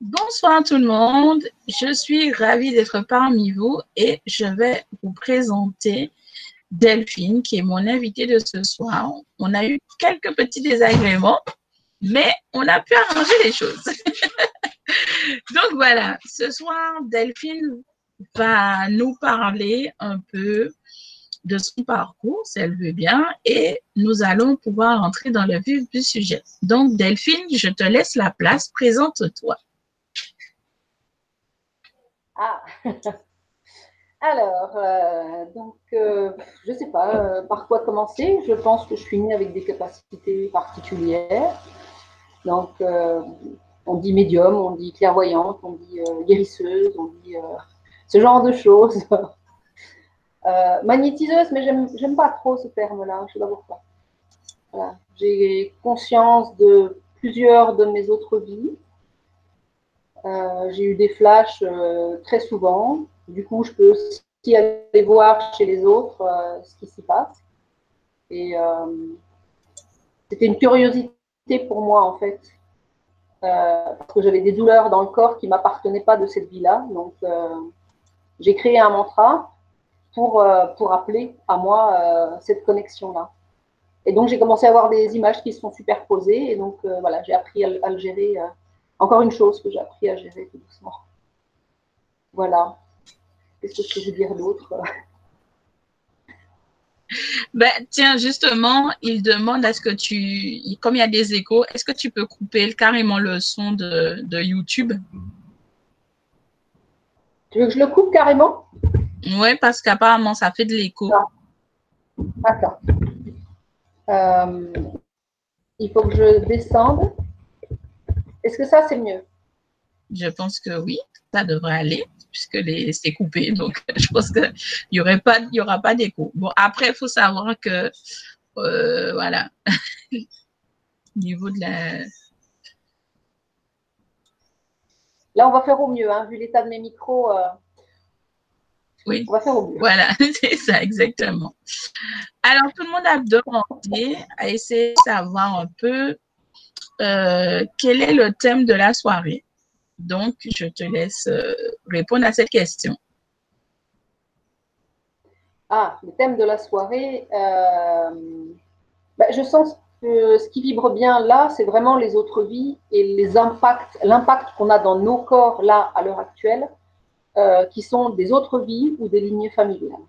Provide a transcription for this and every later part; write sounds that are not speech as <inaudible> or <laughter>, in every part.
Bonsoir tout le monde, je suis ravie d'être parmi vous et je vais vous présenter Delphine qui est mon invitée de ce soir. On a eu quelques petits désagréments, mais on a pu arranger les choses. <laughs> Donc voilà, ce soir, Delphine va nous parler un peu de son parcours, si elle veut bien, et nous allons pouvoir entrer dans le vif du sujet. Donc, Delphine, je te laisse la place, présente-toi. Ah, <laughs> alors, euh, donc, euh, je ne sais pas euh, par quoi commencer? Je pense que je suis née avec des capacités particulières. Donc, on dit médium, on dit clairvoyante, on dit guérisseuse, on dit ce genre de choses. <laughs> magnétiseuse, mais j'aime pas trop ce terme-là, je ne sais pas pourquoi. J'ai conscience de plusieurs de mes autres vies. J'ai eu des flashs très souvent. Du coup, je peux aussi aller voir chez les autres euh, ce qui s'y passe. Et euh, c'était une curiosité pour moi, en fait, euh, parce que j'avais des douleurs dans le corps qui ne m'appartenaient pas de cette vie-là. Donc, j'ai créé un mantra pour, pour appeler à moi cette connexion-là. Et donc, j'ai commencé à avoir des images qui se sont superposées. Et donc, voilà, j'ai appris à, le gérer. Encore une chose que j'ai appris à gérer tout doucement. Voilà. Qu'est-ce que je peux dire d'autre? <laughs> Ben, tiens, justement, il demande est-ce que tu, comme il y a des échos, est-ce que tu peux couper carrément le son de, YouTube? Tu veux que je le coupe carrément? Oui, parce qu'apparemment, ça fait de l'écho. Ah. D'accord. Euh, il faut que je descende. Est-ce que ça, c'est mieux? Je pense que oui, ça devrait aller puisque c'est coupé. <laughs> Donc, je pense qu'il n'y aurait pas, il y aura pas d'écho. Bon, après, il faut savoir que, euh, voilà, <laughs> au niveau de la. Là, on va faire au mieux, hein, vu l'état de mes micros. Euh, oui. On va faire au mieux. Voilà, <laughs> c'est ça, exactement. Alors, tout le monde a demandé à essayer de savoir un peu euh, quel est le thème de la soirée? Donc, je te laisse euh, répondre à cette question. Ah, le thème de la soirée. Euh, ben, je sens que ce qui vibre bien là, c'est vraiment les autres vies et les impacts, l'impact qu'on a dans nos corps là à l'heure actuelle, qui sont des autres vies ou des lignées familiales.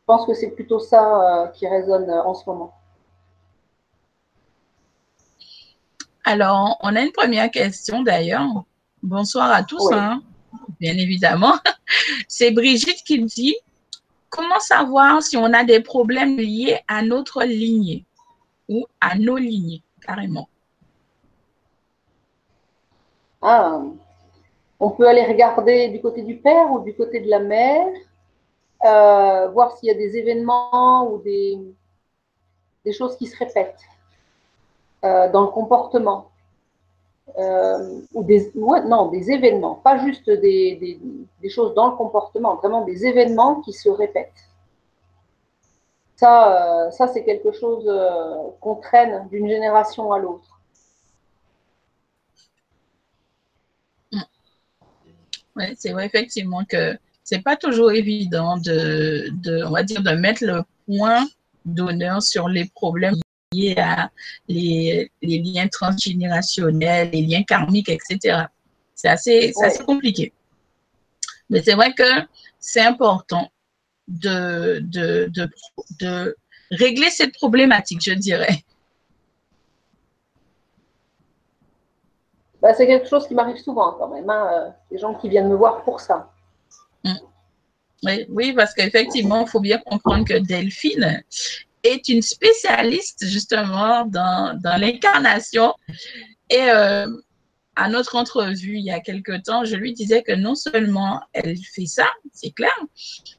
Je pense que c'est plutôt ça qui résonne en ce moment. Alors, on a une première question d'ailleurs. Bonsoir à tous, hein, bien évidemment. <laughs> C'est Brigitte qui dit Comment savoir si on a des problèmes liés à notre lignée ou à nos lignées, carrément? Ah, on peut aller regarder du côté du père ou du côté de la mère, euh, voir s'il y a des événements ou des, des choses qui se répètent euh, dans le comportement. Euh, ou non, des événements, pas juste des, choses dans le comportement, vraiment des événements qui se répètent. Ça, euh, ça c'est quelque chose qu'on traîne d'une génération à l'autre. Oui, c'est vrai effectivement que c'est pas toujours évident de, de, on va dire, de mettre le point d'honneur sur les problèmes liés à les, liens transgénérationnels, les liens karmiques, etc. C'est assez, compliqué. Mais c'est vrai que c'est important de, de, de, régler cette problématique, je dirais. Bah, c'est quelque chose qui m'arrive souvent quand même, hein, euh, les gens qui viennent me voir pour ça. Mmh. Oui, oui, parce qu'effectivement, il faut bien comprendre que Delphine est une spécialiste justement dans, l'incarnation. Et euh, à notre entrevue il y a quelque temps, je lui disais que non seulement elle fait ça, c'est clair,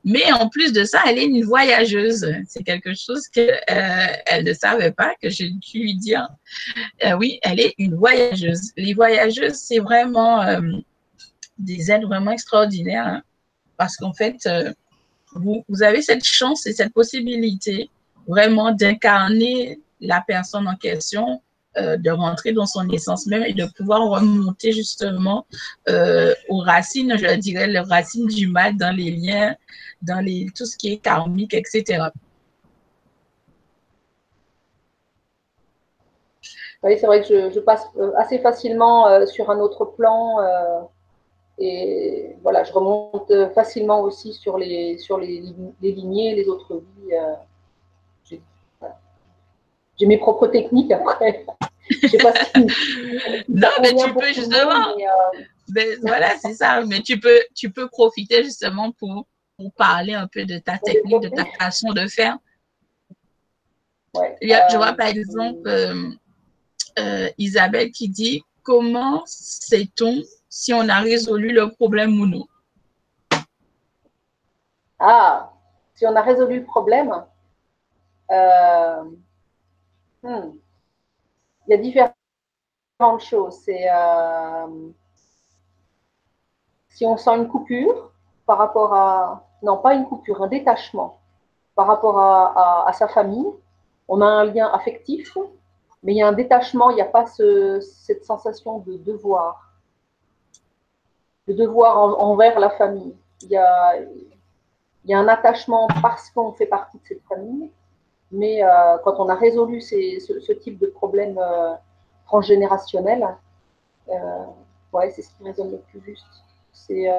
mais en plus de ça, elle est une voyageuse. C'est quelque chose qu'elle euh, ne savait pas, que j'ai dû lui dire. Euh, oui, elle est une voyageuse. Les voyageuses, c'est vraiment euh, des êtres vraiment extraordinaires hein, parce qu'en fait, vous avez cette chance et cette possibilité vraiment d'incarner la personne en question euh, de rentrer dans son essence même et de pouvoir remonter justement euh, aux racines, je dirais, les racines du mal dans les liens, dans les, tout ce qui est karmique, etc. Oui, c'est vrai que je, passe euh, assez facilement sur un autre plan et voilà, je remonte facilement aussi sur les, sur les, les lignées, les autres vies j'ai mes propres techniques après. Je sais pas si. <laughs> non, mais tu peux justement. Euh, voilà, c'est ça. Mais tu peux, tu peux profiter justement pour, pour parler un peu de ta technique, de ta façon de faire. je vois par euh, exemple euh, Isabelle qui dit Comment sait-on si on a résolu le problème ou non? Ah, si on a résolu le problème. Hmm. Il y a différentes choses. Euh, si on sent une coupure par rapport à, non pas une coupure, un détachement par rapport à, sa famille, on a un lien affectif, mais il y a un détachement, il n'y a pas cette sensation de devoir, de devoir envers la famille. Il y a un attachement parce qu'on fait partie de cette famille, mais euh, quand on a résolu ce, type de problème euh, transgénérationnel, euh, ouais, c'est ce qui résonne le plus juste. C'est,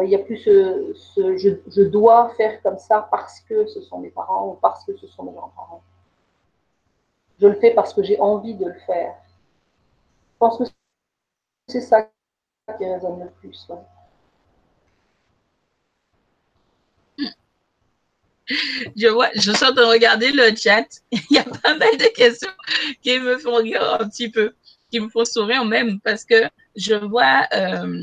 il n'y a plus ce, je, dois faire comme ça parce que ce sont mes parents ou parce que ce sont mes grands-parents. Je le fais parce que j'ai envie de le faire. Je pense que c'est ça qui résonne le plus. Je vois, je suis en train de regarder le chat. <laughs> Il y a pas mal de questions qui me font rire un petit peu, qui me font sourire même parce que je vois, euh,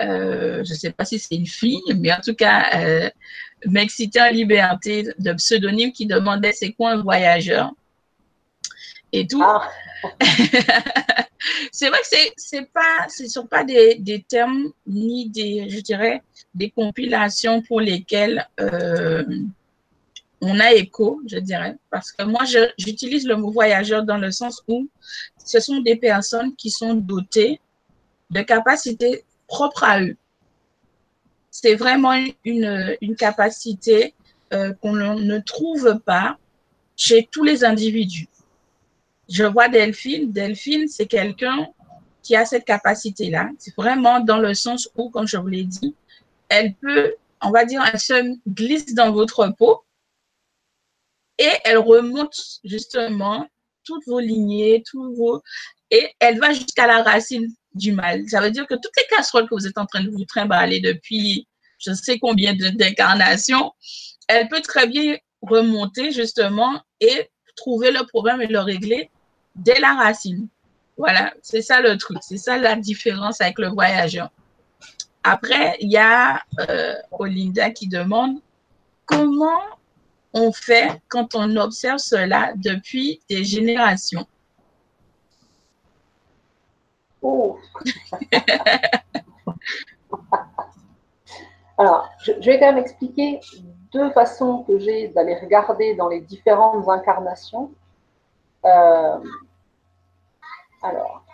euh, je ne sais pas si c'est une fille, mais en tout cas, euh, Mexicain Liberté de pseudonyme qui demandait c'est quoi un voyageur et tout. Ah. <laughs> c'est vrai que c'est, c'est pas, ce ne sont pas des, des, termes ni des, je dirais, des compilations pour lesquelles euh, on a écho, je dirais. Parce que moi, j'utilise le mot voyageur dans le sens où ce sont des personnes qui sont dotées de capacités propres à eux. C'est vraiment une, une capacité euh, qu'on ne trouve pas chez tous les individus je vois Delphine. Delphine, c'est quelqu'un qui a cette capacité-là. C'est vraiment dans le sens où, comme je vous l'ai dit, elle peut, on va dire, elle se glisse dans votre peau et elle remonte justement toutes vos lignées, tous vos, et elle va jusqu'à la racine du mal. Ça veut dire que toutes les casseroles que vous êtes en train de vous trimballer depuis je sais combien d'incarnations, elle peut très bien remonter justement et trouver le problème et le régler dès la racine. Voilà, c'est ça le truc, c'est ça la différence avec le voyageur. Après, il y a euh, Olinda qui demande comment on fait quand on observe cela depuis des générations? Oh. <laughs> Alors, je, vais quand même expliquer deux façons que j'ai d'aller regarder dans les différentes incarnations. Euh, alors,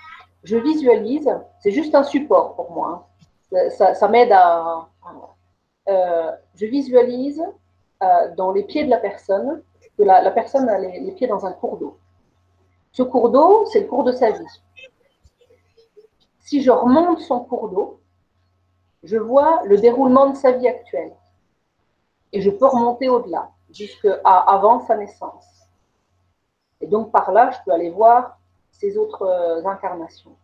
je visualise, c'est juste un support pour moi. Hein. Ça, m'aide à. Euh, je visualise euh, dans les pieds de la personne que la, personne a les, pieds dans un cours d'eau. Ce cours d'eau, c'est le cours de sa vie. Si je remonte son cours d'eau, je vois le déroulement de sa vie actuelle. Et je peux remonter au-delà, jusqu'à avant sa naissance. Et donc par là, je peux aller voir ces autres euh, incarnations.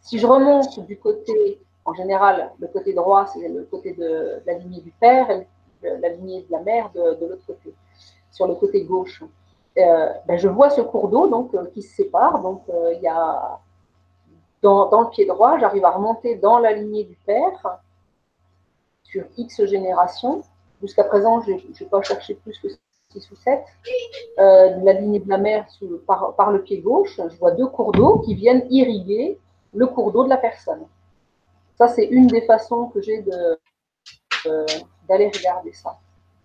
Si je remonte du côté, en général, le côté droit, c'est le côté de, la lignée du père, et la lignée de la mère de, l'autre côté. Sur le côté gauche, euh, ben je vois ce cours d'eau donc euh, qui se sépare. Donc il y a dans, le pied droit, j'arrive à remonter dans la lignée du père sur X générations. Jusqu'à présent, je n'ai pas cherché plus que 6 ou 7, euh, la lignée de la mer par, le pied gauche, je vois deux cours d'eau qui viennent irriguer le cours d'eau de la personne. Ça, c'est une des façons que j'ai d'aller regarder ça.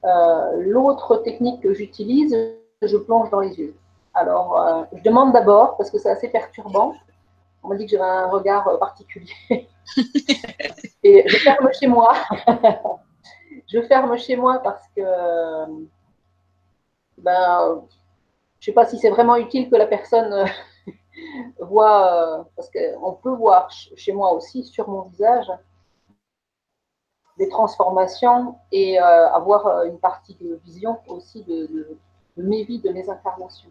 Euh, l'autre technique que j'utilise, je plonge dans les yeux. Alors, euh, je demande d'abord, parce que c'est assez perturbant, on m'a dit que j'avais un regard euh, particulier. <laughs> Et je ferme chez moi. <laughs> je ferme chez moi parce que, ben, je ne sais pas si c'est vraiment utile que la personne euh, <laughs> voit, parce qu'on peut voir chez moi aussi sur mon visage des transformations et avoir une partie de vision aussi de mes vies, de mes incarnations.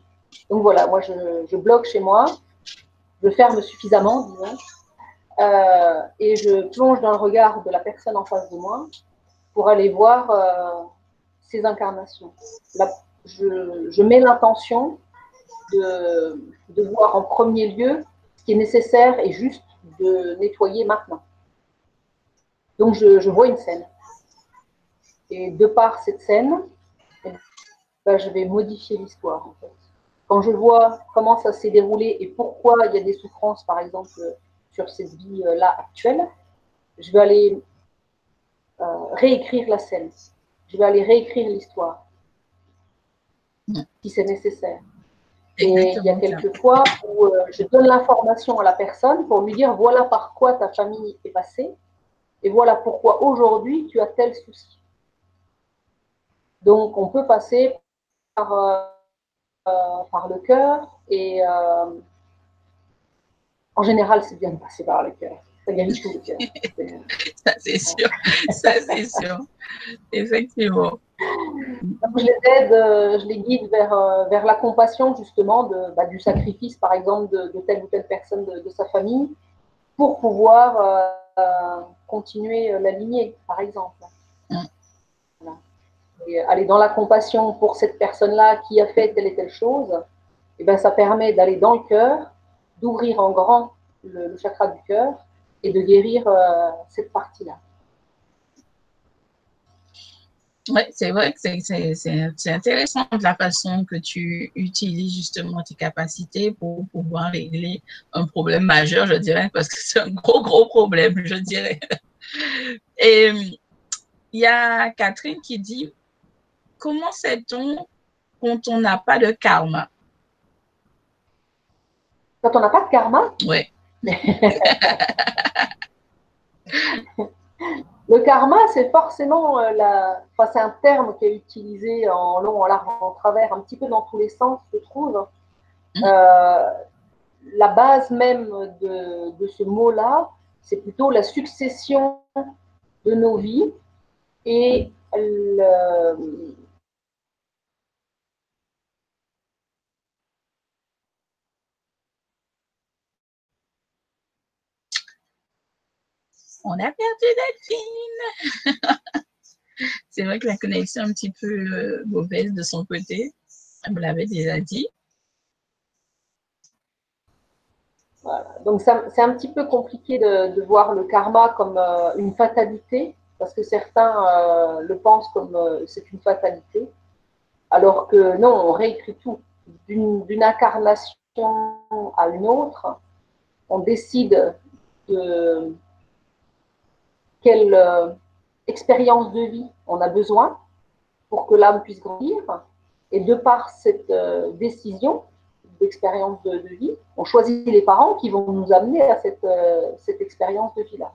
Donc voilà, moi je, bloque chez moi, je ferme suffisamment, disons, euh, et je plonge dans le regard de la personne en face de moi pour aller voir euh, ses incarnations. Je, mets l'intention de, voir en premier lieu ce qui est nécessaire et juste de nettoyer maintenant. Donc je, vois une scène. Et de par cette scène, ben, je vais modifier l'histoire quand je vois comment ça s'est déroulé et pourquoi il y a des souffrances, par exemple, sur cette vie-là actuelle, je vais aller euh, réécrire la scène. Je vais aller réécrire l'histoire, si c'est nécessaire. Et il y a quelques fois où euh, je donne l'information à la personne pour lui dire voilà par quoi ta famille est passée et voilà pourquoi aujourd'hui tu as tel souci. Donc on peut passer par euh, euh, par le cœur et euh, en général, c'est bien de passer par le cœur. Ça gagne tout. Ça, c'est sûr. Ça, c'est sûr. Effectivement. je les aide, euh, je les guide vers, vers la compassion, justement, de, bah, du sacrifice, par exemple, de, telle ou telle personne de, sa famille, pour pouvoir continuer la lignée, par exemple aller dans la compassion pour cette personne-là qui a fait telle et telle chose, et eh ben, ça permet d'aller dans le cœur, d'ouvrir en grand le, chakra du cœur et de guérir euh, cette partie-là. Oui, c'est vrai que c'est intéressant la façon que tu utilises justement tes capacités pour pouvoir régler un problème majeur, je dirais, parce que c'est un gros, gros problème, je dirais. Et il y a Catherine qui dit comment sait-on quand on n'a pas de karma? Quand on n'a pas de karma? Oui. <laughs> Le karma, c'est forcément euh, la. Enfin, c'est un terme qui est utilisé en long, en large, en travers, un petit peu dans tous les sens, je trouve. Mmh. Euh, la base même de, de ce mot-là, c'est plutôt la succession de nos vies et le, on a perdu Delphine. <laughs> c'est vrai que la connexion est un petit peu euh, mauvaise de son côté. Elle me l'avait déjà dit. Donc c'est un petit peu compliqué de, voir le karma comme euh, une fatalité, parce que certains euh, le pensent comme c'est une fatalité, alors que non, on réécrit tout. D'une incarnation à une autre, on décide de, quelle euh, expérience de vie on a besoin pour que l'âme puisse grandir. Et de par cette euh, décision d'expérience de, vie, on choisit les parents qui vont nous amener à cette, euh, cette expérience de vie-là.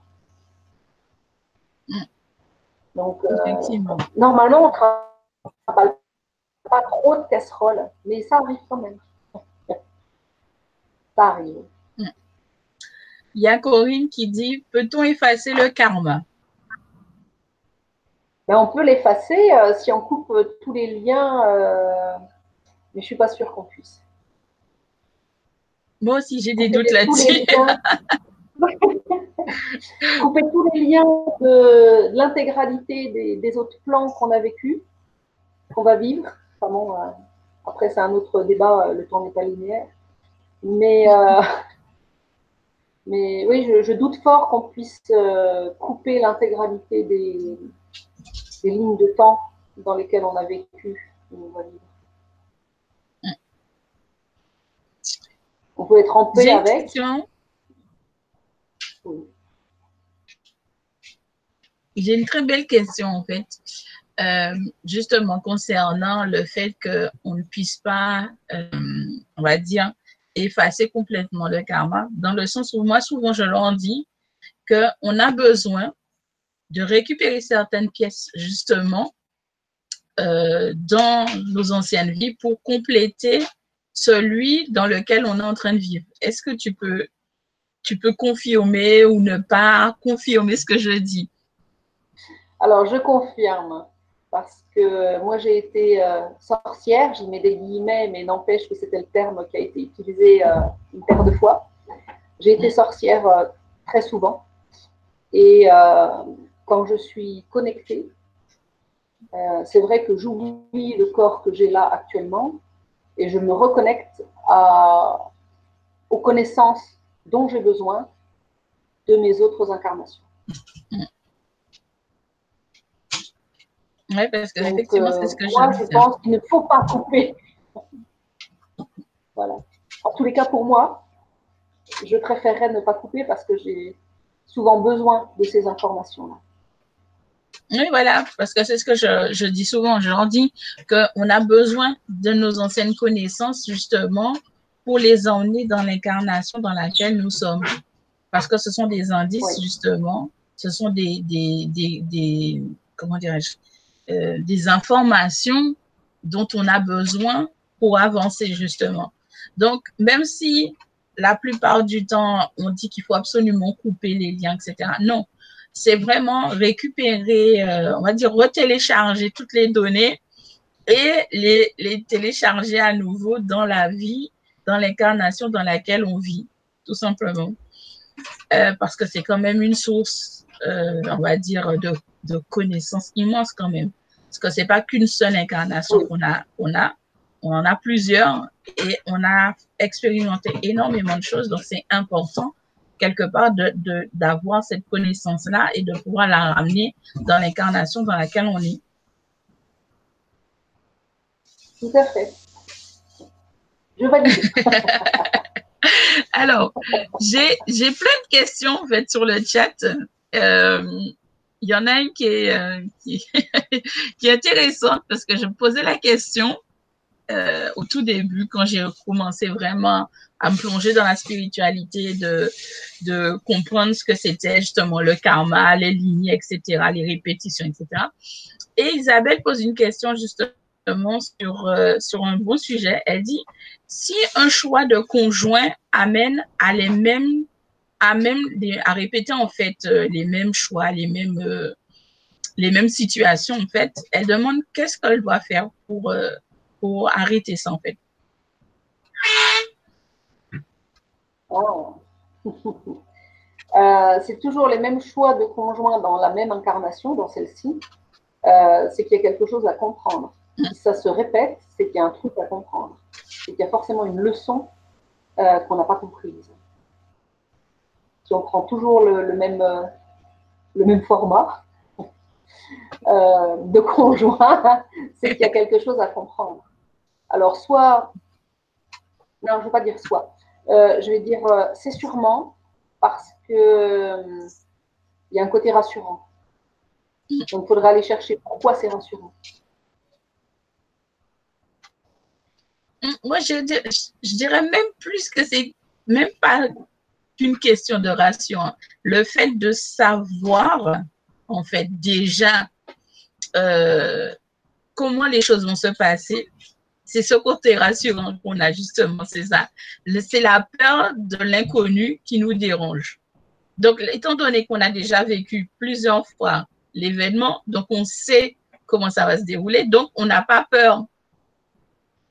Donc, normalement, on ne travaille pas trop de casseroles, mais ça arrive quand même. <laughs> ça arrive. Il y a Corinne qui dit Peut-on effacer le karma? Ben, On peut l'effacer euh, si on coupe euh, tous les liens, euh, mais je ne suis pas sûre qu'on puisse. Moi aussi, j'ai des doutes là-dessus. <laughs> <laughs> couper tous les liens de l'intégralité des, autres plans qu'on a vécu, qu'on va vivre. après, c'est un autre débat, le temps n'est pas linéaire. Mais <laughs> mais oui, je, doute fort qu'on puisse euh, couper l'intégralité des, lignes de temps dans lesquelles on a vécu. On peut être en paix avec. J'ai une très belle question en fait. euh, justement concernant le fait qu'on ne puisse pas, euh, on va dire, effacer complètement le karma, dans le sens où moi, souvent, je leur dis qu'on a besoin de récupérer certaines pièces, justement, euh, dans nos anciennes vies pour compléter celui dans lequel on est en train de vivre. Est-ce que tu peux, tu peux confirmer ou ne pas confirmer ce que je dis? Alors, je confirme parce que moi j'ai été euh, sorcière, j'y mets des guillemets, mais n'empêche que c'était le terme qui a été utilisé euh, une paire de fois. J'ai été sorcière euh, très souvent et quand je suis connectée, c'est vrai que j'oublie le corps que j'ai là actuellement et je me reconnecte aux connaissances dont j'ai besoin de mes autres incarnations. Oui, parce que effectivement, c'est ce que euh, moi, je pense qu'il ne faut pas couper. voilà. En tous les cas, pour moi, je préférerais ne pas couper parce que j'ai souvent besoin de ces informations-là. Oui, voilà, parce que c'est ce que je, je, dis souvent. Je leur dis qu'on a besoin de nos anciennes connaissances, justement, pour les emmener dans l'incarnation dans laquelle nous sommes. Parce que ce sont des indices, justement. Ce sont des, des, des, des comment dirais-je, euh, des informations dont on a besoin pour avancer justement. Donc, même si la plupart du temps, on dit qu'il faut absolument couper les liens, etc. Non, c'est vraiment récupérer, euh, on va dire, retélécharger toutes les données et les, les télécharger à nouveau dans la vie, dans l'incarnation dans laquelle on vit, tout simplement. Euh, parce que c'est quand même une source, on va dire, de, de connaissances immenses quand même. Parce que c'est pas qu'une seule incarnation qu'on a, on a, on en a plusieurs et on a expérimenté énormément de choses. Donc, c'est important quelque part de, d'avoir cette connaissance-là et de pouvoir la ramener dans l'incarnation dans laquelle on est. Tout à fait. Je valide. <laughs> Alors, j'ai, j'ai plein de questions en fait sur le chat. Euh, il y en a une qui est, euh, qui, <laughs> est intéressante parce que je me posais la question euh, au tout début quand j'ai commencé vraiment à me plonger dans la spiritualité, de, de comprendre ce que c'était justement le karma, les lignes, etc., les répétitions, etc. Et Isabelle pose une question justement sur, euh, sur un bon sujet. Elle dit, si un choix de conjoint amène à les mêmes à même à répéter en fait euh, les mêmes choix, les mêmes euh, les mêmes situations en fait. Elle demande qu'est-ce qu'elle doit faire pour euh, pour arrêter ça en fait? Oh. <laughs> c'est toujours les mêmes choix de conjoint dans la même incarnation, dans celle-ci. c'est qu'il y a quelque chose à comprendre. Si ça se répète, c'est qu'il y a un truc à comprendre. C'est qu'il y a forcément une leçon qu'on n'a pas comprise on prend toujours le, même, euh, le même format <laughs> euh, de conjoint, <laughs> c'est qu'il y a quelque chose à comprendre. Alors, soit, non, je ne veux pas dire soit, euh, je vais dire c'est sûrement parce que il y a un côté rassurant. Donc, il faudra aller chercher pourquoi c'est rassurant. Moi, je, je, dirais même plus que c'est même pas une question de ration. Le fait de savoir, en fait, déjà euh, comment les choses vont se passer, c'est ce côté rassurant qu'on a justement, c'est ça. C'est la peur de l'inconnu qui nous dérange. Donc, étant donné qu'on a déjà vécu plusieurs fois l'événement, donc on sait comment ça va se dérouler, donc on n'a pas peur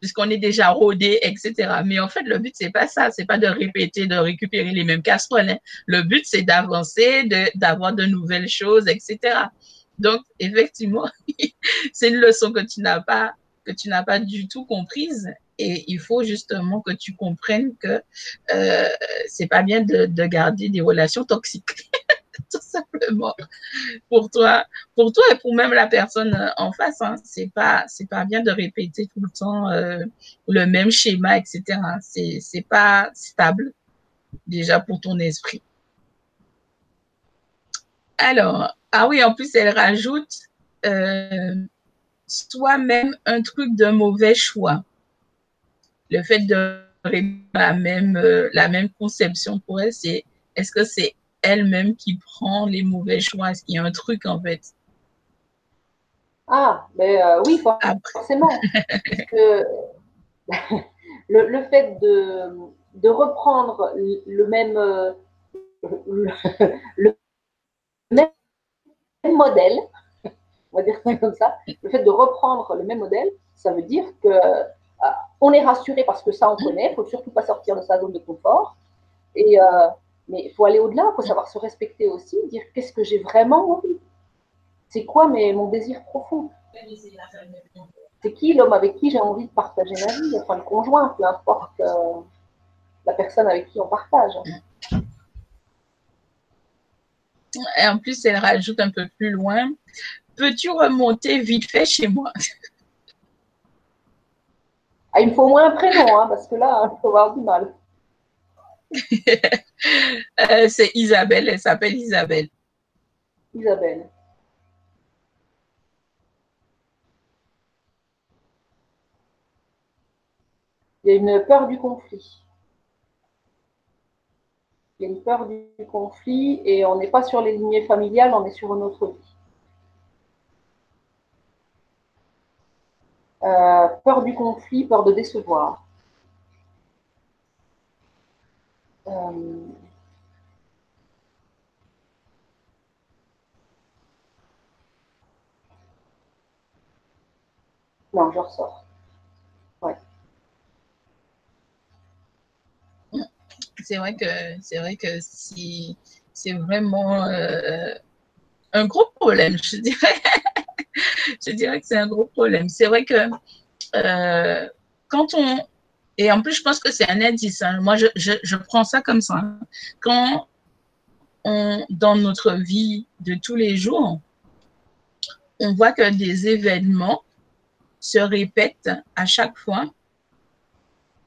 puisqu'on est déjà rodé, etc. Mais en fait, le but, c'est pas ça. C'est pas de répéter, de récupérer les mêmes casseroles. Hein. Le but, c'est d'avancer, d'avoir de, nouvelles choses, etc. Donc, effectivement, <laughs> c'est une leçon que tu n'as pas, que tu n'as pas du tout comprise. Et il faut justement que tu comprennes que euh, c'est pas bien de, de garder des relations toxiques. <laughs> tout simplement pour toi, pour toi et pour même la personne euh, en face. Hein. C'est pas, c'est pas bien de répéter tout le temps euh, le même schéma, etc. C'est, c'est pas stable déjà pour ton esprit. Alors, ah oui, en plus elle rajoute, euh, soit même un truc de mauvais choix. Le fait de la même, la même conception pour elle, c'est est-ce que c'est elle-même qui prend les mauvais choix Est-ce qu'il y a un truc en fait Ah, mais euh, oui, forcément. <laughs> le, le, fait de, de reprendre le même, euh, <laughs> le, même modèle, on va dire ça comme ça, le fait de reprendre le même modèle, ça veut dire que euh, on est rassuré parce que ça on connaît, il faut surtout pas sortir de sa zone de confort. Et, euh, mais il faut aller au-delà, il faut savoir se respecter aussi, dire qu'est-ce que j'ai vraiment envie. C'est quoi mais, mon désir profond? C'est qui l'homme avec qui j'ai envie de partager ma vie, enfin le conjoint, peu importe euh, la personne avec qui on partage. Et en plus, elle rajoute un peu plus loin, peux-tu remonter vite fait chez moi? Ah, il me faut au moins un prénom, hein, parce que là, il faut avoir du mal. <laughs> Euh, c'est Isabelle, elle s'appelle Isabelle. Isabelle. Il y a une peur du conflit. Il y a une peur du conflit et on n'est pas sur les lignées familiales, on est sur une autre vie. Euh, peur du conflit, peur de décevoir. Euh, non, je ressors. Ouais. C'est vrai que c'est vrai que si c'est vraiment euh, un gros problème, je dirais. <laughs> je dirais que c'est un gros problème. C'est vrai que euh, quand on... Et en plus, je pense que c'est un indice. Hein. Moi, je, je, je, prends ça comme ça. Quand on, dans notre vie de tous les jours, on voit que des événements se répètent à chaque fois.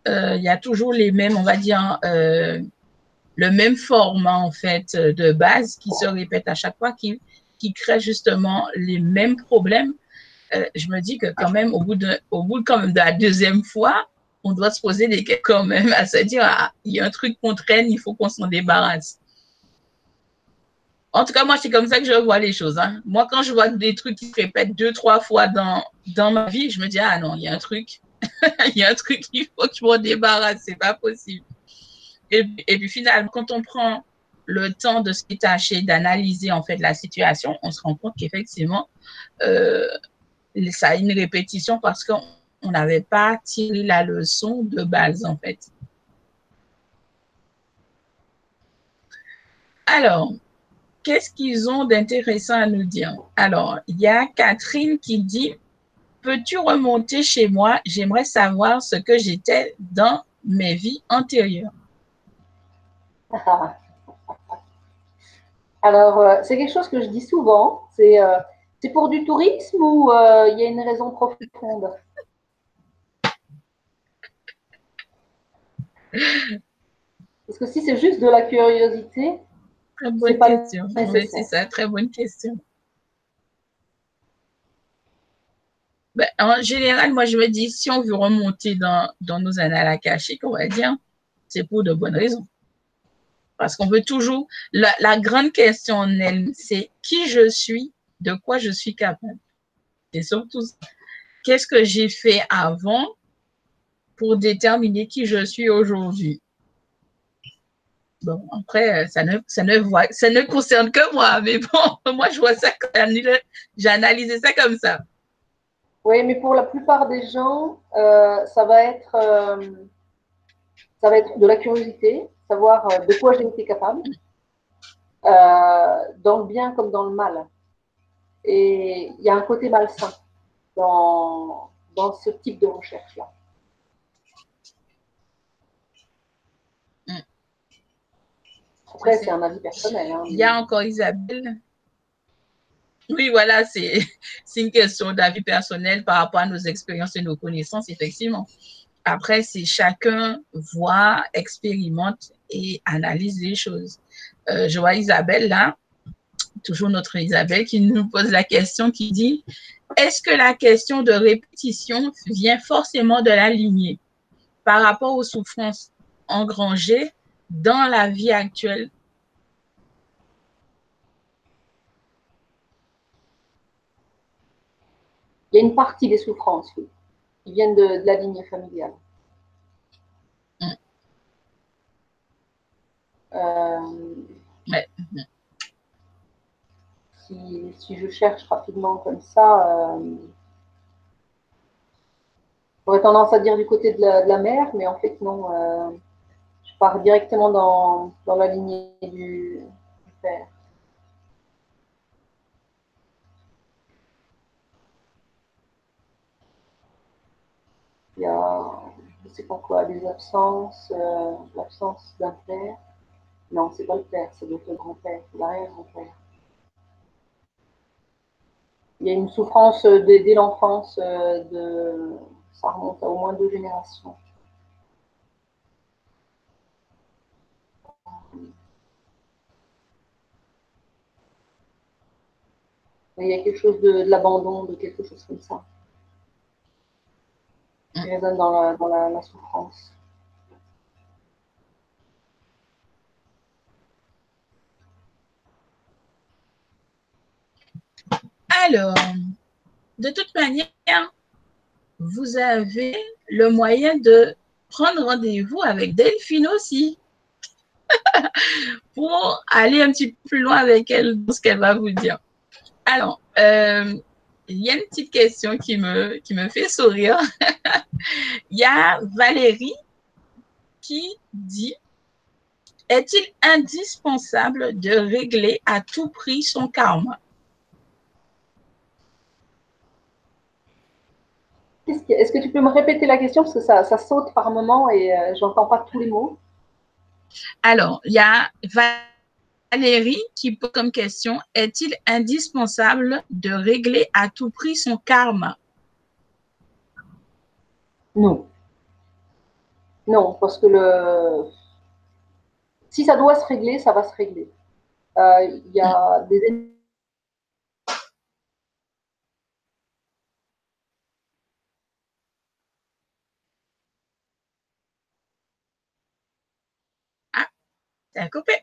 Euh, il y a toujours les mêmes, on va dire, euh, le même format en fait de base qui se répète à chaque fois, qui, qui crée justement les mêmes problèmes, euh, je me dis que quand même, au bout de, au bout quand même de la deuxième fois, on doit se poser des questions quand même à se dire, ah, il y a un truc qu'on traîne, il faut qu'on s'en débarrasse. En tout cas, moi, c'est comme ça que je vois les choses. Hein. Moi, quand je vois des trucs qui se répètent deux, trois fois dans, dans ma vie, je me dis, ah non, il y a un truc, <laughs> il y a un truc, il faut que je m'en débarrasse, c'est pas possible. Et, et, puis finalement, quand on prend le temps de se détacher, d'analyser en fait la situation, on se rend compte qu'effectivement, euh, ça a une répétition parce qu'on n'avait pas tiré la leçon de base en fait. Alors, qu'est-ce qu'ils ont d'intéressant à nous dire? Alors, il y a Catherine qui dit, peux-tu remonter chez moi? J'aimerais savoir ce que j'étais dans mes vies antérieures. <laughs> Alors, euh, c'est quelque chose que je dis souvent. C'est euh, pour du tourisme ou euh, il y a une raison profonde? Parce que si c'est juste de la curiosité, très bonne question. c'est ça, très bonne question. Ben, en général, moi, je me dis, si on veut remonter dans, dans nos annales akashiques, on va dire, c'est pour de bonnes raisons. Parce qu'on veut toujours, la, la grande question en elle, c'est qui je suis, de quoi je suis capable. Et surtout, qu'est-ce que j'ai fait avant pour déterminer qui je suis aujourd'hui. Bon, après, ça ne, ça, ne ça ne concerne que moi, mais bon, <laughs> moi, je vois ça, j'ai analysé ça comme ça. Oui, mais pour la plupart des gens, euh, ça va être, euh, ça va être de la curiosité, savoir euh, de quoi j'ai été capable, dans le bien comme dans le mal. Et il y a un côté malsain dans, dans ce type de recherche-là. Après, c'est un avis personnel. Hein, il y a encore Isabelle. Oui, voilà, <laughs> c'est une question d'avis personnel par rapport à nos expériences et nos connaissances, effectivement. Après, c'est chacun voit, expérimente et analyse les choses. Euh, je vois Isabelle là, toujours notre Isabelle, qui nous pose la question, qui dit, est-ce que la question de répétition vient forcément de la lignée par rapport aux souffrances engrangées dans la vie actuelle? Il y a une partie des souffrances, qui viennent de, la lignée familiale. Mm. Euh, si, je cherche rapidement comme ça, euh, j'aurais tendance à dire du côté de la, mère, mais en fait non, euh, directement dans, la lignée du père. Il y a, je sais pas quoi, des absences, euh, l'absence d'un père. Non, c'est pas le père, c'est le grand-père, l'arrière-grand-père. Il y a une souffrance dès, l'enfance, euh, ça remonte à au moins deux générations. Il y a quelque chose de l'abandon, de quelque chose comme ça qui résonne dans la, souffrance. Alors, de toute manière, vous avez le moyen de prendre rendez-vous avec Delphine aussi <laughs> pour aller un petit peu plus loin avec elle dans ce qu'elle va vous dire. Alors, euh, il y a une petite question qui me, qui me fait sourire. <laughs> il y a Valérie qui dit Est-il indispensable de régler à tout prix son karma? Est-ce que tu peux me répéter la question? Parce que ça, ça saute par moment et je euh, j'entends pas tous les mots. Alors, il y a Valérie Valérie qui pose comme question est-il indispensable de régler à tout prix son karma? Non. Non, parce que le si ça doit se régler, ça va se régler. Euh, il y a des Ah, t'as coupé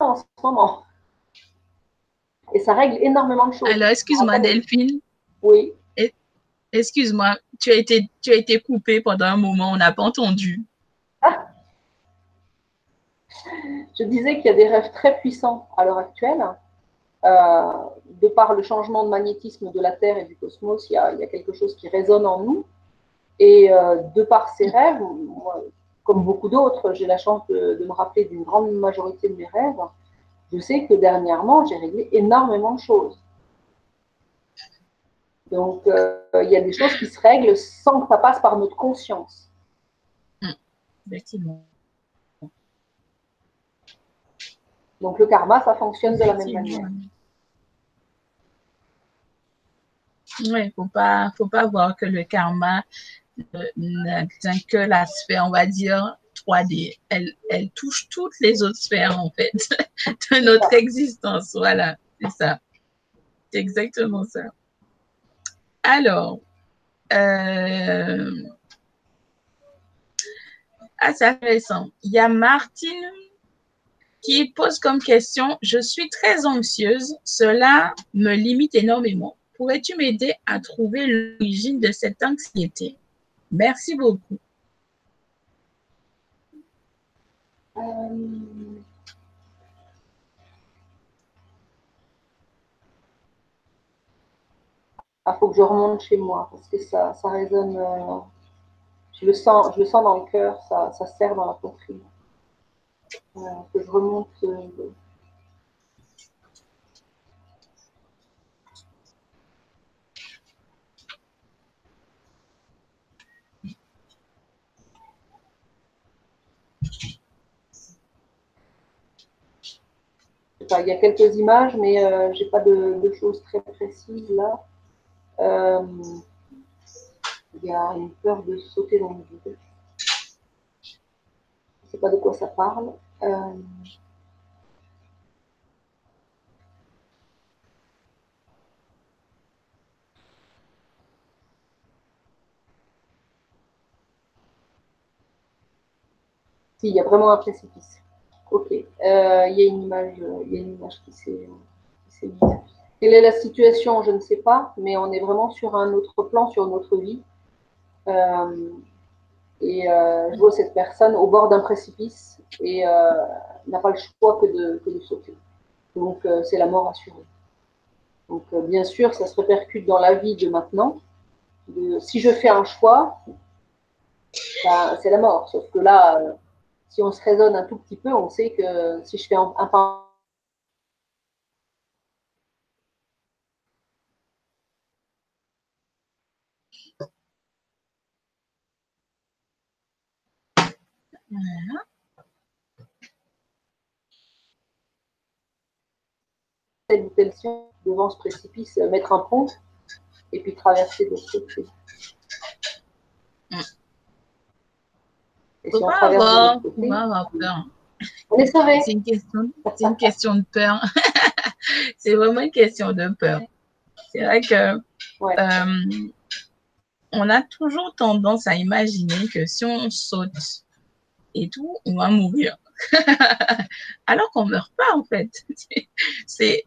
en ce moment. Et ça règle énormément de choses. Alors, excuse-moi, Delphine. Oui. Excuse-moi, tu as été, tu as été coupée pendant un moment, on n'a pas entendu. Ah. <laughs> Je disais qu'il y a des rêves très puissants à l'heure actuelle. Euh, de par le changement de magnétisme de la Terre et du cosmos, il y a, quelque chose qui résonne en nous. Et euh, de par ces rêves, comme beaucoup d'autres, j'ai la chance de, me rappeler d'une grande majorité de mes rêves. Je sais que dernièrement, j'ai réglé énormément de choses. Donc, euh, il y a des choses qui se règlent sans que ça passe par notre conscience. Hum, effectivement. Donc, le karma, ça fonctionne de la même manière. Oui, il ne faut pas, faut pas voir que le karma n'atteint que la sphère, on va dire, 3D. Elle, elle touche toutes les autres sphères, en fait, <laughs> de notre existence. Voilà, c'est ça. C'est exactement ça. Alors, euh... ah, c'est intéressant. Il y a Martine qui pose comme question, je suis très anxieuse, cela me limite énormément. Pourrais-tu m'aider à trouver l'origine de cette anxiété? Merci beaucoup. Il ah, faut que je remonte chez moi parce que ça, ça résonne. Euh, je, le sens, je le sens dans le cœur, ça, ça serre dans la poitrine. Euh, que je remonte. Il y a quelques images, mais euh, je n'ai pas de, choses très précises là. Euh, il y a une peur de sauter dans le vide. ne sais pas de quoi ça parle. Euh, il y a vraiment un précipice. Ok. Euh, il y a une image, il y a une image qui s'est mise. Quelle est la situation Je ne sais pas, mais on est vraiment sur un autre plan, sur notre vie. Euh, et euh, je vois cette personne au bord d'un précipice et n'a pas le choix que de, que de sauter. Donc c'est la mort assurée. Donc bien sûr, ça se répercute dans la vie de maintenant. si je fais un choix, c'est la mort. Sauf que là, si on se raisonne un tout petit peu, on sait que si je fais un, Voilà. Telle ou telle devant ce précipice, mettre un pont et puis traverser de l'autre côté. on pas avoir, peur. On est sauvé. C'est une question, c'est une question de peur. <laughs> c'est vraiment une question de peur. C'est vrai que euh, on a toujours tendance à imaginer que si on saute et tout, on va mourir. <laughs> Alors qu'on meurt pas en fait. <laughs> c'est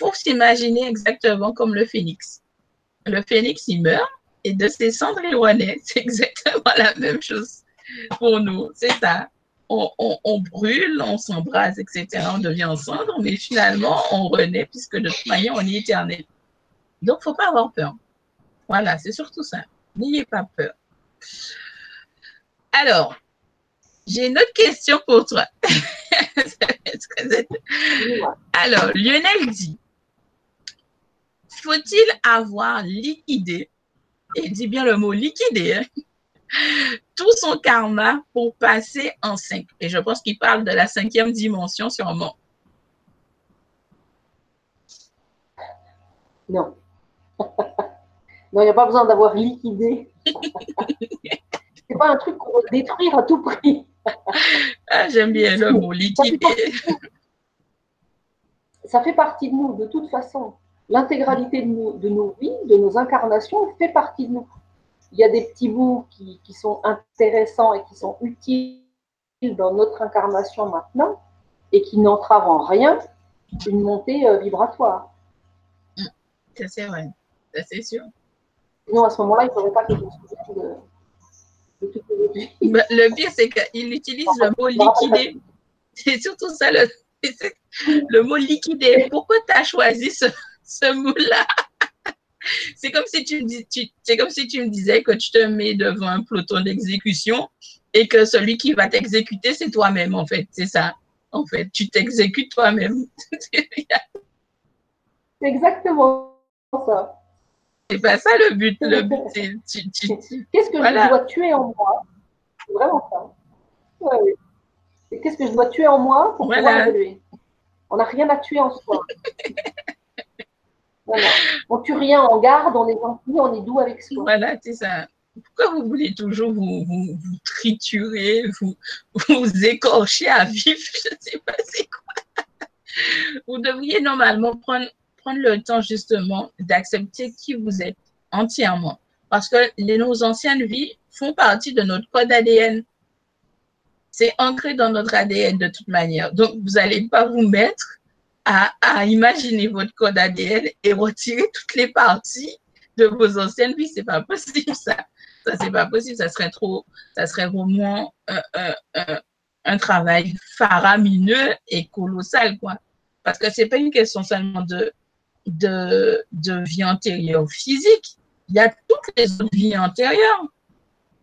faut s'imaginer exactement comme le phénix. Le phénix, il meurt, et de ses cendres éloignées. <laughs> C'est exactement la même chose pour nous. C'est ça. On, brûle, on s'embrase, etc. On devient cendre, mais finalement, on renaît puisque de toute manière, on est éternel. Donc, il ne faut pas avoir peur. Voilà, c'est surtout ça. N'ayez pas peur. Alors, j'ai une autre question pour toi. <laughs> Alors, Lionel dit, faut-il avoir liquidé et dit bien le mot liquider, hein. tout son karma pour passer en cinq. Et je pense qu'il parle de la cinquième dimension sûrement. Non. <laughs> non, il n'y a pas besoin d'avoir liquidé. C'est pas un truc qu'on veut détruire à tout prix. ah, J'aime bien le mot liquider. Ça fait partie de nous, de toute façon l'intégralité de nos, vies, de nos incarnations, fait partie de nous. Il y a des petits bouts qui, sont intéressants et qui sont utiles dans notre incarnation maintenant et qui n'entravent en rien une montée euh, vibratoire. Ça, c'est vrai. Ça, c'est sûr. Sinon, à ce moment-là, il ne faudrait pas que je me souvienne de, de tout Le pire, c'est qu'il utilise le mot liquider. <laughs> C'est surtout ça le, <laughs> le mot liquider. Pourquoi tu as choisi ce, ce mot-là. C'est comme si tu me dis, c'est comme si tu me disais que tu te mets devant un peloton d'exécution et que celui qui va t'exécuter, c'est toi-même, en fait. C'est ça. En fait, tu t'exécutes toi-même. c'est exactement ça. C'est pas ça le but. Le but, c'est. Qu'est-ce que je dois tuer en moi? C'est vraiment ça. Qu'est-ce que je dois tuer en moi pour pouvoir évoluer? On n'a rien à tuer en soi. <laughs> On tue rien, on garde, on est gentil, on est doux avec soi. Voilà, c'est ça. Pourquoi vous voulez toujours vous, triturer, vous, vous écorcher à vif? Je ne sais pas c'est quoi. Vous devriez normalement prendre, le temps justement d'accepter qui vous êtes entièrement. Parce que nos anciennes vies font partie de notre code ADN. C'est ancré dans notre ADN de toute manière. Donc, vous n'allez pas vous mettre à, imaginer votre code ADN et retirer toutes les parties de vos anciennes vies. C'est pas possible, ça. Ça, c'est pas possible. Ça serait trop, ça serait vraiment un travail faramineux et colossal, quoi. Parce que c'est pas une question seulement de, de, de vie antérieure physique. Il y a toutes les autres vies antérieures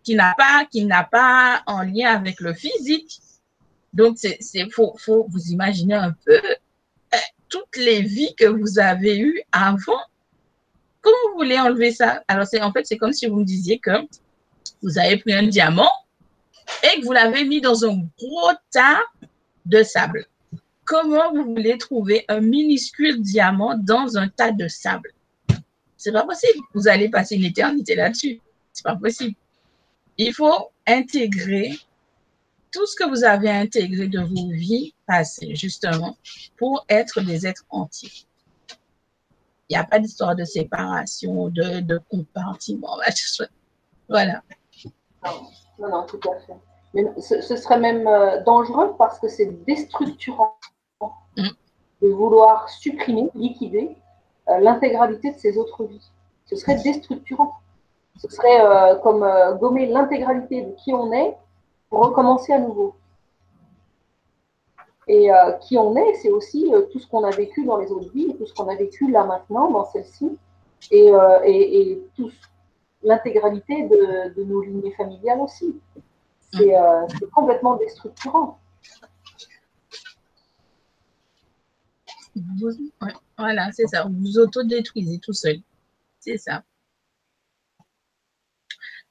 qui n'a pas, qui n'a pas en lien avec le physique. Donc, c'est, faut, faut vous imaginer un peu toutes les vies que vous avez eues avant. Comment vous voulez enlever ça? Alors, c'est en fait, c'est comme si vous me disiez que vous avez pris un diamant et que vous l'avez mis dans un gros tas de sable. Comment vous voulez trouver un minuscule diamant dans un tas de sable? C'est pas possible. Vous allez passer une éternité là-dessus. C'est pas possible. Il faut intégrer tout ce que vous avez intégré de vos vies passées, justement, pour être des êtres entiers. Il n'y a pas d'histoire de séparation, de, de compartiment. <laughs> Voilà. Non, non, tout à fait. Mais ce, serait même euh, dangereux parce que c'est déstructurant mm. de vouloir supprimer, liquider euh, l'intégralité de ces autres vies. Ce serait déstructurant. Ce serait euh, comme gommer l'intégralité de qui on est pour recommencer à nouveau. Et qui on est, c'est aussi tout ce qu'on a vécu dans les autres vies tout ce qu'on a vécu là maintenant dans celle-ci. Et, et tout, l'intégralité de, nos lignées familiales aussi. Euh, c'est complètement déstructurant. voilà, c'est ça. Vous vous autodétruisez tout seul. C'est ça.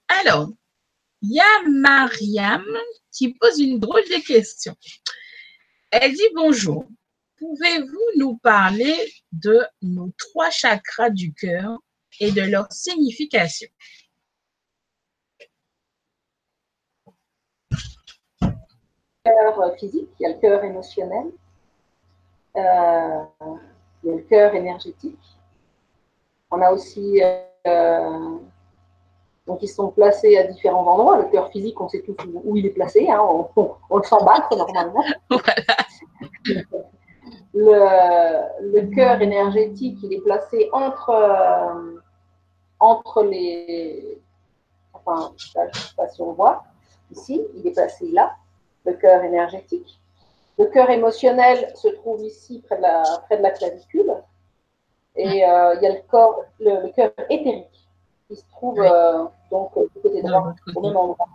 Alors, il y a Mariam qui pose une drôle de question. Elle dit bonjour. Pouvez-vous nous parler de nos trois chakras du cœur et de leur signification? cœur physique, il y a le cœur émotionnel, euh, il y a le cœur énergétique. On a aussi, euh, donc ils sont placés à différents endroits. Le cœur physique, on sait tous où, il est placé, hein. on, le s'emballe normalement. <laughs> Le, le cœur énergétique, il est placé entre, euh, entre les. Enfin, je ne sais pas si on voit. Ici, il est placé là, le cœur énergétique. Le cœur émotionnel se trouve ici, près de la, près de la clavicule. Et euh, il y a le, corps, le, cœur éthérique qui se trouve euh, donc du côté droit, au même endroit.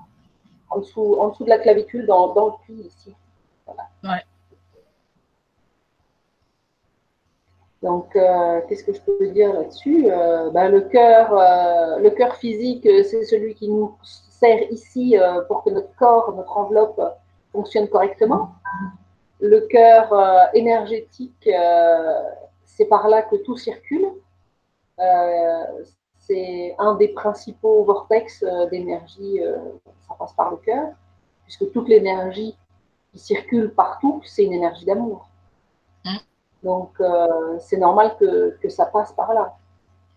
En dessous, en dessous de la clavicule, dans, dans le puits ici. Voilà. Ouais. Donc, euh, qu'est-ce que je peux dire là-dessus? Euh, ben, Le cœur, euh, le cœur physique, c'est celui qui nous sert ici pour que notre corps, notre enveloppe fonctionne correctement. Le cœur énergétique, c'est par là que tout circule. C'est un des principaux vortex d'énergie, ça passe par le cœur, puisque toute l'énergie qui circule partout, c'est une énergie d'amour. Donc, euh, c'est normal que, que, ça passe par là.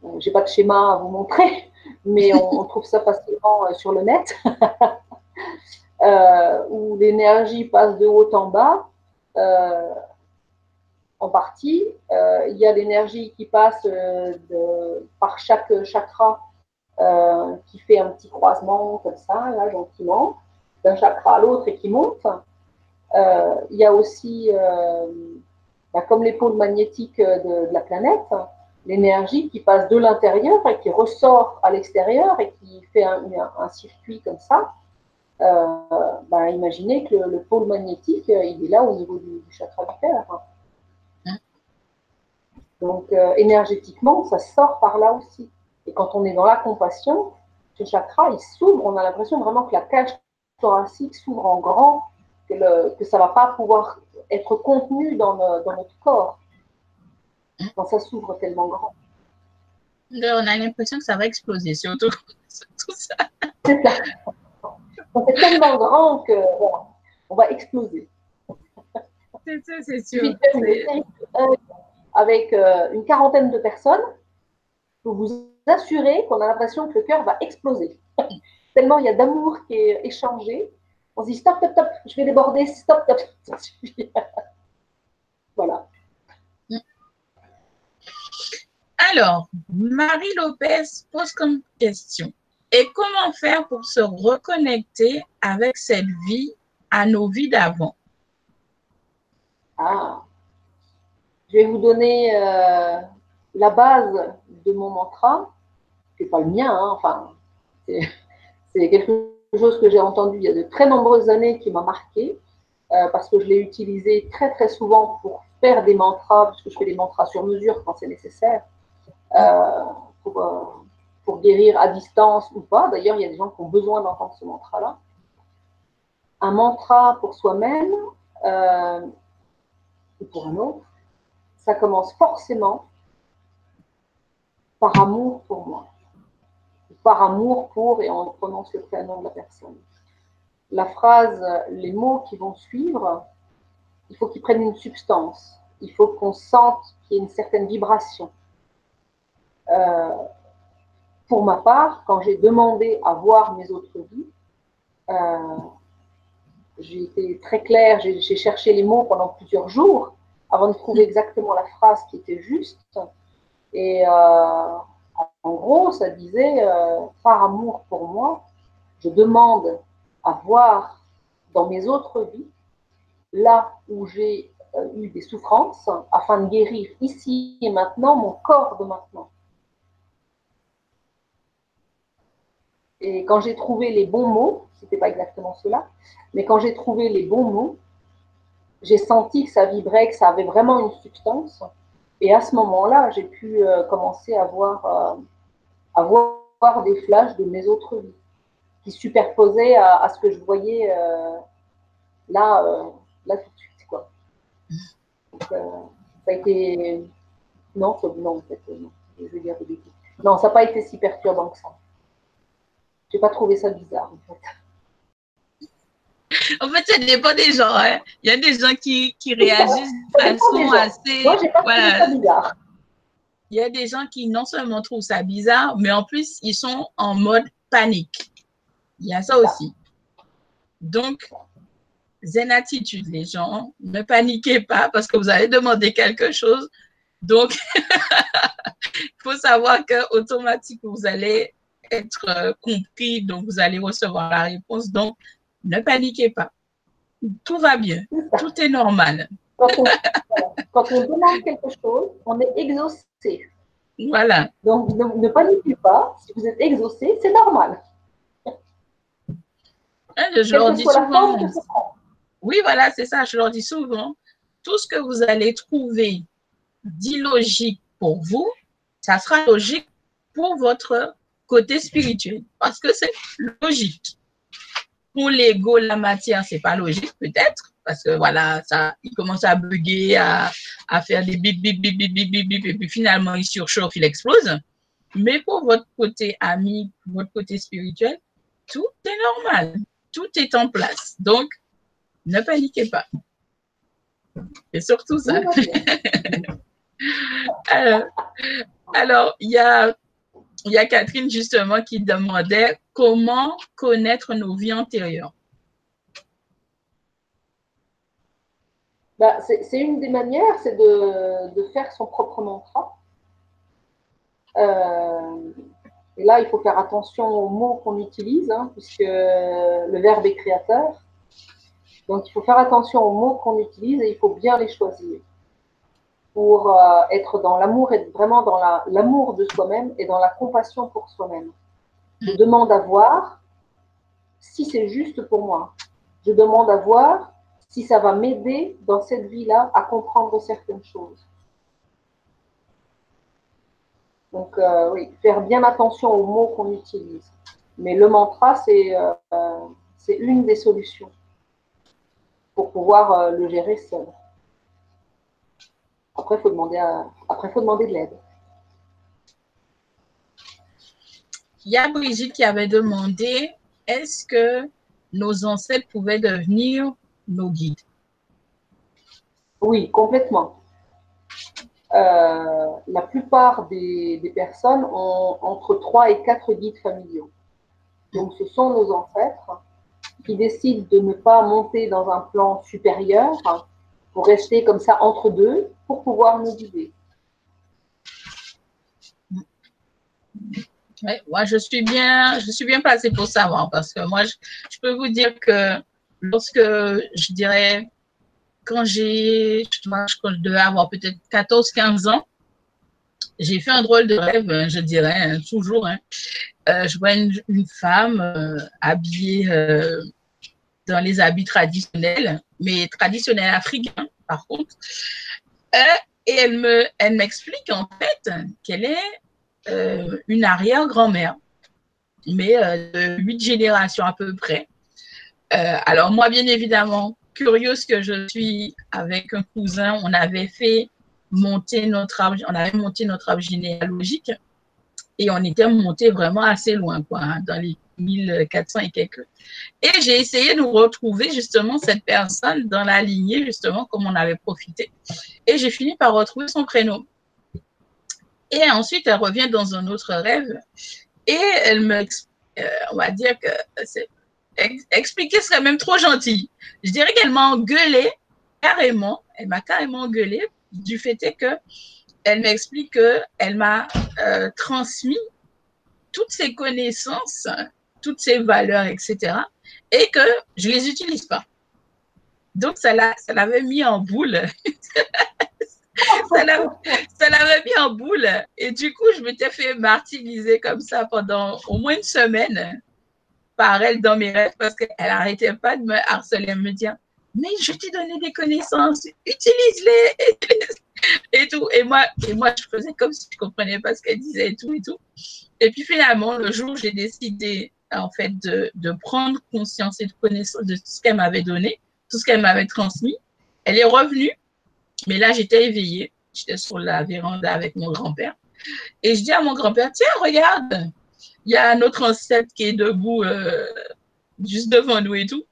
Euh, Je n'ai pas de schéma à vous montrer, <laughs> mais on, trouve ça facilement euh, sur le net, <laughs> où l'énergie passe de haut en bas. Partie, il y a l'énergie qui passe de, par chaque chakra, qui fait un petit croisement comme ça, là, gentiment, d'un chakra à l'autre et qui monte. il y a aussi bah, comme les pôles magnétiques euh, de, la planète, l'énergie qui passe de l'intérieur et qui ressort à l'extérieur et qui fait un, circuit comme ça. Euh, bah, imaginez que le, pôle magnétique, euh, il est là au niveau du, chakra du cœur. Donc, énergétiquement, ça sort par là aussi. Et quand on est dans la compassion, ce chakra, il s'ouvre. On a l'impression vraiment que la cage thoracique s'ouvre en grand, que, que ça ne va pas pouvoir être contenu dans, notre corps quand ça s'ouvre tellement grand. On a l'impression que ça va exploser, surtout, <laughs> tout ça. C'est C'est tellement grand que on va exploser. C'est ça, c'est sûr. Avec euh, une quarantaine de personnes, vous vous assurez qu'on a l'impression que le cœur va exploser. <laughs> tellement il y a d'amour qui est échangé on se dit stop, stop, stop, je vais déborder, stop, stop, ça suffit. <laughs> voilà. Alors, Marie Lopez pose comme question Et comment faire pour se reconnecter avec cette vie à nos vies d'avant? Ah, je vais vous donner euh, la base de mon mantra. C'est pas le mien, hein, enfin, <laughs> c'est quelque chose que j'ai entendu il y a de très nombreuses années qui m'a marqué, euh, parce que je l'ai utilisé très très souvent pour faire des mantras, parce que je fais des mantras sur mesure quand c'est nécessaire, euh, pour, pour, guérir à distance ou pas. D'ailleurs, il y a des gens qui ont besoin d'entendre ce mantra-là. Un mantra pour soi-même ou pour un autre, ça commence forcément par amour pour moi par amour pour, et on prononce le prénom de la personne. la phrase, les mots qui vont suivre, il faut qu'ils prennent une substance. Il faut qu'on sente qu'il y ait une certaine vibration. Euh, pour ma part, quand j'ai demandé à voir mes autres vies, euh, j'ai été très claire, j'ai cherché les mots pendant plusieurs jours avant de trouver exactement la phrase qui était juste. Et euh, en gros, ça disait, par amour pour moi, je demande à voir dans mes autres vies, là où j'ai eu des souffrances, afin de guérir ici et maintenant mon corps de maintenant. Et quand j'ai trouvé les bons mots, c'était pas exactement cela, mais quand j'ai trouvé les bons mots, j'ai senti que ça vibrait, que ça avait vraiment une substance. Et à ce moment-là, j'ai pu euh, commencer à voir, euh, à voir des flashs de mes autres vies qui superposaient à, ce que je voyais euh, là, tout de suite. Ça a été. Non, non, en fait, non. Je dire Non, ça n'a pas été si perturbant que ça. J'ai pas trouvé ça bizarre, en fait. En fait, ça dépend des gens. Hein. Il y a des gens qui, qui réagissent de façon assez. Moi, j'ai pas trouvé ça bizarre. Il y a des gens qui non seulement trouvent ça bizarre, mais en plus, ils sont en mode panique. Il y a ça aussi. Donc, zen attitude, les gens. Ne paniquez pas parce que vous allez demander quelque chose. Donc, il <laughs> faut savoir que automatiquement, vous allez être euh, compris, donc vous allez recevoir la réponse. Donc, ne paniquez pas. Tout va bien. Tout est normal. Quand on, demande quelque chose, on est exaucé. Voilà. Donc, ne, paniquez pas. Si vous êtes exaucé, c'est normal. Hein, je leur dis souvent. Oui, voilà, c'est ça. Je leur dis souvent. Tout ce que vous allez trouver d'illogique pour vous, ça sera logique pour votre côté spirituel, parce que c'est logique. Pour l'ego, la matière, c'est pas logique peut-être, parce que voilà, ça, il commence à bugger, à, à faire des bip, bip, bip, bip, bip, bip, bip, et puis finalement, il surchauffe, il explose. Mais pour votre côté ami, votre côté spirituel, tout est normal, tout est en place. Donc, ne paniquez pas. Et surtout ça. alors, <laughs> alors, il y a il y a Catherine justement qui demandait comment connaître nos vies antérieures. Bah, c'est une des manières, c'est de, faire son propre mantra. Euh, et là, il faut faire attention aux mots qu'on utilise, hein, puisque le verbe est créateur. Donc, il faut faire attention aux mots qu'on utilise et il faut bien les choisir pour euh, être dans l'amour et vraiment dans l'amour de soi-même et dans la compassion pour soi-même. Je demande à voir si c'est juste pour moi. Je demande à voir si ça va m'aider dans cette vie-là à comprendre certaines choses. Donc euh, oui, faire bien attention aux mots qu'on utilise. Mais le mantra, c'est euh, une des solutions pour pouvoir le gérer seul. Après, il faut demander, Après, faut demander de l'aide. Il y a Brigitte qui avait demandé est-ce que nos ancêtres pouvaient devenir nos guides? Oui, complètement. Euh, la plupart des, des, personnes ont entre 3 et 4 guides familiaux. Donc, ce sont nos ancêtres qui décident de ne pas monter dans un plan supérieur pour rester comme ça entre deux pour pouvoir nous guider. moi, je suis bien, je suis bien placée pour savoir parce que moi, je, peux vous dire que lorsque je dirais, quand j'ai, je devais avoir peut-être 14-15 ans, j'ai fait un drôle de rêve, je dirais, hein, toujours. Hein. Euh, je vois une, femme euh, habillée euh, dans les habits traditionnels, mais traditionnels africains, par contre. Euh, et elle me, elle m'explique en fait qu'elle est euh, une arrière-grand-mère, mais euh, de huit générations à peu près. alors moi, bien évidemment, curieuse que je suis, avec un cousin, on avait fait monter notre arbre, on avait monté notre arbre généalogique. Et on était monté vraiment assez loin, quoi, hein, dans les 1400 et quelques. Et j'ai essayé de retrouver justement cette personne dans la lignée, justement, comme on avait profité. Et j'ai fini par retrouver son prénom. Et ensuite, elle revient dans un autre rêve et elle me, euh, on va dire que expliquer serait même trop gentil. Je dirais qu'elle m'a engueulé carrément, elle m'a carrément engueulé du fait que elle m'explique qu'elle m'a euh, transmis toutes ses connaissances, toutes ses valeurs, etc. et que je les utilise pas. Donc, ça l'avait mis en boule. <laughs> ça l'avait mis en boule. Et du coup, je m'étais fait martyriser comme ça pendant au moins une semaine par elle dans mes rêves parce qu'elle n'arrêtait pas de me harceler, me dire Mais je t'ai donné des connaissances, utilise-les <laughs> <laughs> et tout. Et moi, et moi, je faisais comme si je ne comprenais pas ce qu'elle disait et tout et tout. Et puis finalement, le jour où j'ai décidé en fait de, prendre conscience et de connaissance de tout ce qu'elle m'avait donné, tout ce qu'elle m'avait transmis, elle est revenue mais là, j'étais éveillée. J'étais sur la véranda avec mon grand-père. Et je dis à mon grand-père, tiens, regarde, il y a notre ancêtre qui est debout euh, juste devant nous et tout.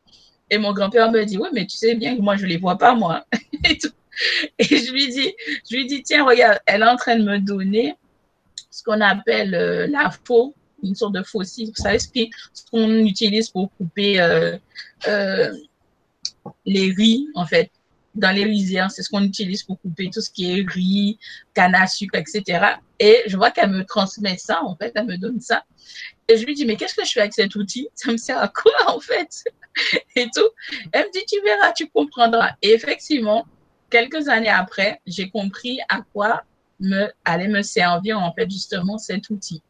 Et mon grand-père me dit, oui, mais tu sais bien que moi, je ne les vois pas, moi. <laughs> et, tout. Et je lui dis, je lui dis, tiens, regarde, elle est en train de me donner ce qu'on appelle euh, la faux, une sorte de faucille. Vous savez ce qu'on utilise pour couper euh, les riz, en fait dans les rizières, c'est ce qu'on utilise pour couper tout ce qui est riz, canne à sucre, etc. Et je vois qu'elle me transmet ça, en fait, elle me donne ça. Et je lui dis, mais qu'est-ce que je fais avec cet outil? Ça me sert à quoi, en fait? <laughs> Et tout. Elle me dit, tu verras, tu comprendras. Et effectivement, quelques années après, j'ai compris à quoi allait me servir, en fait, justement, cet outil.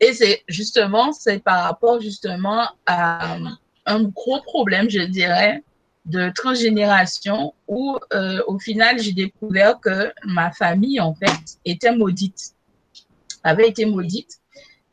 Et c'est justement, c'est par rapport justement à un gros problème, je dirais, de transgénération où, euh, au final, j'ai découvert que ma famille, en fait, était maudite, avait été maudite,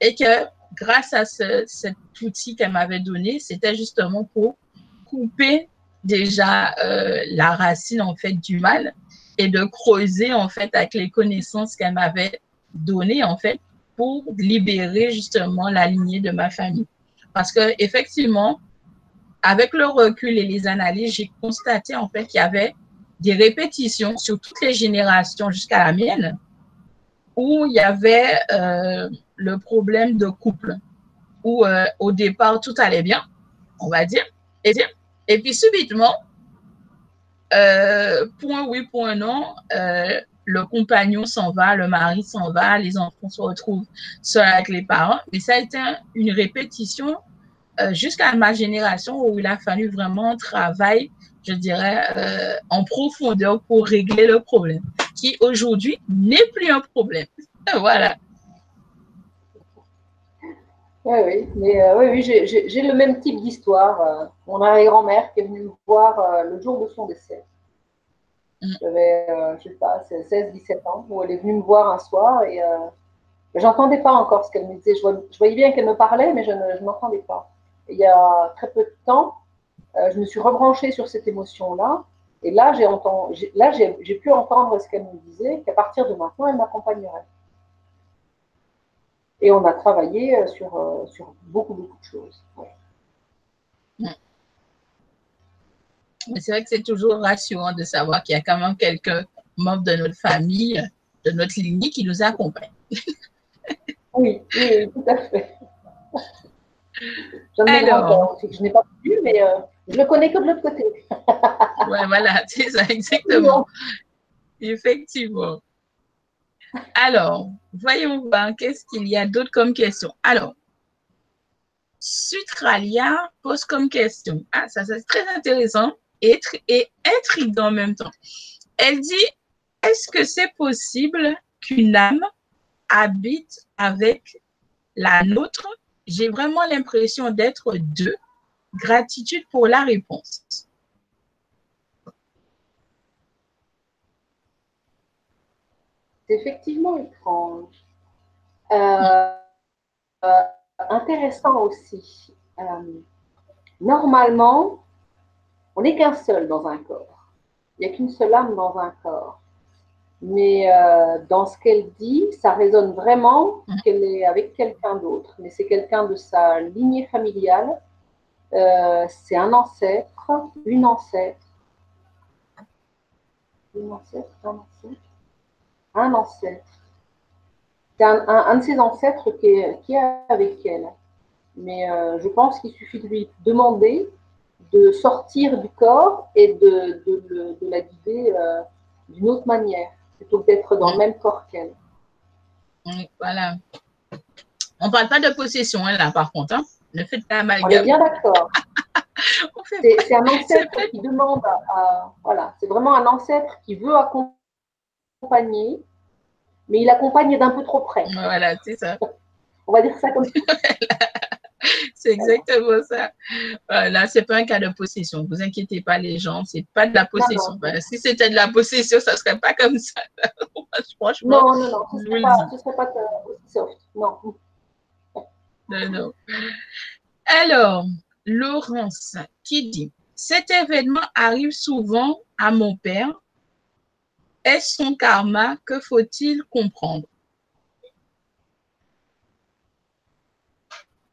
et que grâce à ce, cet outil qu'elle m'avait donné, c'était justement pour couper déjà euh, la racine, en fait, du mal et de creuser, en fait, avec les connaissances qu'elle m'avait données, en fait, pour libérer justement la lignée de ma famille. Parce que, effectivement, avec le recul et les analyses, j'ai constaté en fait qu'il y avait des répétitions sur toutes les générations jusqu'à la mienne, où il y avait euh, le problème de couple, où euh, au départ tout allait bien, on va dire, et, et puis subitement, euh, point oui, point non, le compagnon s'en va, le mari s'en va, les enfants se retrouvent seuls avec les parents, mais ça a été une répétition euh, jusqu'à ma génération où il a fallu vraiment travailler, je dirais, euh, en profondeur pour régler le problème, qui aujourd'hui n'est plus un problème. <laughs> voilà. Oui, oui, mais euh, oui, oui j'ai le même type d'histoire. mon arrière-grand-mère qui est venue me voir le jour de son décès. Mm. J'avais, je sais pas, 16-17 ans, où elle est venue me voir un soir et je n'entendais pas encore ce qu'elle me disait. Je, voyais bien qu'elle me parlait, mais je ne m'entendais pas il y a très peu de temps, euh, je me suis rebranchée sur cette émotion-là. Et là, j'ai là, j'ai pu entendre ce qu'elle me disait, qu'à partir de maintenant, elle m'accompagnerait. Et on a travaillé euh, sur, euh, sur beaucoup, beaucoup de choses. C'est vrai que c'est toujours rassurant de savoir qu'il y a quand même quelques membres de notre famille, de notre lignée qui nous accompagnent. <laughs> oui, oui, tout à fait. Alors, je n'ai pas vu, mais euh, je le connais que de l'autre côté. ouais, voilà, <laughs> c'est ça, exactement. Effectivement. Alors, voyons voir, qu'est-ce qu'il y a d'autre comme question. Alors, Sutralia pose comme question. Ah, ça, c'est très intéressant et, et intriguant en même temps. Elle dit, est-ce que c'est possible qu'une âme habite avec la nôtre? J'ai vraiment l'impression d'être deux. Gratitude pour la réponse. Effectivement étrange. Euh, euh, intéressant aussi. Euh, normalement, on n'est qu'un seul dans un corps. Il n'y a qu'une seule âme dans un corps. Mais dans ce qu'elle dit, ça résonne vraiment qu'elle est avec quelqu'un d'autre. Mais c'est quelqu'un de sa lignée familiale. C'est un ancêtre, une ancêtre. Une ancêtre, un ancêtre. Un ancêtre. C'est un, de ses ancêtres qui est, qui est avec elle. Mais euh, je pense qu'il suffit de lui demander de sortir du corps et de, de, de la guider d'une autre manière plutôt que d'être dans le même corps qu'elle. voilà. On ne parle pas de possession, hein, là, par contre. Hein. Ne faites pas amalgame. On est bien d'accord. <laughs> c'est un ancêtre qui demande à, Voilà, c'est vraiment un ancêtre qui veut accompagner, mais il accompagne d'un peu trop près. Voilà, c'est ça. On va dire ça comme ça. <laughs> c'est exactement ça. Là, ce n'est pas un cas de possession. Ne vous inquiétez pas, les gens, ce n'est pas de la possession. Ben, si c'était de la possession, ça ne serait pas comme ça. <laughs> Franchement, non, non, non, ce ne serait, pas aussi soft. Non. Non, non. Alors, Laurence qui dit Cet événement arrive souvent à mon père. Est-ce son karma Que faut-il comprendre?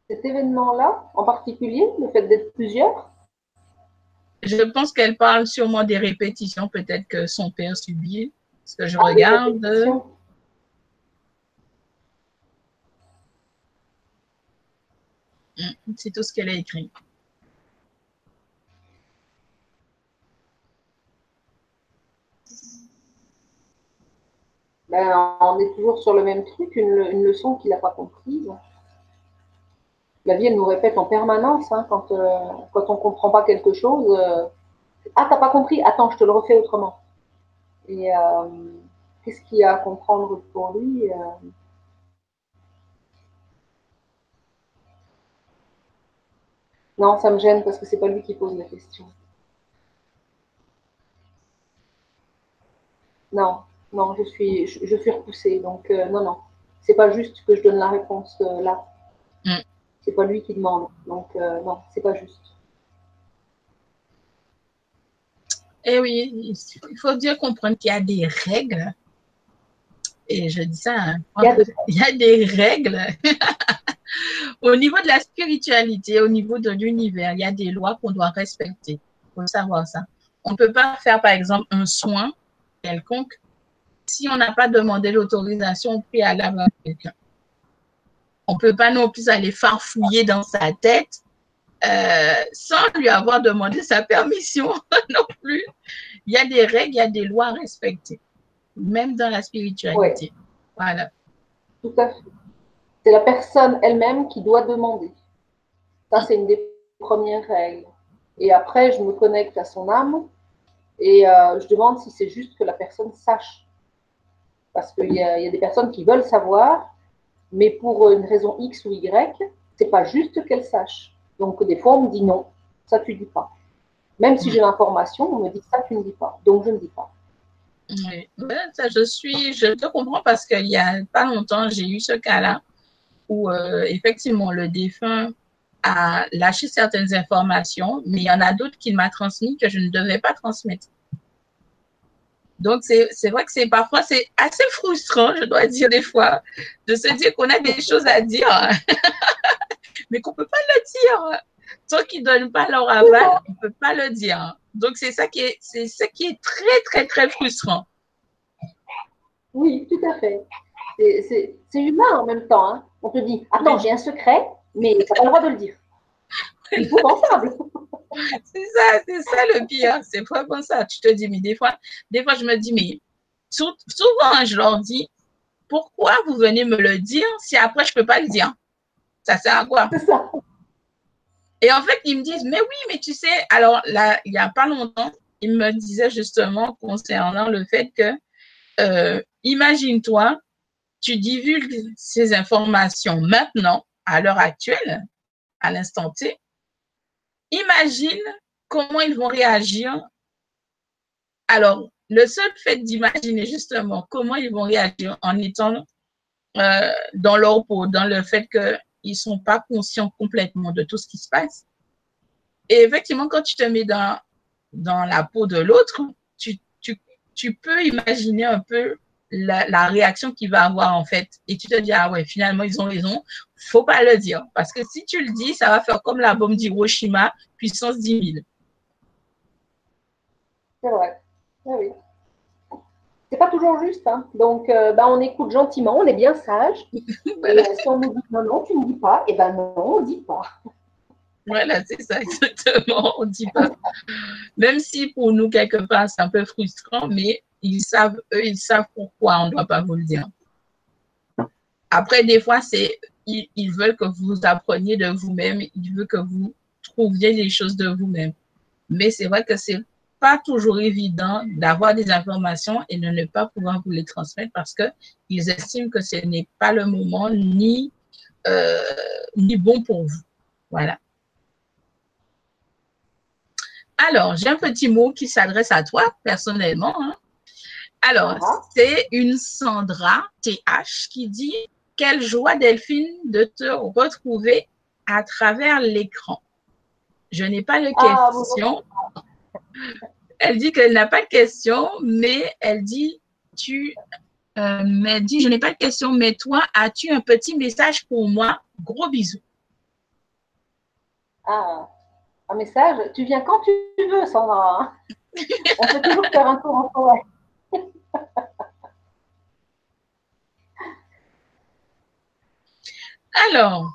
Cet événement-là en particulier, le fait d'être plusieurs? Je pense qu'elle parle sûrement des répétitions, peut-être que son père subit. Ce que je ah, regarde? Hmm, c'est tout ce qu'elle a écrit. Ben, on est toujours sur le même truc, une, leçon qu'il n'a pas comprise la vie, elle nous répète en permanence hein, quand, euh, quand on ne comprend pas quelque chose. Euh, ah, t'as pas compris Attends, je te le refais autrement. Et euh, qu'est-ce qu'il y a à comprendre pour lui Non, ça me gêne parce que c'est pas lui qui pose la question. Non, non, je suis, je, suis repoussée. Donc, non, non. C'est pas juste que je donne la réponse là. Mm c'est pas lui qui demande. Donc, euh, non, c'est pas juste. Eh oui, il faut bien comprendre qu'il y a des règles. Et je dis ça, hein, il, y a des règles. <laughs> au niveau de la spiritualité, au niveau de l'univers, il y a des lois qu'on doit respecter. Il faut savoir ça. On ne peut pas faire, par exemple, un soin quelconque si on n'a pas demandé l'autorisation au préalable à quelqu'un. On ne peut pas non plus aller farfouiller dans sa tête euh, sans lui avoir demandé sa permission <laughs> non plus. Il y a des règles, il y a des lois à respecter, même dans la spiritualité. Voilà. Tout à fait. C'est la personne elle-même qui doit demander. Ça, c'est une des premières règles. Et après, je me connecte à son âme et euh, je demande si c'est juste que la personne sache. Parce qu'il y, a des personnes qui veulent savoir mais pour une raison X ou Y, c'est pas juste qu'elle sache. Donc des fois, on me dit non, ça tu dis pas. Même si j'ai l'information, on me dit ça tu ne dis pas. Donc je ne dis pas. Oui, ça, je suis, je te comprends parce qu'il y a pas longtemps, j'ai eu ce cas-là où euh, effectivement le défunt a lâché certaines informations, mais il y en a d'autres qu'il m'a transmis que je ne devais pas transmettre. Donc, c'est vrai que c'est parfois, c'est assez frustrant, je dois dire des fois, de se dire qu'on a des choses à dire, <laughs> mais qu'on ne peut pas le dire. Tant qu'ils ne donnent pas leur aval, on ne peut pas le dire. Donc, c'est ça qui est, c'est ça qui est très, très, très frustrant. Oui, tout à fait. C'est humain en même temps. Hein. On te dit, attends, j'ai un secret, mais tu n'as pas le droit de le dire. Il faut ensemble. <laughs> c'est ça, c'est ça le pire. C'est vraiment ça. Tu te dis, mais des fois, des fois, je me dis, mais souvent, je leur dis, pourquoi vous venez me le dire si après, je ne peux pas le dire? Ça sert à quoi? Ça. Et en fait, ils me disent, mais oui, mais tu sais, alors là, il n'y a pas longtemps, ils me disaient justement concernant le fait que, euh, imagine-toi, tu divulgues ces informations maintenant, à l'heure actuelle, à l'instant T, imagine comment ils vont réagir. Alors, le seul fait d'imaginer justement comment ils vont réagir en étant euh, dans leur peau, dans le fait qu'ils ne sont pas conscients complètement de tout ce qui se passe. Et effectivement, quand tu te mets dans, dans la peau de l'autre, tu, tu, tu peux imaginer un peu la, réaction qu'il va avoir en fait. Et tu te dis, ah ouais, finalement, ils ont raison. Faut pas le dire. Parce que si tu le dis, ça va faire comme la bombe d'Hiroshima, puissance 10 000. C'est vrai. Ah oui. C'est pas toujours juste. Hein. Donc, euh, bah, on écoute gentiment, on est bien sage. <laughs> Euh, si on nous dit non, non, tu ne dis pas, et eh ben non, on ne dit pas. Voilà, c'est ça, <laughs> exactement. On ne dit pas. Même si pour nous, quelque part, c'est un peu frustrant, mais ils savent, eux, ils savent pourquoi on ne doit pas vous le dire. Après, des fois, c'est ils, ils, veulent que vous appreniez de vous-même, ils veulent que vous trouviez les choses de vous-même. Mais c'est vrai que c'est pas toujours évident d'avoir des informations et de ne pas pouvoir vous les transmettre parce qu'ils estiment que ce n'est pas le moment ni, euh, ni bon pour vous. Voilà. Alors, j'ai un petit mot qui s'adresse à toi personnellement. Hein. Alors, c'est une Sandra TH qui dit Quelle joie, Delphine, de te retrouver à travers l'écran. Je n'ai pas de ah, question. Elle dit qu'elle n'a pas de question, mais elle dit Tu euh, dit Je n'ai pas de question, mais toi, as-tu un petit message pour moi? Gros bisous. Ah, un message? Tu viens quand tu veux, Sandra. <laughs> On peut toujours faire un tour en forêt. Alors,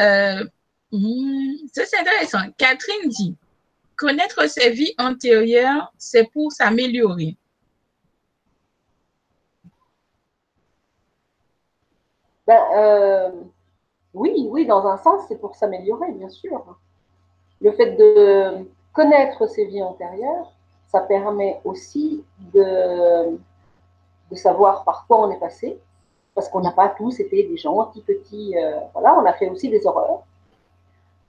euh, hmm, c'est intéressant. Catherine dit, connaître ses vies antérieures, c'est pour s'améliorer. Ben, euh, oui, oui, dans un sens, c'est pour s'améliorer, bien sûr. Le fait de connaître ses vies antérieures, ça permet aussi de savoir par quoi on est passé, parce qu'on n'a pas tous été des gentils petits. Euh, voilà, on a fait aussi des horreurs.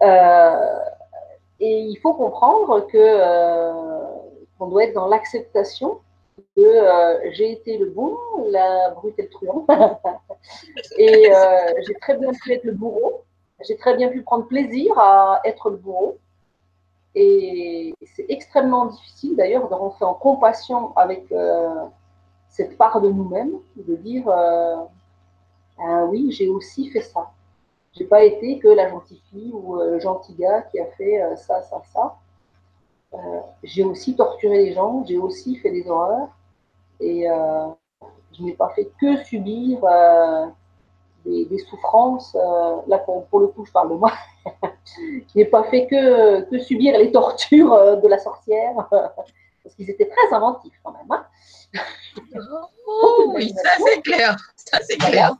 Euh, et il faut comprendre que euh, qu'on doit être dans l'acceptation de j'ai été le bon, la brute et le truand. <laughs> et j'ai très bien pu être le bourreau. J'ai très bien pu prendre plaisir à être le bourreau. Et c'est extrêmement difficile d'ailleurs de rentrer en compassion avec cette part de nous-mêmes, de dire euh, ah oui, j'ai aussi fait ça. J'ai pas été que la gentille fille ou le gentil gars qui a fait euh, ça, ça, ça. j'ai aussi torturé les gens, j'ai aussi fait des horreurs et je n'ai pas fait que subir des, souffrances. là, pour, le coup, je parle de moi. <laughs> qui n'ai pas fait que, subir les tortures euh, de la sorcière, <laughs> parce qu'ils étaient très inventifs quand même. Hein. Oh, oui, ça c'est clair, ça c'est clair.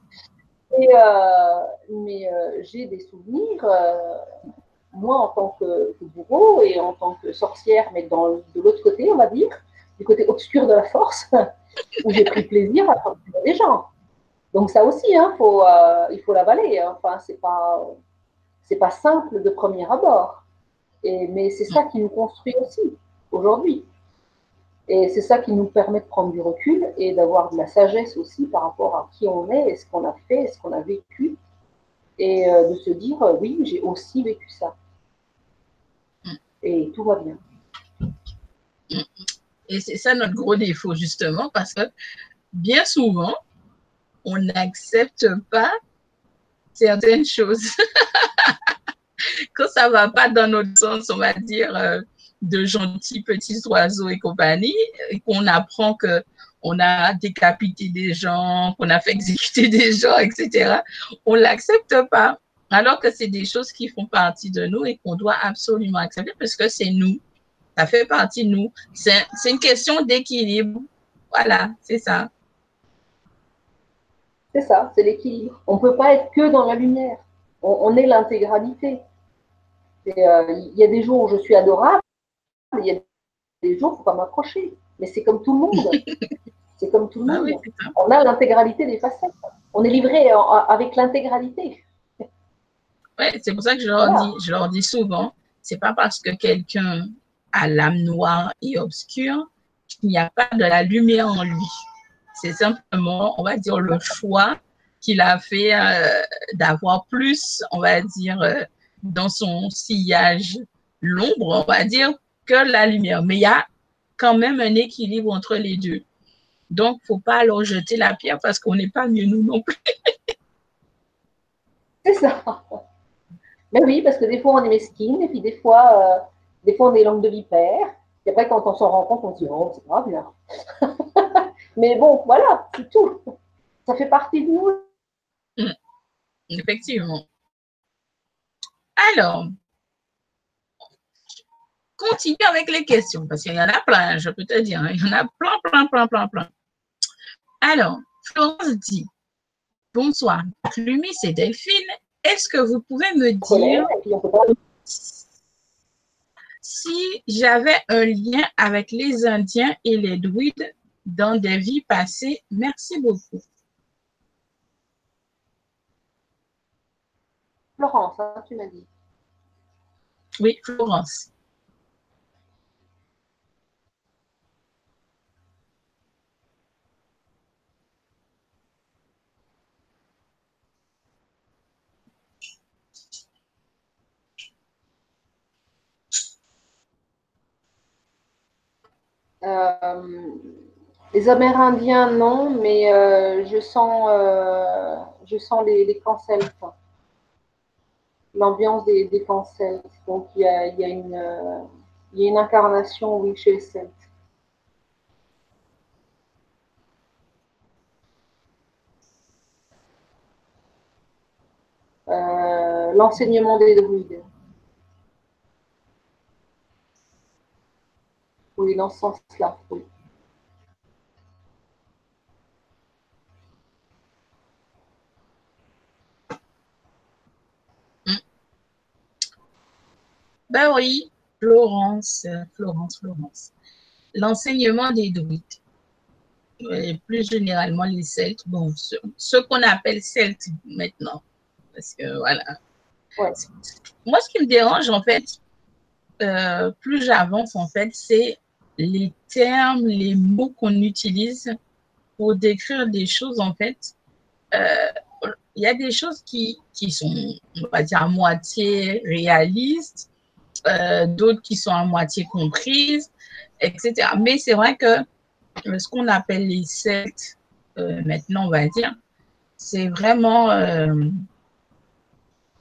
Et, euh, mais euh, j'ai des souvenirs, moi en tant que, bourreau et en tant que sorcière, mais dans, de l'autre côté, on va dire, du côté obscur de la force, <laughs> où j'ai pris plaisir à torturer les gens. Donc ça aussi, hein, faut, il faut l'avaler. Hein. Enfin, c'est pas c'est pas simple de premier abord. Et, mais c'est ça qui nous construit aussi aujourd'hui. Et c'est ça qui nous permet de prendre du recul et d'avoir de la sagesse aussi par rapport à qui on est ce qu'on a fait ce qu'on a vécu. Et euh, de se dire, euh, oui, j'ai aussi vécu ça. Et tout va bien. Et c'est ça notre gros défaut, justement, parce que bien souvent, on n'accepte pas certaines choses. <laughs> Quand ça va pas dans notre sens, on va dire, euh, de gentils petits oiseaux et compagnie, et qu'on apprend que on a décapité des gens, qu'on a fait exécuter des gens, etc., on l'accepte pas. Alors que c'est des choses qui font partie de nous et qu'on doit absolument accepter parce que c'est nous. Ça fait partie de nous. C'est une question d'équilibre. Voilà, c'est ça. C'est ça, c'est l'équilibre. On ne peut pas être que dans la lumière. On, est l'intégralité. Euh, il y a des jours où je suis adorable, il y a des jours il ne faut pas m'approcher. Mais c'est comme tout le monde. <laughs> c'est comme tout le ah monde. on a l'intégralité des facettes. On est livré avec l'intégralité. Oui, c'est pour ça que je leur, dis, je leur dis souvent, c'est pas parce que quelqu'un a l'âme noire et obscure qu'il n'y a pas de la lumière en lui. C'est simplement, on va dire, le choix qu'il a fait euh, d'avoir plus, on va dire, euh, dans son sillage l'ombre, on va dire, que la lumière. Mais il y a quand même un équilibre entre les deux. Donc, il ne faut pas leur jeter la pierre parce qu'on n'est pas mieux nous non plus. <laughs> C'est ça. Mais oui, parce que des fois, on est mesquine, et puis des fois, euh, des fois on est langue de vipère. Et après, quand on s'en rend compte, on se dit, oh, c'est grave, là. <laughs> Mais bon, voilà, c'est tout. Ça fait partie de nous. Mm. Effectivement. Alors, continue avec les questions, parce qu'il y en a plein, je peux te dire. Il y en a plein, plein, plein, plein, plein. Alors, Florence dit, bonsoir, Clumis et Delphine, est-ce que vous pouvez me dire si j'avais un lien avec les Indiens et les druides dans des vies passées? Merci beaucoup. Florence, hein, tu m'as dit. Oui, Florence. Les Amérindiens, non, mais euh, je sens, euh, je sens les, les cancels, l'ambiance des, des cancels. Donc, il y a, y, a une, y a une incarnation, oui, chez les Celtes. L'enseignement des druides. Oui, dans ce sens-là, oui. Ben oui, Florence, Florence, Florence. L'enseignement des druides. Et plus généralement les Celtes, bon, ce, qu'on appelle Celtes maintenant. Parce que voilà. Moi, ce qui me dérange, en fait, euh, plus j'avance, en fait, c'est les termes, les mots qu'on utilise pour décrire des choses, en fait, euh, il y a des choses qui, qui, sont, on va dire, à moitié réalistes, euh, d'autres qui sont à moitié comprises, etc. Mais c'est vrai que euh, ce qu'on appelle les sectes, maintenant, on va dire, c'est vraiment,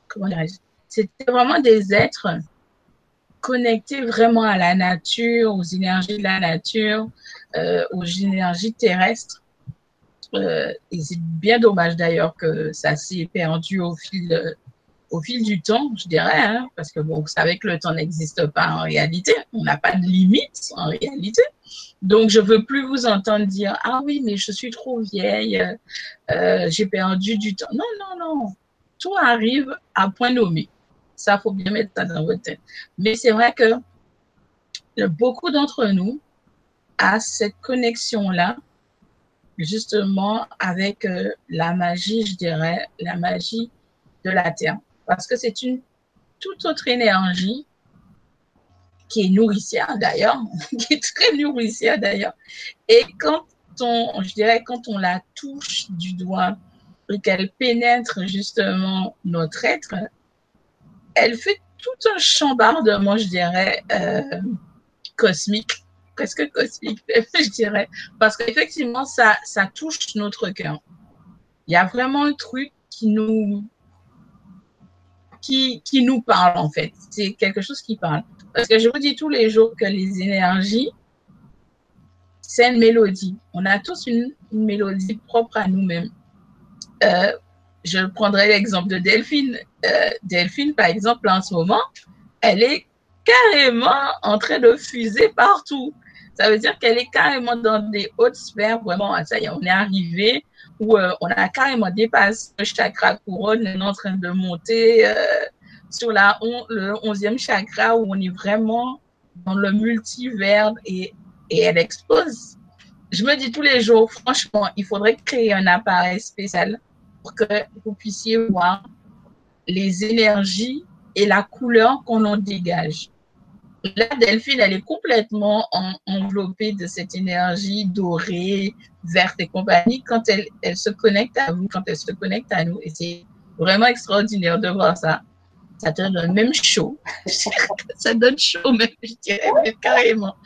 comment dirais-je, c'était vraiment des êtres connecter vraiment à la nature, aux énergies de la nature, euh, aux énergies terrestres. Euh, et c'est bien dommage d'ailleurs que ça s'est perdu au fil, euh, au fil du temps, je dirais, hein, parce que bon, vous savez que le temps n'existe pas en réalité, on n'a pas de limite en réalité. Donc, je veux plus vous entendre dire ah oui, mais je suis trop vieille, j'ai perdu du temps. Non, non, non, tout arrive à point nommé. Ça, faut bien mettre ça dans votre tête. Mais c'est vrai que beaucoup d'entre nous a cette connexion-là, justement, avec euh, la magie, je dirais, la magie de la Terre. Parce que c'est une toute autre énergie qui est nourricière d'ailleurs, <laughs> qui est très nourricière d'ailleurs. Et quand on, la touche du doigt et qu'elle pénètre justement notre être, elle fait tout un chambardement, je dirais, euh, cosmique, presque cosmique, <laughs> je dirais, parce qu'effectivement, ça, ça touche notre cœur. Il y a vraiment un truc qui nous, qui, qui nous parle, en fait. C'est quelque chose qui parle. Parce que je vous dis tous les jours que les énergies, c'est une mélodie. On a tous une, mélodie propre à nous-mêmes. Euh, je prendrai l'exemple de Delphine. Euh, Delphine, par exemple, en ce moment, elle est carrément en train de fuser partout. Ça veut dire qu'elle est carrément dans des hautes sphères. Vraiment, ça y est, on est arrivé où euh, on a carrément dépassé le chakra couronne. On est en train de monter euh, sur la le 11e chakra où on est vraiment dans le multivers et, et elle explose. Je me dis tous les jours, franchement, il faudrait créer un appareil spécial pour que vous puissiez voir les énergies et la couleur qu'on en dégage. La Delphine, elle est complètement enveloppée de cette énergie dorée, verte et compagnie quand elle, elle se connecte à vous, quand elle se connecte à nous. Et c'est vraiment extraordinaire de voir ça. Ça donne même chaud. <laughs> ça donne chaud, même, je dirais, carrément.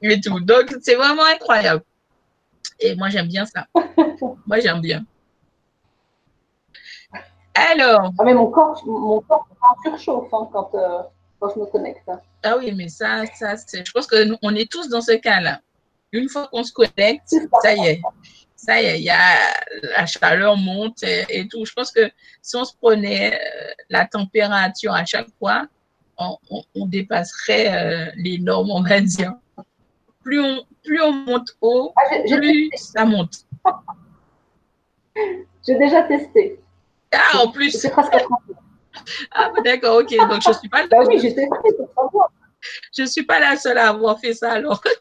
Et tout. Donc, c'est vraiment incroyable. Et moi, j'aime bien ça. moi, j'aime bien. Alors. Ah, mais mon corps, mon corps surchauffe hein, quand, euh, quand je me connecte. Ah oui, mais ça, ça je pense qu'on est tous dans ce cas-là. Une fois qu'on se connecte, ça y est. Ça y est, y a la chaleur monte et, tout. Je pense que si on se prenait euh, la température à chaque fois, on, dépasserait euh, les normes, on va dire. Plus on, plus on monte haut, ah, plus ça monte. <laughs> J'ai déjà testé. Ah, en plus. C'est presque Ah, d'accord, ok. Donc, je ne suis pas. Bah oui, savoir. Je ne suis pas la seule à avoir fait ça alors. <laughs>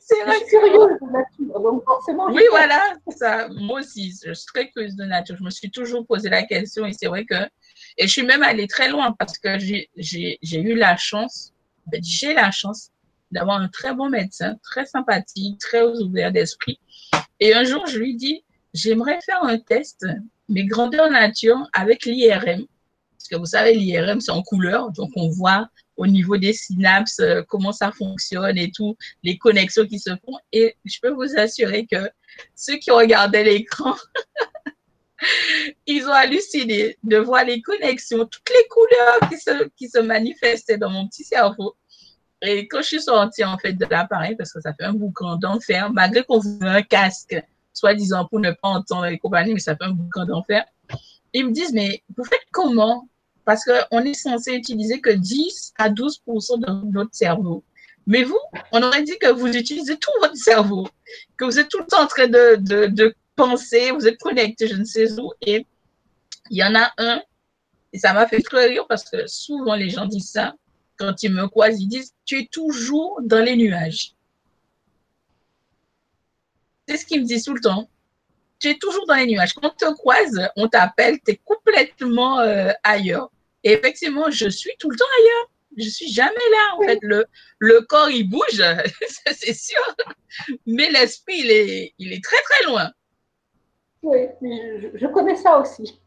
c'est vrai. Je suis curieuse de nature, donc forcément. Oui, voilà, ça. Moi aussi, je suis très curieuse de nature. Je me suis toujours posé la question et c'est vrai que. Et je suis même allée très loin parce que j'ai eu la chance, j'ai la chance d'avoir un très bon médecin, très sympathique, très ouvert d'esprit. Et un jour, je lui dis, j'aimerais faire un test, mais grandeur nature, avec l'IRM. Parce que vous savez, l'IRM, c'est en couleur, donc on voit au niveau des synapses euh, comment ça fonctionne et tout, les connexions qui se font. Et je peux vous assurer que ceux qui regardaient l'écran, <laughs> ils ont halluciné de voir les connexions, toutes les couleurs qui se, qui se manifestaient dans mon petit cerveau. Et quand je suis sortie en fait de l'appareil, parce que ça fait un boucan d'enfer, malgré qu'on veut un casque, soi-disant pour ne pas entendre les compagnies, mais ça fait un boucan d'enfer, ils me disent, mais vous faites comment? Parce qu'on est censé utiliser que 10 à 12% de notre cerveau. Mais vous, on aurait dit que vous utilisez tout votre cerveau, que vous êtes tout le temps en train de, de, de penser, vous êtes connecté, je ne sais où. Et il y en a un, et ça m'a fait très rire parce que souvent les gens disent ça, quand ils me croisent, ils disent, tu es toujours dans les nuages. C'est ce qu'ils me disent tout le temps tu es toujours dans les nuages. Quand on te croise, on t'appelle, tu es complètement euh, ailleurs. Et effectivement, je suis tout le temps ailleurs. Je suis jamais là. En fait, le, le corps, il bouge, <laughs> c'est sûr. Mais l'esprit, il est, il est très, très loin. Oui, je, connais ça aussi.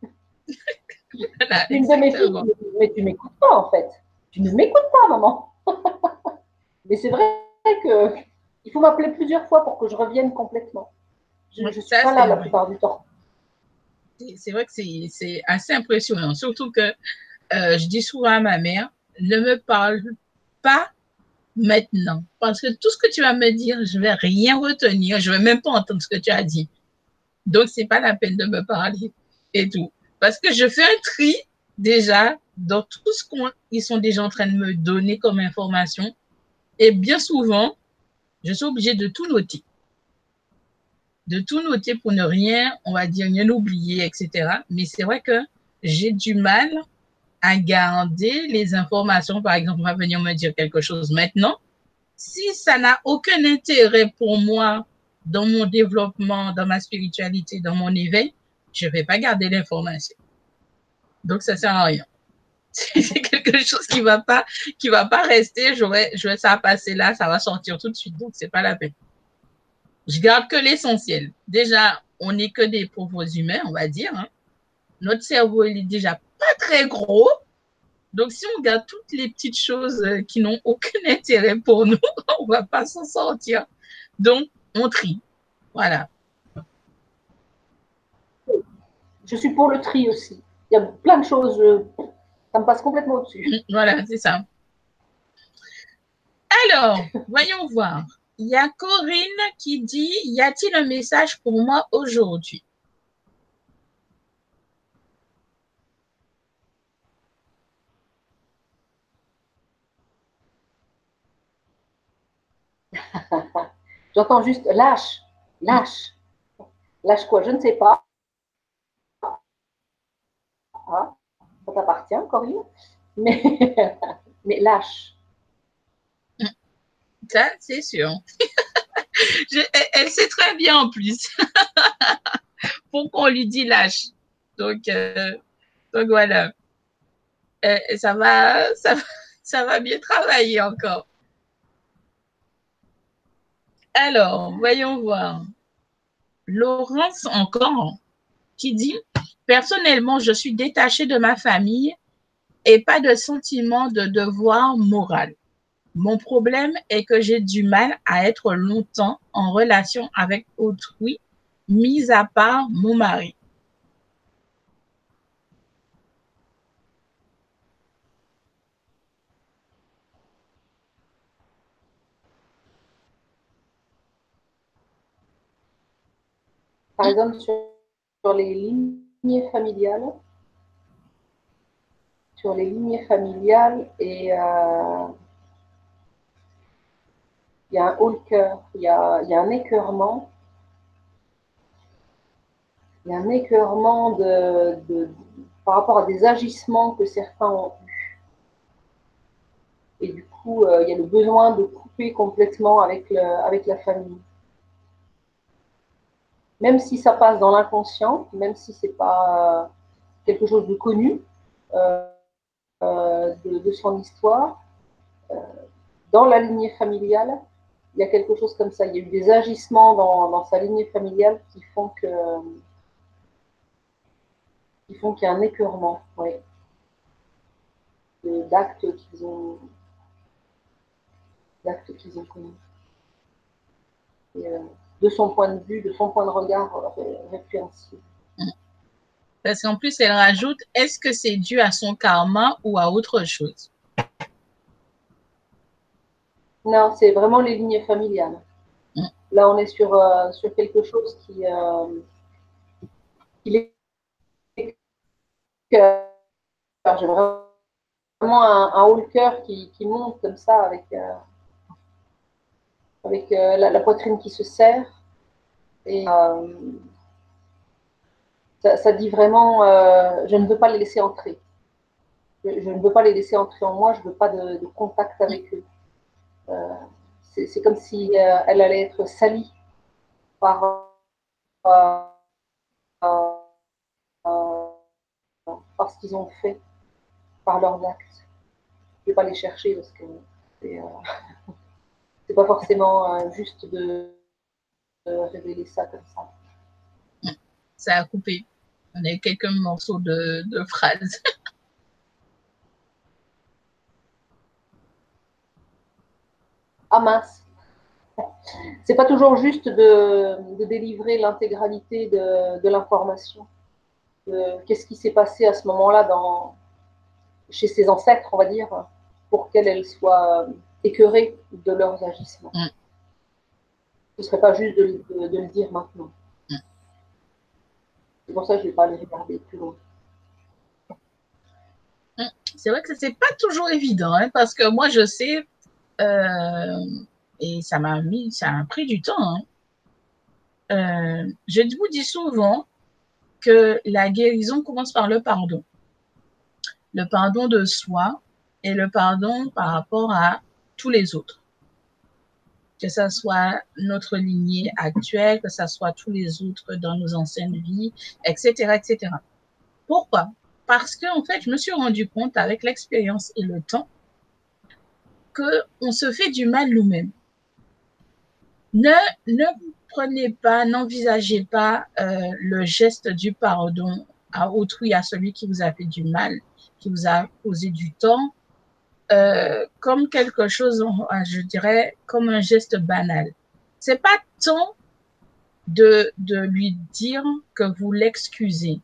Une de mes filles, mais tu m'écoutes pas, en fait. Tu ne m'écoutes pas, maman. <laughs> mais c'est vrai que il faut m'appeler plusieurs fois pour que je revienne complètement. Je ne suis pas là la plupart du temps. C'est vrai que c'est assez impressionnant. Surtout que euh, je dis souvent à ma mère, ne me parle pas maintenant. Parce que tout ce que tu vas me dire, je vais rien retenir. Je vais même pas entendre ce que tu as dit. Donc, c'est pas la peine de me parler et tout. Parce que je fais un tri déjà dans tout ce qu'ils sont déjà en train de me donner comme information. Et bien souvent, je suis obligée de tout noter. De tout noter pour ne rien, on va dire, rien oublier, etc. Mais c'est vrai que j'ai du mal à garder les informations. Par exemple, on va venir me dire quelque chose maintenant. Si ça n'a aucun intérêt pour moi dans mon développement, dans ma spiritualité, dans mon éveil, je ne vais pas garder l'information. Donc, ça sert à rien. <laughs> C'est quelque chose qui va pas, qui va pas rester. J'aurais, je ça passer là, ça va sortir tout de suite. Donc, c'est pas la peine. Je garde que l'essentiel. Déjà, on n'est que des pauvres humains, on va dire. Hein. Notre cerveau, il est déjà pas très gros. Donc, si on garde toutes les petites choses euh, qui n'ont aucun <laughs> intérêt pour nous, <laughs> on va pas s'en sortir. Donc, on trie. Voilà. Je suis pour le tri aussi. Il y a plein de choses, euh, ça me passe complètement au-dessus. Mm, voilà, c'est ça. Alors, voyons voir. Il y a Corinne qui dit, y a-t-il un message pour moi aujourd'hui? <laughs> J'entends juste lâche, lâche. Lâche quoi? Je ne sais pas. Ah, t'appartient, Corinne. <laughs> Mais, lâche. Ça, c'est sûr. <laughs> elle, sait très bien en plus. <laughs> Pourquoi on lui dit lâche. Donc, euh, donc voilà. Euh, ça, va, ça, ça va bien travailler encore. Alors, voyons voir. Laurence encore, qui dit, personnellement, je suis détachée de ma famille et pas de sentiment de devoir moral. Mon problème est que j'ai du mal à être longtemps en relation avec autrui, mis à part mon mari. Par exemple, sur, les lignées sur les lignées familiales et euh, il y a un haut cœur, il y a, il y a un écœurement. Il y a un écœurement de, de, par rapport à des agissements que certains ont eus. Et du coup, euh, il y a le besoin de couper complètement avec, le, avec la famille. Même si ça passe dans l'inconscient, même si ce n'est pas euh, quelque chose de connu euh, de, de, son histoire, dans la lignée familiale, il y a quelque chose comme ça. Il y a eu des agissements dans, sa lignée familiale qui font que qu'il y a un écœurement, d'actes qu'ils ont. Euh, de son point de vue, de son point de regard répréhensible. Parce qu'en plus, elle rajoute, est-ce que c'est dû à son karma ou à autre chose? Non, c'est vraiment les lignes familiales. Mm. Là, on est sur, euh, sur quelque chose qui, euh, est. J'ai vraiment un, un haut cœur qui, monte comme ça avec, euh, avec la, poitrine qui se serre. Et ça, dit vraiment je ne veux pas les laisser entrer. Je, ne veux pas les laisser entrer en moi, je ne veux pas de contact avec eux. Euh, c'est comme si euh, elle allait être salie par, euh, par ce qu'ils ont fait, par leurs actes. Je ne vais pas les chercher parce que <laughs> pas forcément juste de, révéler ça comme ça. Ça a coupé. On a quelques morceaux de, de phrases. <laughs> ah mince. C'est pas toujours juste de, délivrer l'intégralité de, l'information. Qu'est-ce qui s'est passé à ce moment-là dans, chez ses ancêtres, on va dire, pour qu'elles soient écœurées de leurs agissements. Mm. Ce ne serait pas juste de, le dire maintenant. Mm. C'est pour ça que je ne vais pas aller regarder plus loin. Mm. C'est vrai que ce n'est pas toujours évident, hein, parce que moi, je sais, euh, et ça m'a mis, ça a pris du temps. Hein. Euh, je vous dis souvent que la guérison commence par le pardon. Le pardon de soi et le pardon par rapport à tous les autres. Que ce soit notre lignée actuelle, que ce soit tous les autres dans nos anciennes vies, etc., etc. Pourquoi? Parce que, en fait, je me suis rendu compte avec l'expérience et le temps on se fait du mal nous-mêmes. Ne, ne prenez pas, n'envisagez pas euh, le geste du pardon à autrui, à celui qui vous a fait du mal, qui vous a causé du tort, euh, comme quelque chose, je dirais, comme un geste banal. C'est pas tant de, de lui dire que vous l'excusez,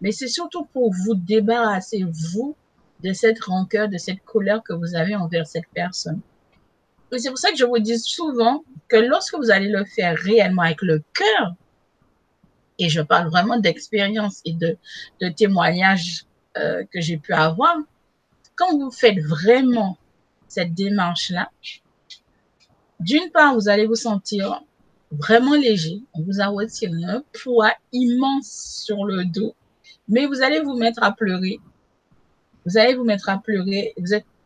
mais c'est surtout pour vous débarrasser, vous, de cette rancœur, de cette colère que vous avez envers cette personne. Et c'est pour ça que je vous dis souvent que lorsque vous allez le faire réellement avec le cœur, et je parle vraiment d'expérience et de, de témoignages euh, que j'ai pu avoir, quand vous faites vraiment cette démarche-là, d'une part, vous allez vous sentir vraiment léger. On vous a retiré un poids immense sur le dos, mais vous allez vous mettre à pleurer vous allez vous mettre à pleurer.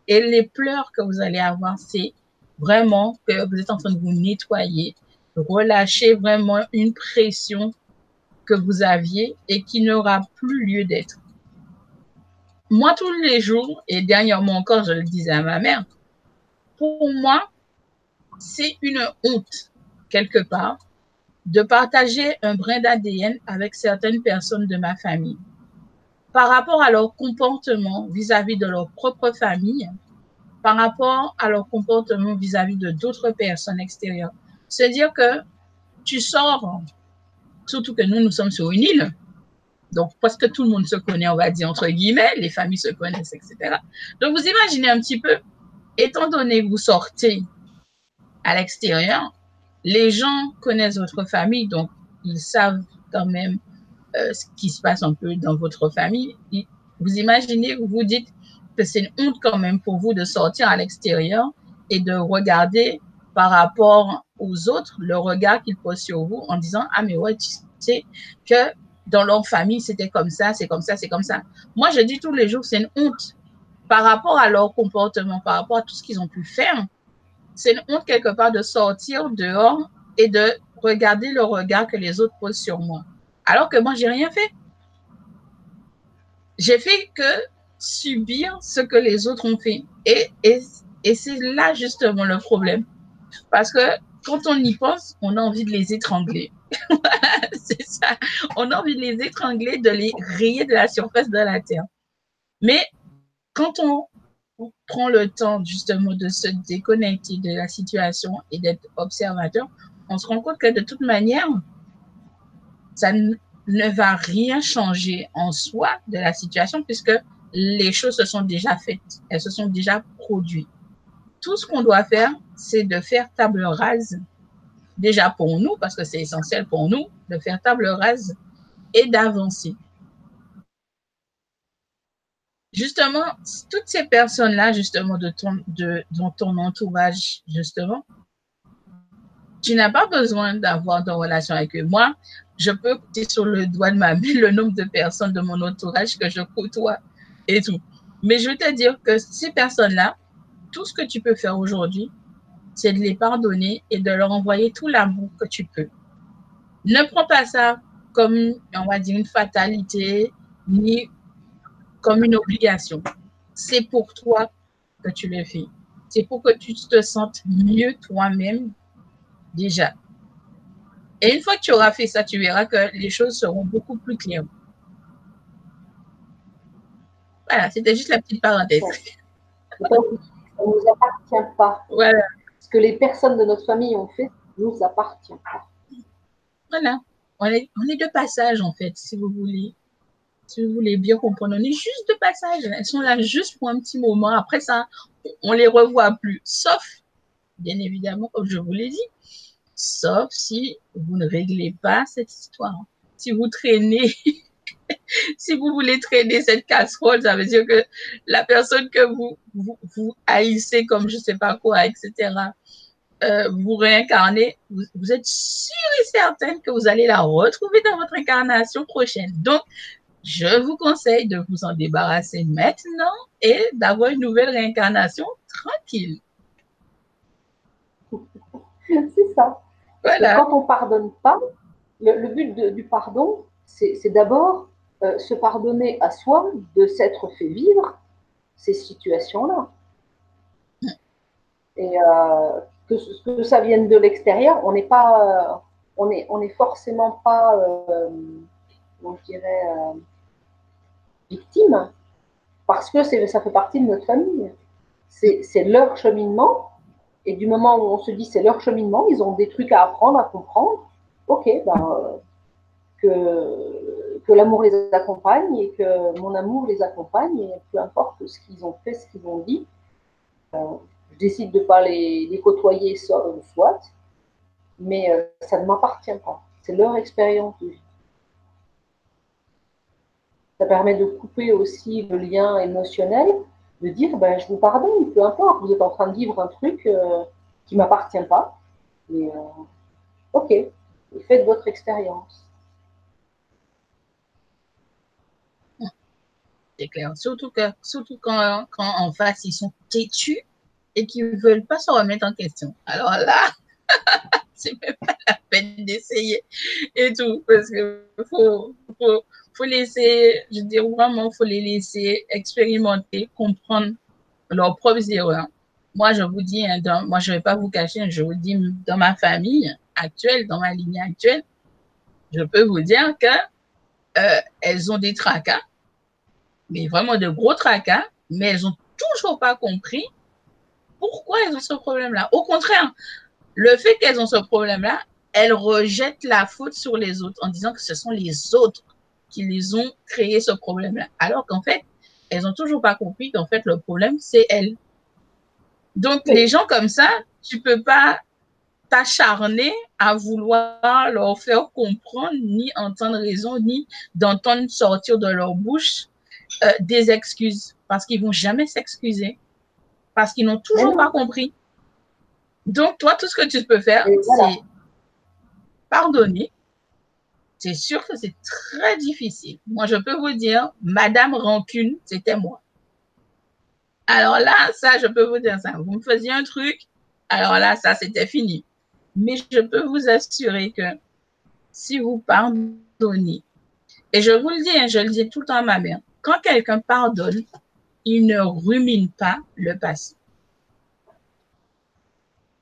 et les pleurs que vous allez avoir, c'est vraiment que vous êtes en train de vous nettoyer, relâcher vraiment une pression que vous aviez et qui n'aura plus lieu d'être. Moi, tous les jours, et dernièrement encore, je le disais à ma mère, pour moi, c'est une honte, quelque part, de partager un brin d'ADN avec certaines personnes de ma famille par rapport à leur comportement vis-à-vis de leur propre famille par rapport à leur comportement vis-à-vis de d'autres personnes extérieures. C'est-à-dire que tu sors, surtout que nous, nous sommes sur une île, donc presque tout le monde se connaît, on va dire entre guillemets, les familles se connaissent, etc. Donc vous imaginez un petit peu, étant donné que vous sortez à l'extérieur, les gens connaissent votre famille, donc ils savent quand même euh, ce qui se passe un peu dans votre famille. Vous imaginez, vous vous dites que c'est une honte quand même pour vous de sortir à l'extérieur et de regarder par rapport aux autres le regard qu'ils posent sur vous en disant ah mais ouais tu sais que dans leur famille c'était comme ça c'est comme ça c'est comme ça moi je dis tous les jours c'est une honte par rapport à leur comportement par rapport à tout ce qu'ils ont pu faire c'est une honte quelque part de sortir dehors et de regarder le regard que les autres posent sur moi. Alors que moi, j'ai rien fait. J'ai fait que subir ce que les autres ont fait. Et, et, et c'est là justement le problème. Parce que quand on y pense, on a envie de les étrangler. <laughs> c'est ça. On a envie de les étrangler, de les rayer de la surface de la terre. Mais quand on prend le temps justement de se déconnecter de la situation et d'être observateur, on se rend compte que de toute manière, ça ne va rien changer en soi de la situation puisque les choses se sont déjà faites, elles se sont déjà produites. Tout ce qu'on doit faire, c'est de faire table rase, déjà pour nous, parce que c'est essentiel pour nous, de faire table rase et d'avancer justement, toutes ces personnes-là, justement, de ton, de, dans ton entourage, justement, tu n'as pas besoin d'avoir de relation avec eux. Moi, je peux compter sur le doigt de ma main le nombre de personnes de mon entourage que je côtoie et tout. Mais je veux te dire que ces personnes-là, tout ce que tu peux faire aujourd'hui, c'est de les pardonner et de leur envoyer tout l'amour que tu peux. Ne prends pas ça comme, on va dire, une fatalité, ni comme une obligation. C'est pour toi que tu le fais. C'est pour que tu te sentes mieux toi-même déjà. Et une fois que tu auras fait ça, tu verras que les choses seront beaucoup plus claires. Voilà, c'était juste la petite parenthèse. Ça ne nous appartient pas. Voilà. Ce que les personnes de notre famille ont fait nous appartient. Voilà. On est, on est de passage, en fait, si vous voulez si vous voulez bien comprendre. On est juste de passage. Elles sont là juste pour un petit moment. Après ça, on les revoit plus. Sauf, bien évidemment, comme je vous l'ai dit, sauf si vous ne réglez pas cette histoire. Si vous traînez, <laughs> si vous voulez traîner cette casserole, ça veut dire que la personne que vous, vous, haïssez comme je sais pas quoi, etc., euh, vous réincarnez, vous, vous, êtes sûr et certaine que vous allez la retrouver dans votre incarnation prochaine. Donc, je vous conseille de vous en débarrasser maintenant et d'avoir une nouvelle réincarnation tranquille. C'est ça. Quand on ne pardonne pas, le, but du pardon, c'est d'abord euh, se pardonner à soi de s'être fait vivre ces situations-là. Et euh, que, ça vienne de l'extérieur, on n'est pas, euh, on est, on est forcément pas, je dirais, victimes parce que ça fait partie de notre famille. C'est leur cheminement. Et du moment où on se dit c'est leur cheminement, ils ont des trucs à apprendre, à comprendre. Ok, ben, que, que l'amour les accompagne et que mon amour les accompagne. Et peu importe ce qu'ils ont fait, ce qu'ils ont dit, euh, je décide de ne pas les, côtoyer, soit, mais euh, ça ne m'appartient pas. C'est leur expérience de vie. Ça permet de couper aussi le lien émotionnel, de dire ben, je vous pardonne, peu importe, vous êtes en train de vivre un truc euh, qui ne m'appartient pas. Mais ok, faites votre expérience. Clair. Surtout, que, surtout quand, quand en face, ils sont têtus et qu'ils ne veulent pas se remettre en question. Alors là, <laughs> c'est même pas la peine d'essayer et tout, parce qu'il faut, faut, faut laisser, je dis vraiment, faut les laisser expérimenter, comprendre leurs propres erreurs. Moi, je vous dis, hein, moi, je vais pas vous cacher, je vous dis, dans ma famille actuelle, dans ma ligne actuelle, je peux vous dire que euh, elles ont des tracas, mais vraiment de gros tracas, mais elles ont toujours pas compris pourquoi elles ont ce problème-là. Au contraire, le fait qu'elles ont ce problème-là, elles rejettent la faute sur les autres en disant que ce sont les autres qui les ont créé ce problème-là. Alors qu'en fait, elles n'ont toujours pas compris qu'en fait, le problème, c'est elles. Donc, les gens comme ça, tu peux pas t'acharner à vouloir leur faire comprendre, ni entendre raison, ni d'entendre sortir de leur bouche euh, des excuses, parce qu'ils vont jamais s'excuser, parce qu'ils n'ont toujours pas compris. Donc, toi, tout ce que tu peux faire, c'est pardonner. C'est sûr que c'est très difficile. Moi, je peux vous dire, Madame Rancune, c'était moi. Alors là, ça, je peux vous dire ça. Vous me faisiez un truc, alors là, ça, c'était fini. Mais je peux vous assurer que si vous pardonnez, et je vous le dis, hein, je le dis tout le temps à ma mère, quand quelqu'un pardonne, il ne rumine pas le passé.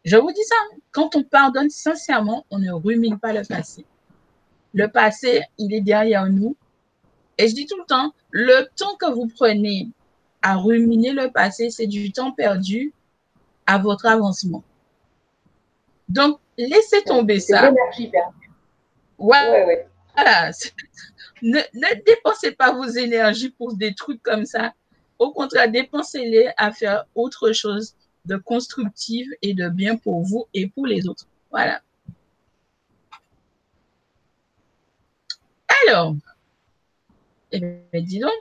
Je vous dis ça, quand on pardonne sincèrement, on ne rumine pas le passé. Le passé, il est derrière nous. Et je dis tout le temps, le temps que vous prenez à ruminer le passé, c'est du temps perdu à votre avancement. Donc, laissez tomber ça. L'énergie perdue. Ouais, ouais, Voilà. <laughs> Ne, dépensez pas vos énergies pour des trucs comme ça. Au contraire, dépensez-les à faire autre chose de constructive et de bien pour vous et pour les autres. Voilà. Alors, eh dis donc.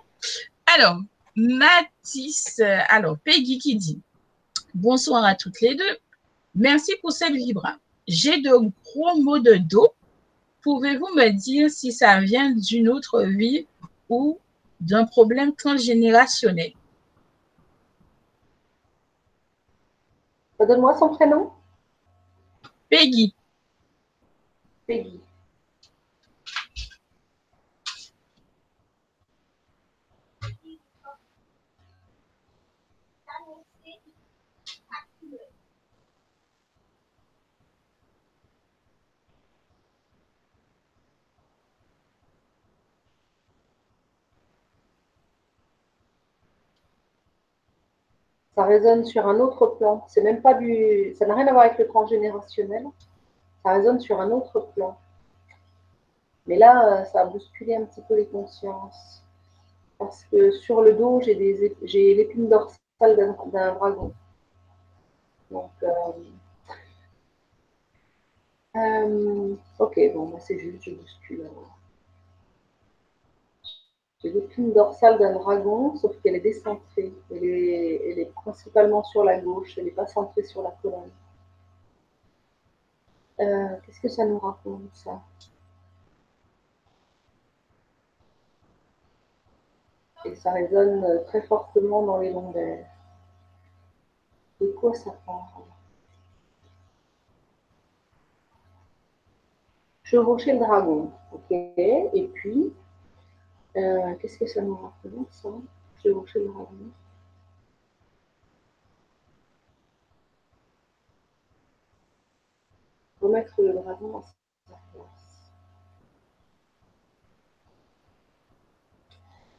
Alors, Mathis, alors, Peggy qui dit Bonsoir à toutes les deux. Merci pour cette vibra. J'ai de gros mots de dos. Pouvez-vous me dire si ça vient d'une autre vie ou d'un problème transgénérationnel? Donne-moi son prénom. Peggy. Peggy. Ça résonne sur un autre plan. C'est même pas du, ça n'a rien à voir avec le transgénérationnel. Ça résonne sur un autre plan. Mais là, ça a bousculé un petit peu les consciences. Parce que sur le dos, j'ai des, j'ai l'épine dorsale d'un, dragon. Donc, euh, euh, ok, bon, c'est juste, je bouscule. J'ai l'épine dorsale d'un dragon, sauf qu'elle est décentrée. Elle est, principalement sur la gauche, elle n'est pas centrée sur la colonne. Euh, qu'est-ce que ça nous raconte, ça? Et ça résonne très fortement dans les lombaires. De quoi ça parle? Chevaucher le dragon, ok? Et puis, euh, qu'est-ce que ça nous raconte, ça vais le dragon. Remettre le dragon à sa place.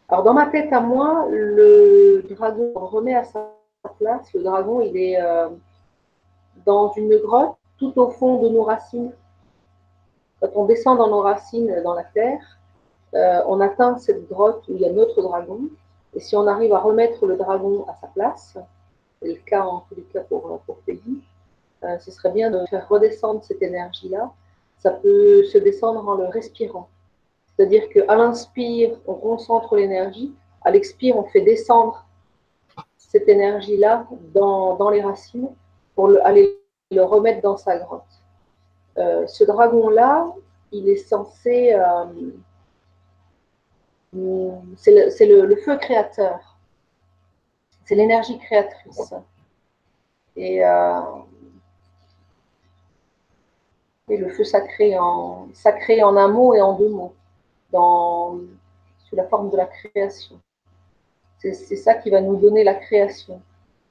Alors, dans ma tête à moi, le dragon remet à sa place. Le dragon, il est euh, dans une grotte tout au fond de nos racines. Quand on descend dans nos racines dans la terre, euh, on atteint cette grotte où il y a notre dragon. Et si on arrive à remettre le dragon à sa place, c'est le cas en tous les cas pour, pour Peggy, euh, ce serait bien de faire redescendre cette énergie-là. Ça peut se descendre en le respirant. C'est-à-dire qu'à l'inspire, on concentre l'énergie, à l'expire, on fait descendre cette énergie-là dans, dans, les racines pour aller le remettre dans sa grotte. Euh, ce dragon-là, il est censé c'est le, feu créateur. C'est l'énergie créatrice. Et, euh, le feu sacré en, sacré en un mot et en deux mots, dans, sous la forme de la création. C'est ça qui va nous donner la création.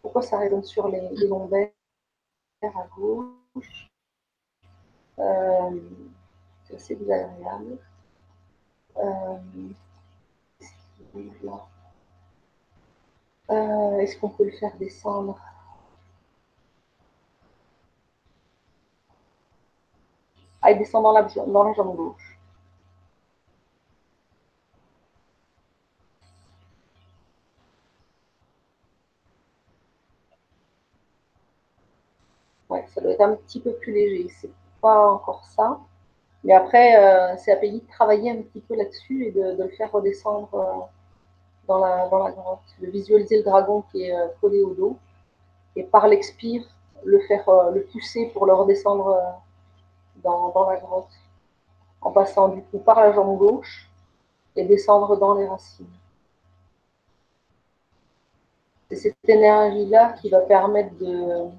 Pourquoi ça résonne sur les, les lombaires à gauche? Euh, C'est assez désagréable. Euh, euh, est-ce qu'on peut le faire descendre? Ah, il descend dans la, jambe gauche. Ouais, ça doit être un petit peu plus léger. C'est pas encore ça. Mais après, euh, c'est à payer de travailler un petit peu là-dessus et de, le faire redescendre. Euh, dans, la, grotte. De visualiser le dragon qui est euh, collé au dos. Et par l'expire, le faire le pousser pour le redescendre dans, dans, la grotte. En passant du coup par la jambe gauche et descendre dans les racines. C'est cette énergie-là qui va permettre de,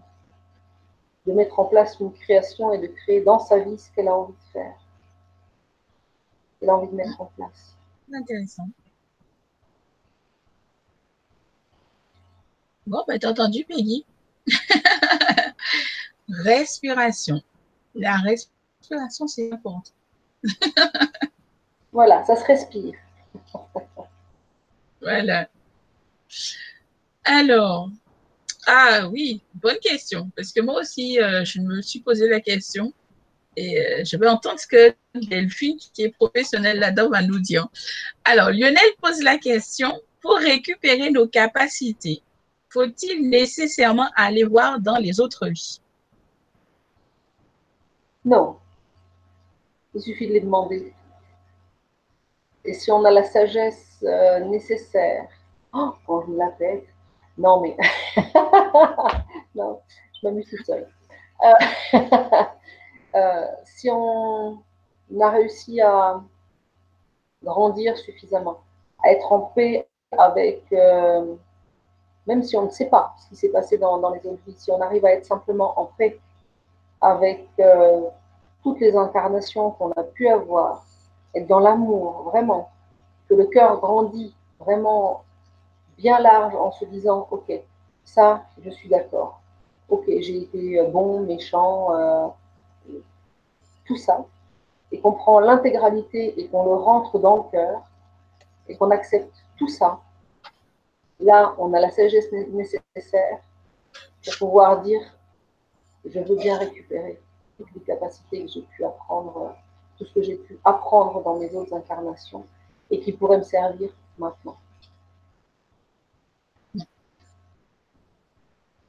de mettre en place une création et de créer dans sa vie ce qu'elle a envie de faire. Elle a envie de mettre en place. Intéressant. Bon, ben, t'as entendu, Peggy? <laughs> respiration. La respiration, c'est important. <laughs> voilà, ça se respire. <laughs> voilà. Alors, ah oui, bonne question. Parce que moi aussi, euh, je me suis posé la question. Et euh, je vais entendre ce que Delphine, qui est professionnelle là-dedans, va nous dire. Alors, Lionel pose la question, pour récupérer nos capacités, faut-il nécessairement aller voir dans les autres vies? Non. Il suffit de les demander. Et si on a la sagesse euh, nécessaire, oh, quand je me la non, mais. <laughs> non, je m'amuse tout seul. Euh, <laughs> euh, si on a réussi à grandir suffisamment, à être en paix avec, même si on ne sait pas ce qui s'est passé dans, les autres vies, si on arrive à être simplement en paix avec toutes les incarnations qu'on a pu avoir, être dans l'amour, vraiment, que le cœur grandit vraiment bien large en se disant, OK, ça, je suis d'accord. OK, j'ai été bon, méchant, euh, tout ça. Et qu'on prend l'intégralité et qu'on le rentre dans le cœur et qu'on accepte tout ça. Là, on a la sagesse nécessaire pour pouvoir dire, je veux bien récupérer toutes les capacités que j'ai pu apprendre, tout ce que j'ai pu apprendre dans mes autres incarnations et qui pourraient me servir maintenant.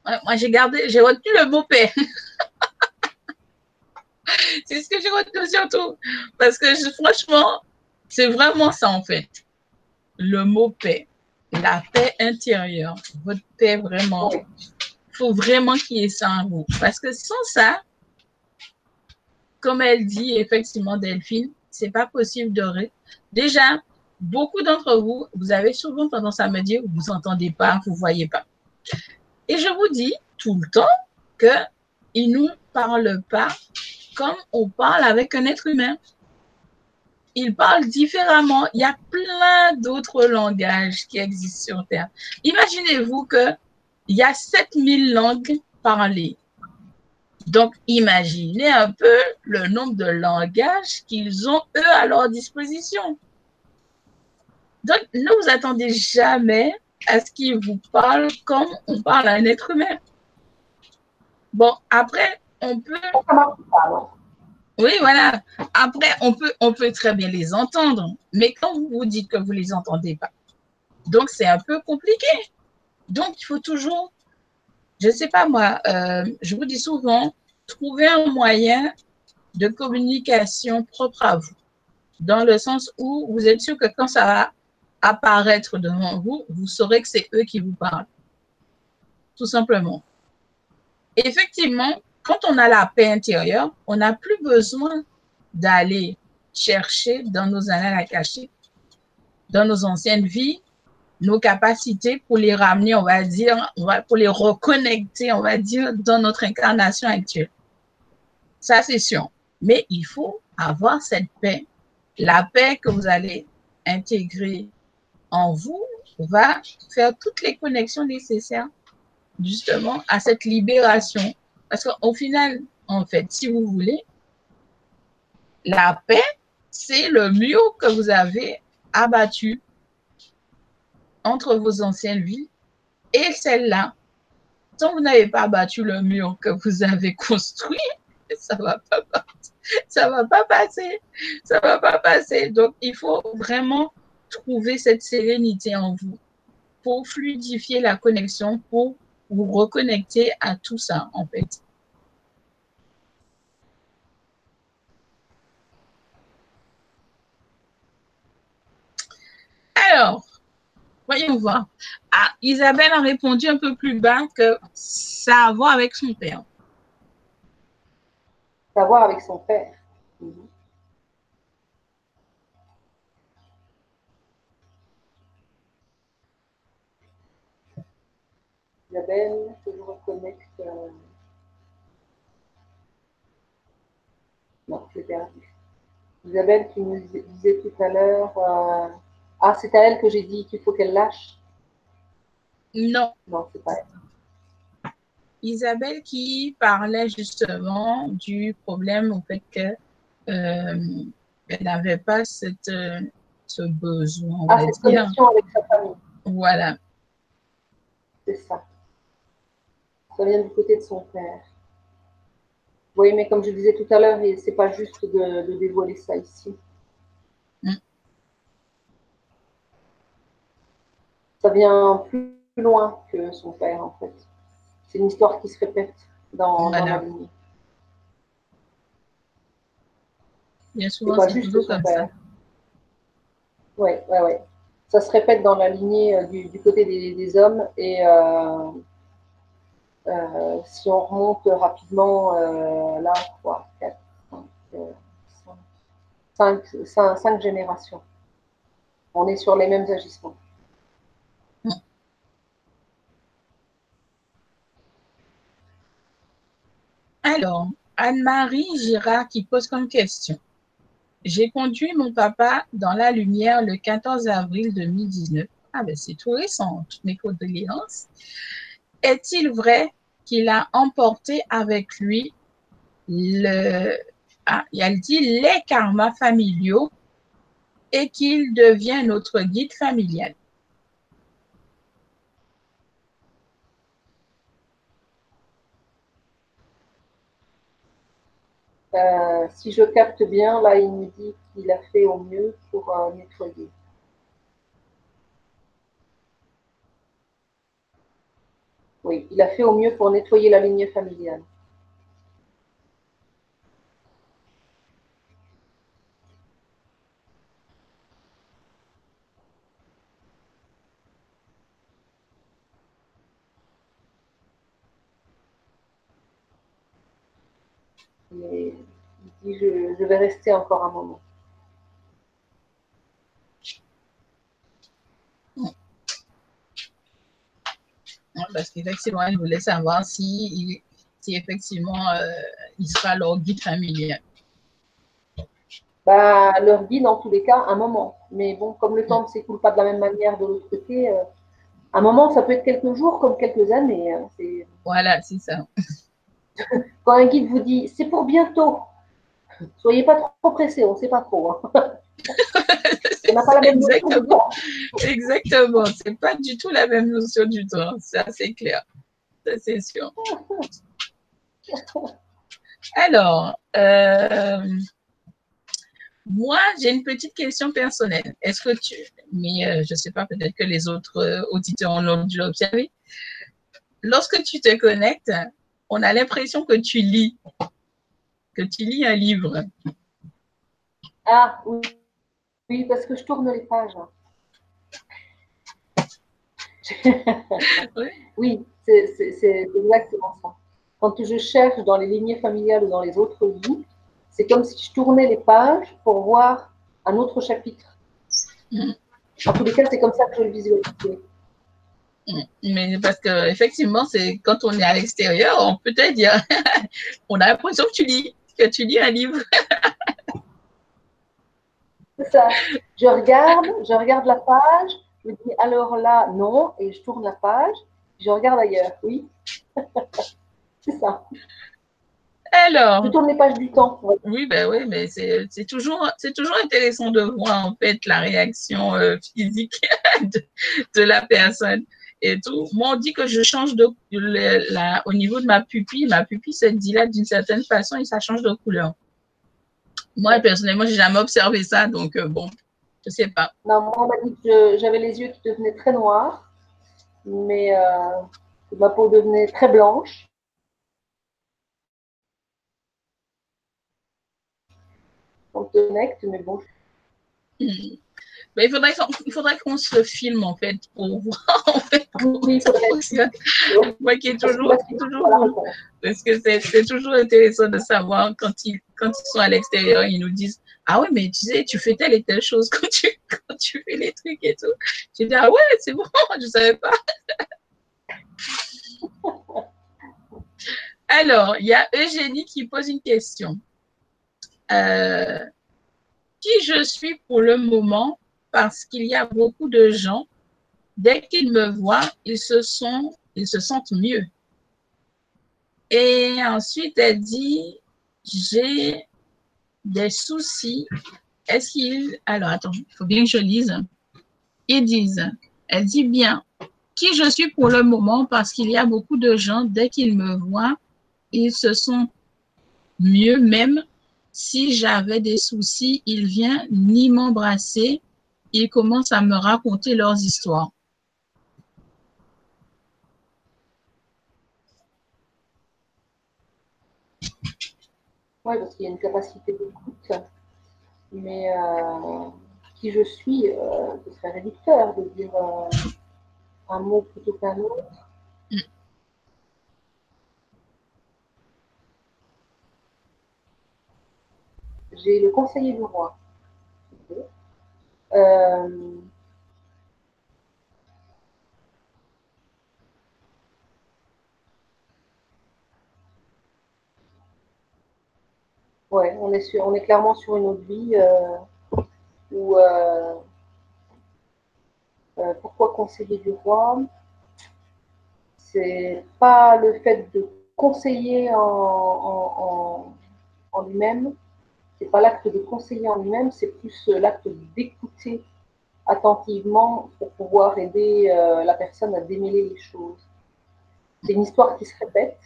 Moi, j'ai gardé, j'ai retenu le mot paix. <laughs> c'est ce que j'ai retenu surtout. Parce que franchement, c'est vraiment ça en fait. Le mot paix. La paix intérieure. Votre paix vraiment. Il faut vraiment qu'il y ait ça en vous. Parce que sans ça, comme elle dit effectivement Delphine, c'est pas possible de. Déjà, beaucoup d'entre vous, vous avez souvent tendance à me dire, vous entendez pas, vous voyez pas. Et je vous dis tout le temps qu'il ne nous parle pas comme on parle avec un être humain. Il parle différemment. Il y a plein d'autres langages qui existent sur Terre. Imaginez-vous qu'il y a 7000 langues parlées. Donc, imaginez un peu le nombre de langages qu'ils ont, eux, à leur disposition. Donc, ne vous attendez jamais à ce qu'il vous parle comme on parle à un être humain. Bon, après, on peut. Oui, voilà. Après, on peut, on peut très bien les entendre, mais quand vous vous dites que vous ne les entendez pas, donc c'est un peu compliqué. Donc, il faut toujours, je ne sais pas moi, euh, je vous dis souvent, trouver un moyen de communication propre à vous, dans le sens où vous êtes sûr que quand ça va apparaître devant vous, vous saurez que c'est eux qui vous parlent. Tout simplement. Effectivement, quand on a la paix intérieure, on n'a plus besoin d'aller chercher dans nos annales cacher, dans nos anciennes vies, nos capacités pour les ramener, on va dire, pour les reconnecter, on va dire, dans notre incarnation actuelle. Ça, c'est sûr. Mais il faut avoir cette paix. La paix que vous allez intégrer en vous va faire toutes les connexions nécessaires justement à cette libération. Parce qu'au final, en fait, si vous voulez, la paix, c'est le mur que vous avez abattu entre vos anciennes vies et celle-là. Tant vous n'avez pas abattu le mur que vous avez construit, <laughs> ça ne va pas ça va pas passer, ça va pas passer. Donc, il faut vraiment trouver cette sérénité en vous pour fluidifier la connexion, pour vous reconnecter à tout ça, en fait. Alors, voyons voir. Ah, Isabelle a répondu un peu plus bas que ça a à voir avec son père. Ça a à voir avec son père. Mhm. Isabelle, je reconnecte. Euh, non, je l'ai perdu. Isabelle qui nous disait tout à l'heure. Euh, ah, c'est à elle que j'ai dit qu'il faut qu'elle lâche? Non. Non, c'est pas elle. Isabelle qui parlait justement du problème au fait que euh, elle n'avait pas cette, euh, ce besoin, on ah, va cette dire. connexion avec sa famille. Voilà. C'est ça. Ça vient du côté de son père. Oui, mais comme je disais tout à l'heure, c'est pas juste de, de dévoiler ça ici. ça vient plus loin que son père, en fait. C'est une histoire qui se répète dans, la lignée. Bien souvent, c'est juste comme ça. Oui, oui, oui. Ça se répète dans la lignée euh, du, côté des, hommes et euh, euh, si on remonte rapidement, là, 3, 4, 5, 5, 5 générations. On est sur les mêmes agissements. Alors, Anne-Marie Girard qui pose comme question. J'ai conduit mon papa dans la lumière le 14 avril 2019. Ah ben c'est tout récent, toutes mes condoléances. Est-il vrai qu'il a emporté avec lui ah, les karmas familiaux et qu'il devient notre guide familial? Euh, si je capte bien, là, il me dit qu'il a fait au mieux pour euh, nettoyer. Oui, il a fait au mieux pour nettoyer la lignée familiale. Mais il dit je, vais rester encore un moment. Parce qu'effectivement, il voulait savoir si, si effectivement euh, il sera leur guide familial. Bah, leur guide, en tous les cas, un moment. Mais bon, comme le temps ne s'écoule pas de la même manière de l'autre côté, euh, un moment, ça peut être quelques jours comme quelques années. Hein, voilà, c'est ça. <laughs> Quand un guide vous dit c'est pour bientôt, soyez pas trop pressé, on ne sait pas trop. Hein. <laughs> n'a pas la même temps. Exactement, c'est pas du tout la même notion du temps, ça c'est clair, ça c'est sûr. Alors, euh, moi, j'ai une petite question personnelle. Est-ce que tu, mais euh, je ne sais pas, peut-être que les autres euh, auditeurs ont dû l'observer. Lorsque tu te connectes, on a l'impression que tu lis, que tu lis un livre. Ah oui, oui parce que je tourne les pages. <laughs> oui, c'est exactement ça. Quand je cherche dans les lignées familiales ou dans les autres vies, c'est comme si je tournais les pages pour voir un autre chapitre. Mm. En tous les cas, c'est comme ça que je le visualise. Mais parce que effectivement, c'est quand on est à l'extérieur, on peut te dire, <laughs> on a l'impression que tu lis, que tu lis un livre. <laughs> Je regarde, je regarde la page, je dis alors là, non, et je tourne la page, je regarde ailleurs, oui. <laughs> c'est ça. Alors. Je tourne les pages du temps. Oui, ben oui, mais c'est toujours, toujours intéressant de voir en fait la réaction euh, physique <laughs> de, de, la personne et tout. Moi, on dit que je change de la, au niveau de ma pupille, ma pupille se dilate d'une certaine façon et ça change de couleur. Moi, personnellement, j'ai jamais observé ça, donc euh, bon, je sais pas. Non, moi, on m'a dit que j'avais les yeux qui devenaient très noirs, mais euh, ma peau devenait très blanche. Donc, connecte, mais bon. Hmm. Mais il faudrait, il faudrait qu'on se filme en fait pour voir <laughs> en fait oui, ça fonctionne. Moi qui est toujours, toujours parce que c'est toujours intéressant de savoir quand ils, quand ils sont à l'extérieur, ils nous disent Ah oui, mais tu sais, tu fais telle et telle chose quand tu, <laughs> quand tu fais les trucs et tout. J'ai dit Ah ouais, c'est bon, <laughs> je ne savais pas. Alors, il y a Eugénie qui pose une question. Euh, qui je suis pour le moment parce qu'il y a beaucoup de gens, dès qu'ils me voient, ils se, sentent mieux. Et ensuite, elle dit, j'ai des soucis. Est-ce qu'ils... Alors, attends, il faut bien que je lise. Ils disent, elle dit bien, qui je suis pour le moment parce qu'il y a beaucoup de gens, dès qu'ils me voient, ils se sentent mieux, même si j'avais des soucis, ils viennent ni m'embrasser, ils commencent à me raconter leurs histoires. Oui, parce qu'il y a une capacité d'écoute. Mais euh, qui je suis, euh, ce serait réducteur de dire euh, un mot plutôt qu'un autre. Mm. J'ai le conseiller du roi. Euh, ouais, on est, sur, on est clairement sur une autre vie euh, où. Euh, pourquoi conseiller du roi? C'est pas le fait de conseiller en, en lui-même, c'est pas l'acte de conseiller en lui-même, c'est plus euh, l'acte d'écouter attentivement pour pouvoir aider euh, la personne à démêler les choses. C'est une histoire qui se répète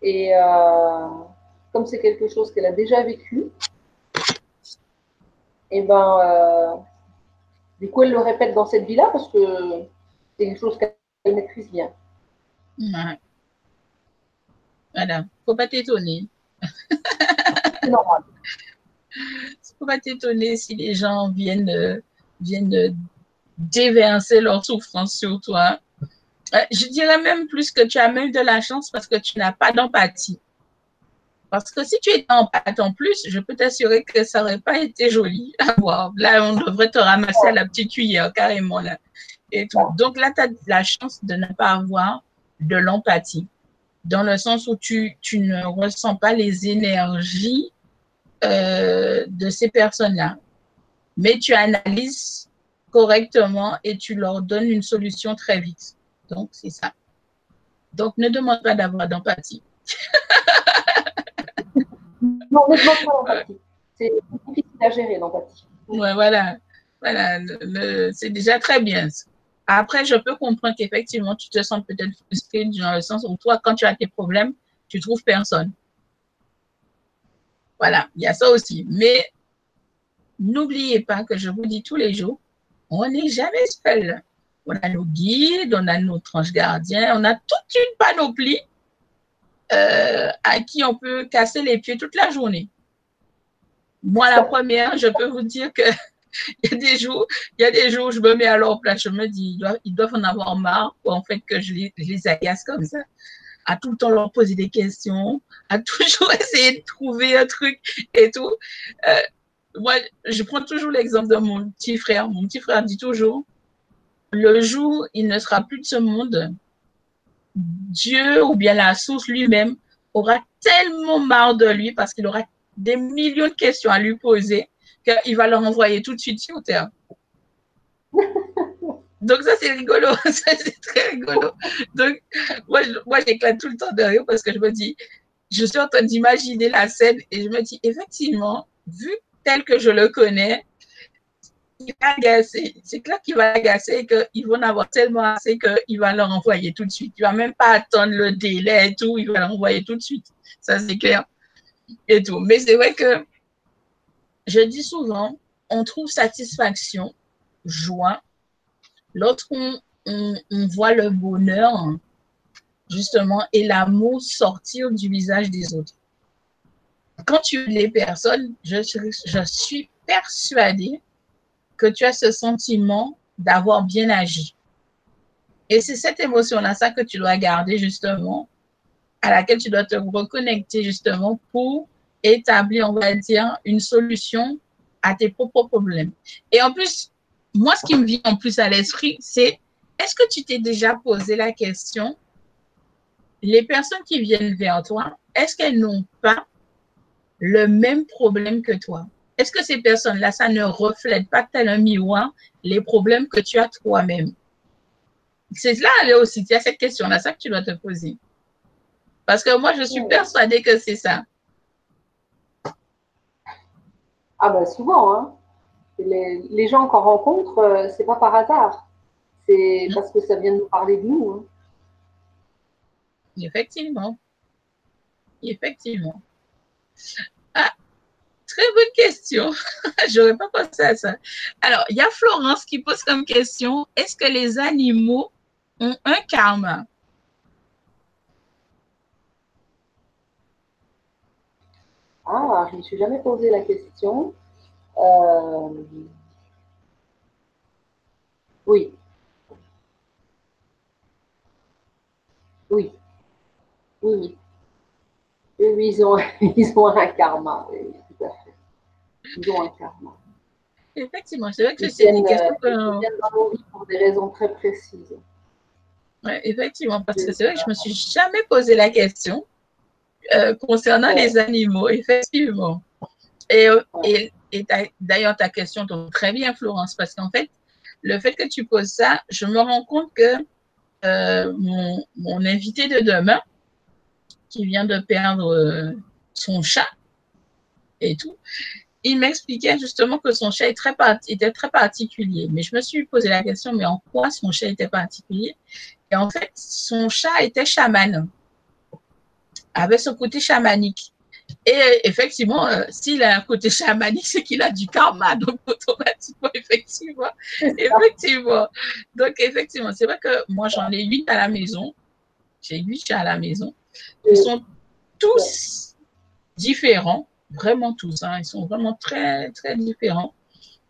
et euh, comme c'est quelque chose qu'elle a déjà vécu, et eh ben du coup elle le répète dans cette vie-là parce que c'est une chose qu'elle maîtrise bien. Ouais. Voilà, faut pas t'étonner. <laughs> c'est normal. faut pas t'étonner si les gens viennent, euh, viennent déverser leur souffrance sur toi. Euh, je dirais même plus que tu as même de la chance parce que tu n'as pas d'empathie. Parce que si tu étais empathique en plus, je peux t'assurer que ça n'aurait pas été joli à voir. Là, on devrait te ramasser à la petite cuillère, carrément. Là. Donc là, tu as la chance de ne pas avoir de l'empathie. Dans le sens où tu, tu ne ressens pas les énergies euh, de ces personnes-là. Mais tu analyses correctement et tu leur donnes une solution très vite. Donc, c'est ça. Donc, ne demande pas d'avoir d'empathie. <laughs> non, ne demande pas d'empathie. C'est difficile à gérer, l'empathie. Ouais, voilà. Voilà, c'est déjà très bien. Après, je peux comprendre qu'effectivement, tu te sens peut-être frustré dans le sens où toi, quand tu as tes problèmes, tu trouves personne. Voilà, il y a ça aussi. Mais n'oubliez pas que je vous dis tous les jours, on n'est jamais seul. On a nos guides, on a nos tranches gardiens, on a toute une panoplie euh, à qui on peut casser les pieds toute la journée. Moi, la première, je peux vous dire que <laughs> il y a des jours, il y a des jours où je me mets à leur place, je me dis, ils doivent, en avoir marre, ou en fait, que je les, agace comme ça à tout le temps leur poser des questions, à <laughs> toujours essayer de trouver un truc et tout. Euh, moi, je prends toujours l'exemple de mon petit frère. Mon petit frère dit toujours, le jour il ne sera plus de ce monde, Dieu ou bien la source lui-même aura tellement marre de lui parce qu'il aura des millions de questions à lui poser qu'il va leur envoyer tout de suite sur Terre. <laughs> Donc ça, c'est rigolo. <laughs> ça, c'est très rigolo. Donc, moi, moi j'éclate tout le temps de rire parce que je me dis, je suis en train d'imaginer la scène et je me dis, effectivement, vu tel que je le connais, il va agacer. C'est clair qu'il va agacer et qu'ils vont en avoir tellement assez qu'il va leur envoyer tout de suite. Il ne va même pas attendre le délai et tout, il va l'envoyer tout de suite. Ça, c'est clair. Et tout. Mais c'est vrai que je dis souvent, on trouve satisfaction, joie, lorsqu'on on, voit le bonheur, justement, et l'amour sortir du visage des autres. Quand tu les personnes, je, je suis persuadée que tu as ce sentiment d'avoir bien agi. Et c'est cette émotion-là, ça que tu dois garder justement, à laquelle tu dois te reconnecter justement pour établir, on va dire, une solution à tes propres problèmes. Et en plus, moi, ce qui me vient en plus à l'esprit, c'est est-ce que tu t'es déjà posé la question, les personnes qui viennent vers toi, est-ce qu'elles n'ont pas le même problème que toi? Est-ce que ces personnes-là, ça ne reflète pas tel un miroir les problèmes que tu as toi-même? c'est là aussi, il y a cette question-là, ça que tu dois te poser. Parce que moi, je suis persuadée que c'est ça. Ah ben souvent, hein. les, gens qu'on rencontre, euh, c'est pas par hasard. C'est parce que ça vient de nous parler de nous. Hein. Effectivement. Effectivement. Ah, très bonne question. <laughs> J'aurais pas pensé à ça. Alors, il y a Florence qui pose comme question, est-ce que les animaux ont un karma? Ah, je ne me suis jamais posé la question. Euh, oui. Oui. Oui. Oui, ils, ont, <laughs> ils ont un karma. Oui, tout à fait. Ils ont un karma. Effectivement, c'est vrai que c'est une question que... Ils viennent dans nos vies pour des raisons très précises. Ouais, effectivement, parce que c'est vrai que je me suis jamais posé la question euh, concernant les animaux, effectivement. Et, euh, et, d'ailleurs, ta question tombe très bien, Florence, parce qu'en fait, le fait que tu poses ça, je me rends compte que euh, mon, mon, invité de demain, qui vient de perdre son chat et tout, il m'expliquait justement que son chat est très était très particulier. Mais je me suis posé la question, mais en quoi son chat était particulier? Et en fait, son chat était chaman, avait ce côté chamanique. Et effectivement, euh, s'il a un côté chamanique, c'est qu'il a du karma, <laughs> donc automatiquement, effectivement, effectivement. Donc, effectivement, c'est vrai que moi, j'en ai huit à la maison. J'ai huit chats à la maison. Ils sont tous différents, vraiment tous. Hein. Ils sont vraiment très, très différents.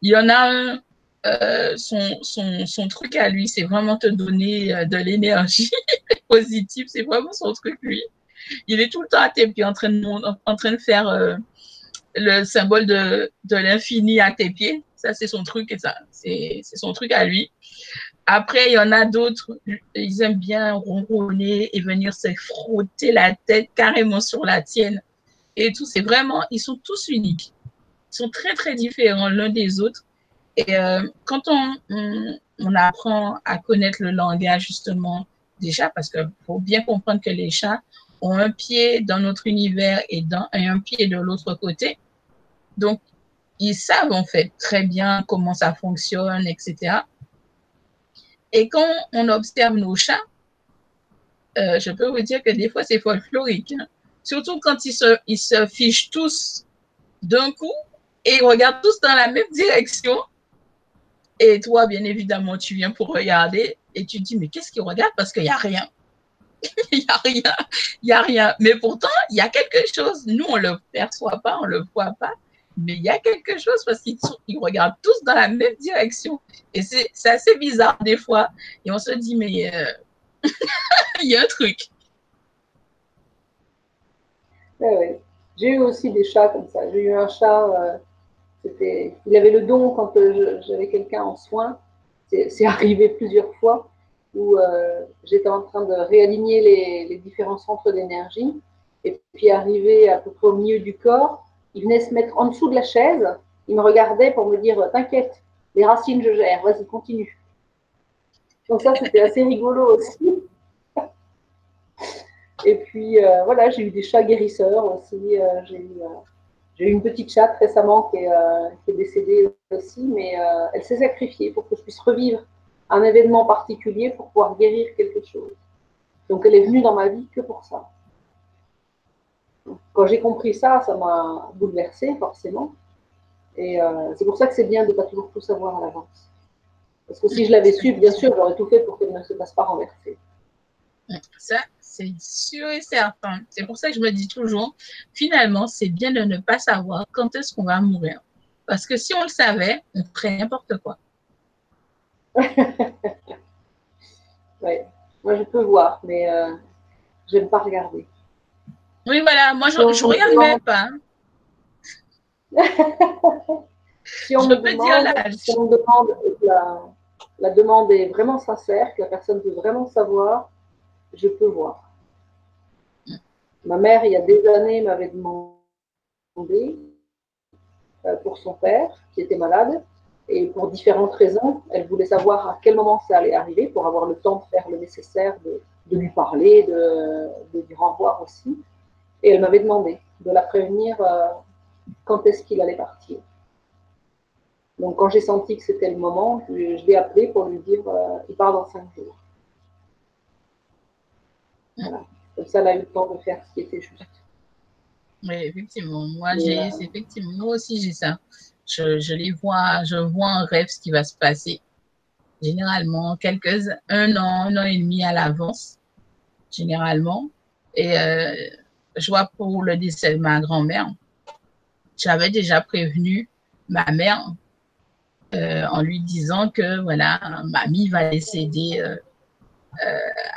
Il y en a un, euh, son, son, son, truc à lui, c'est vraiment te donner euh, de l'énergie <laughs> positive. C'est vraiment son truc, lui. Il est tout le temps à tes pieds en train de, faire euh, le symbole de, l'infini à tes pieds. Ça, c'est son truc et ça, c'est son truc à lui. Après, il y en a d'autres, ils aiment bien ronronner et venir se frotter la tête carrément sur la tienne. Et tout, c'est vraiment, ils sont tous uniques. Ils sont très, très différents l'un des autres. Et euh, quand on, apprend à connaître le langage, justement, déjà, parce qu'il faut bien comprendre que les chats ont un pied dans notre univers et, dans, et un pied de l'autre côté. Donc, ils savent en fait très bien comment ça fonctionne, etc. Et quand on observe nos chats, euh, je peux vous dire que des fois, c'est folklorique. Hein. Surtout quand ils se, ils se fichent tous d'un coup et ils regardent tous dans la même direction et toi, bien évidemment, tu viens pour regarder et tu dis, mais qu'est-ce qu'il regarde Parce qu'il n'y a rien. <laughs> Il n'y a rien. Il n'y a rien. Mais pourtant, il y a quelque chose. Nous, on ne le perçoit pas, on ne le voit pas. Mais il y a quelque chose parce qu'ils regardent tous dans la même direction. Et c'est assez bizarre des fois. Et on se dit, mais euh, <laughs> il y a un truc. J'ai eu aussi des chats comme ça. J'ai eu un chat. Euh, il avait le don quand euh, j'avais quelqu'un en soins. C'est arrivé plusieurs fois où euh, j'étais en train de réaligner les, différents centres d'énergie. Et puis arrivé à peu près au milieu du corps, il venait se mettre en dessous de la chaise. Il me regardait pour me dire T'inquiète, les racines, je gère, vas-y, continue. Donc, ça, c'était assez rigolo aussi. <laughs> Et puis, euh, voilà, j'ai eu des chats guérisseurs aussi. j'ai eu une petite chatte récemment qui est, euh, décédée aussi, mais euh, elle s'est sacrifiée pour que je puisse revivre un événement particulier pour pouvoir guérir quelque chose. Donc elle est venue dans ma vie que pour ça. Quand j'ai compris ça, ça m'a bouleversée forcément. Et c'est pour ça que c'est bien de ne pas toujours tout savoir à l'avance. Parce que si je l'avais su, bien sûr, j'aurais tout fait pour qu'elle ne se fasse pas renverser. Ça, c'est sûr et certain. C'est pour ça que je me dis toujours, finalement, c'est bien de ne pas savoir quand est-ce qu'on va mourir. Parce que si on le savait, on ferait n'importe quoi. Oui, moi je peux voir, mais euh, je n'aime pas regarder. Oui, voilà, moi je ne regarde même pas. <laughs> si on, me demande, si on demande la, la demande est vraiment sincère, que la personne veut vraiment savoir, je peux voir. Ma mère, il y a des années, m'avait demandé euh, pour son père, qui était malade, et pour différentes raisons, elle voulait savoir à quel moment ça allait arriver pour avoir le temps de faire le nécessaire, de, lui parler, de, de, lui revoir aussi. Et elle m'avait demandé de la prévenir euh, quand est-ce qu'il allait partir. Donc, quand j'ai senti que c'était le moment, je, l'ai appelé pour lui dire euh, il part dans cinq jours. Voilà. Comme ça, elle a eu le temps de faire ce qui était juste. Oui, effectivement. Moi, j'ai, euh, effectivement, moi aussi, j'ai ça. Je, les vois, je vois en rêve ce qui va se passer. Généralement, quelques, un an, un an et demi à l'avance. Généralement. Et euh, je vois pour le décès de ma grand-mère, j'avais déjà prévenu ma mère euh, en lui disant que voilà, mamie va décéder euh,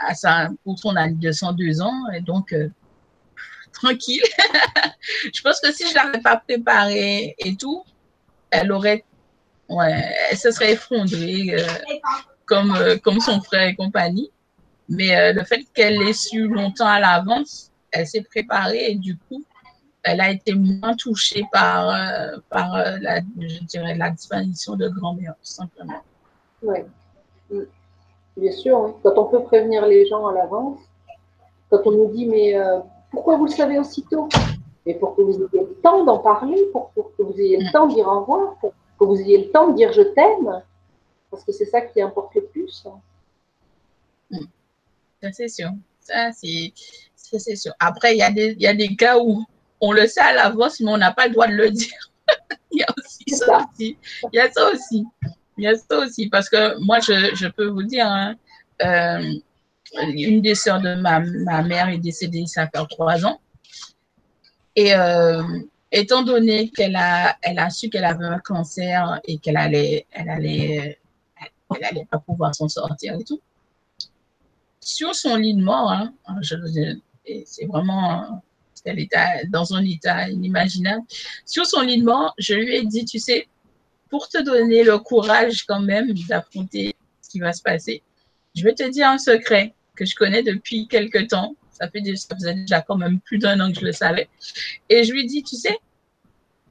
à sa, pour son année de 102 ans, et donc tranquille. <laughs> je pense que si je l'avais pas préparée et tout, elle aurait, ouais, elle se serait effondrée comme, comme son frère et compagnie. Mais le fait qu'elle l'ait su longtemps à l'avance, elle s'est préparée et du coup, elle a été moins touchée par, euh, par euh, la, je dirais, la disparition de grand-mère, tout simplement. Oui, bien sûr. Hein. Quand on peut prévenir les gens à l'avance, quand on nous dit, mais euh, pourquoi vous le savez aussitôt? Mais pour que vous ayez le temps d'en parler, pour, que vous ayez le temps d'y dire au revoir, pour que vous ayez le temps de dire je t'aime, parce que c'est ça qui importe le plus. Mm. Ça, c'est sûr. Ça, c'est sûr. Après, il y, y a des cas où on le sait à l'avance, mais on n'a pas le droit de le <laughs> dire. Il y a aussi ça aussi. Il y a ça aussi. Il y a ça aussi. Parce que moi, je, peux vous dire, hein, euh, une des sœurs de ma, mère est décédée, ça fait trois ans. Et euh, étant donné qu'elle a, elle a su qu'elle avait un cancer et qu'elle allait, elle allait, elle allait pas pouvoir s'en sortir et tout, sur son lit de mort, hein, c'est vraiment dans un état inimaginable. Sur son lit de mort, je lui ai dit, tu sais, pour te donner le courage quand même d'affronter ce qui va se passer, je vais te dire un secret que je connais depuis quelque temps. Ça, fait faisait déjà quand même plus d'un an que je le savais. Et je lui dis, tu sais,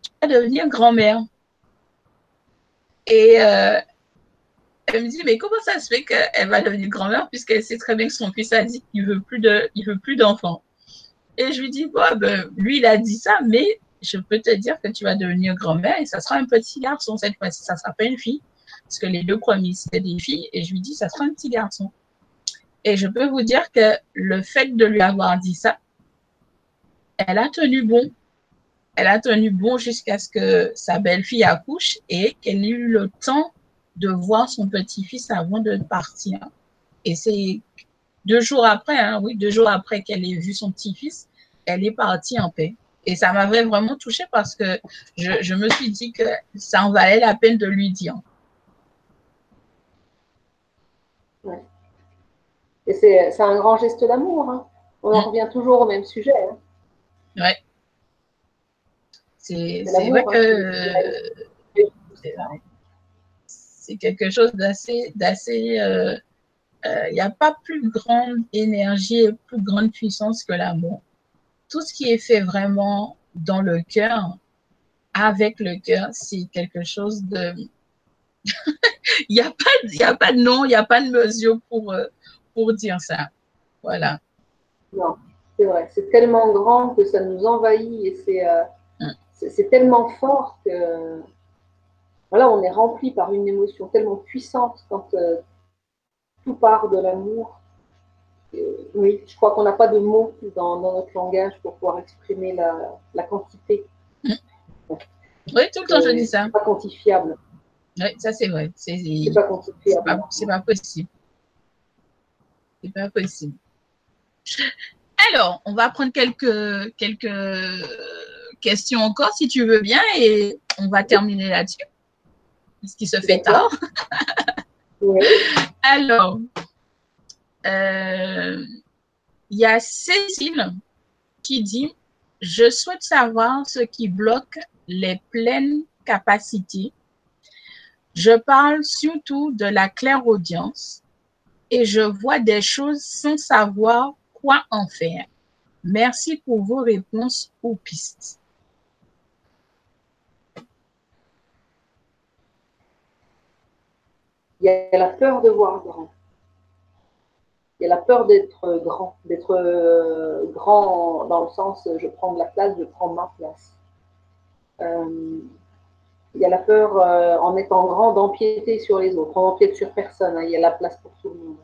tu vas devenir grand-mère. Et euh, elle me dit, mais comment ça se fait qu'elle va devenir grand-mère puisqu'elle sait très bien que son fils a dit qu'il veut plus de, il veut plus d'enfants. Et je lui dis, ben, lui, il a dit ça, mais je peux te dire que tu vas devenir grand-mère et ça sera un petit garçon cette fois-ci. Ça sera pas une fille. Parce que les deux premiers, c'était des filles. Et je lui dis, ça sera un petit garçon. Et je peux vous dire que le fait de lui avoir dit ça, elle a tenu bon. Elle a tenu bon jusqu'à ce que sa belle-fille accouche et qu'elle ait eu le temps de voir son petit-fils avant de partir. Et c'est deux jours après, hein, oui, deux jours après qu'elle ait vu son petit-fils, elle est partie en paix. Et ça m'avait vraiment touchée parce que je, me suis dit que ça en valait la peine de lui dire. Et c'est un grand geste d'amour. Hein. On en mm. revient toujours au même sujet. Hein. Ouais. C'est vrai que c'est quelque chose d'assez euh, il euh, n'y a pas plus grande énergie et plus grande puissance que l'amour. Tout ce qui est fait vraiment dans le cœur, avec le cœur, c'est quelque chose de... <laughs> Il n'y a, pas, a pas de nom, il n'y a pas de mesure pour, euh, pour dire ça. Voilà. Non, c'est vrai. C'est tellement grand que ça nous envahit et c'est euh, hum. tellement fort que voilà, on est rempli par une émotion tellement puissante quand tout part de l'amour. Euh, oui, je crois qu'on n'a pas de mots dans, notre langage pour pouvoir exprimer la, quantité. Mm. Oui, tout le temps, je dis ça. pas quantifiable. Oui, ça, c'est vrai. C'est pas quantifiable. C'est pas, pas possible. C'est pas possible. Alors, on va prendre quelques, quelques questions encore, si tu veux bien, et on va terminer là-dessus. Ce qui se fait tard. <laughs> oui. Alors, euh, il y a Cécile qui dit Je souhaite savoir ce qui bloque les pleines capacités. Je parle surtout de la clairaudience et je vois des choses sans savoir quoi en faire. Merci pour vos réponses aux pistes. Il y a la peur de voir grand. Il y a la peur d'être grand, d'être euh, grand dans le sens je prends de la place, je prends ma place. Euh, il y a la peur euh, en étant grand d'empiéter sur les autres. On n'empiète sur personne, hein. il y a la place pour tout le monde.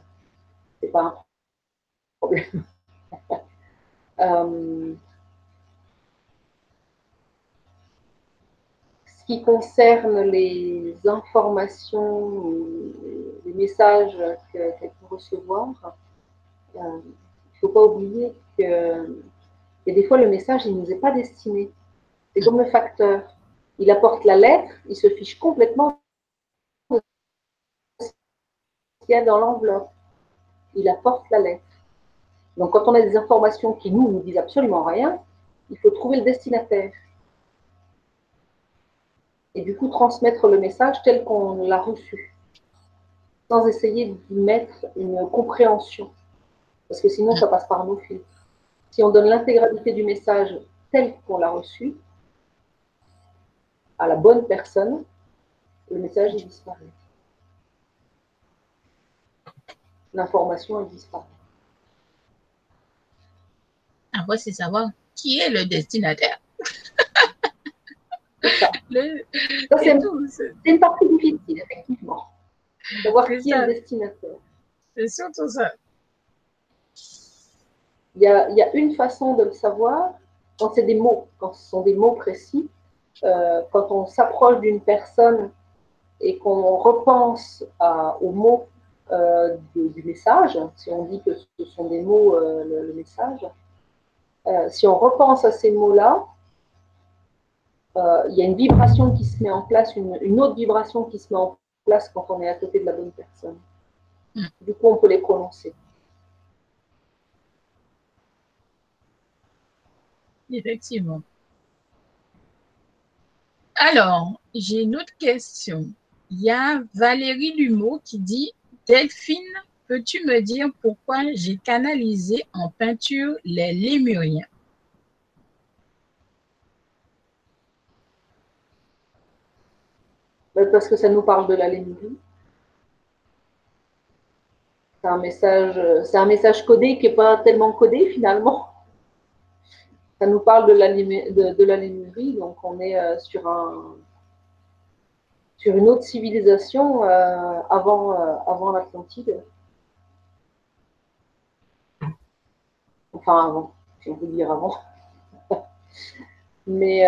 C'est pas un problème. ce qui concerne les informations, les messages qu'elle peut recevoir, il ne faut pas oublier que et des fois le message il ne nous est pas destiné. C'est comme le facteur. Il apporte la lettre, il se fiche complètement de ce qu'il y a dans l'enveloppe. Il apporte la lettre. Donc quand on a des informations qui nous nous disent absolument rien, il faut trouver le destinataire. Et du coup transmettre le message tel qu'on l'a reçu, sans essayer d'y mettre une compréhension parce que sinon ça passe par nos filtres. Si on donne l'intégralité du message tel qu'on l'a reçu à la bonne personne, le message il disparaît. L'information elle disparaît. Après, c'est savoir qui est le destinataire. c'est <laughs> une partie difficile, effectivement. Savoir qui est le destinataire. C'est surtout ça. Il y, a, une façon de le savoir quand c'est des mots, quand ce sont des mots précis. Euh, quand on s'approche d'une personne et qu'on repense aux mots euh, du, message, si on dit que ce sont des mots, euh, le, message, si on repense à ces mots-là, il y a une vibration qui se met en place, une, une, autre vibration qui se met en place quand on est à côté de la bonne personne. Mm. Du coup, on peut les prononcer. Effectivement. Alors, j'ai une autre question. Il y a Valérie Lumeau qui dit Delphine, peux-tu me dire pourquoi j'ai canalisé en peinture les lémuriens? Parce que ça nous parle de la lémurie. C'est un message, c'est un message codé qui n'est pas tellement codé finalement ça nous parle de la, de, la Lémurie, donc on est euh, sur, un, sur une autre civilisation euh, avant, euh, avant l'Atlantide. Enfin, avant, si on peut dire avant. <laughs> Mais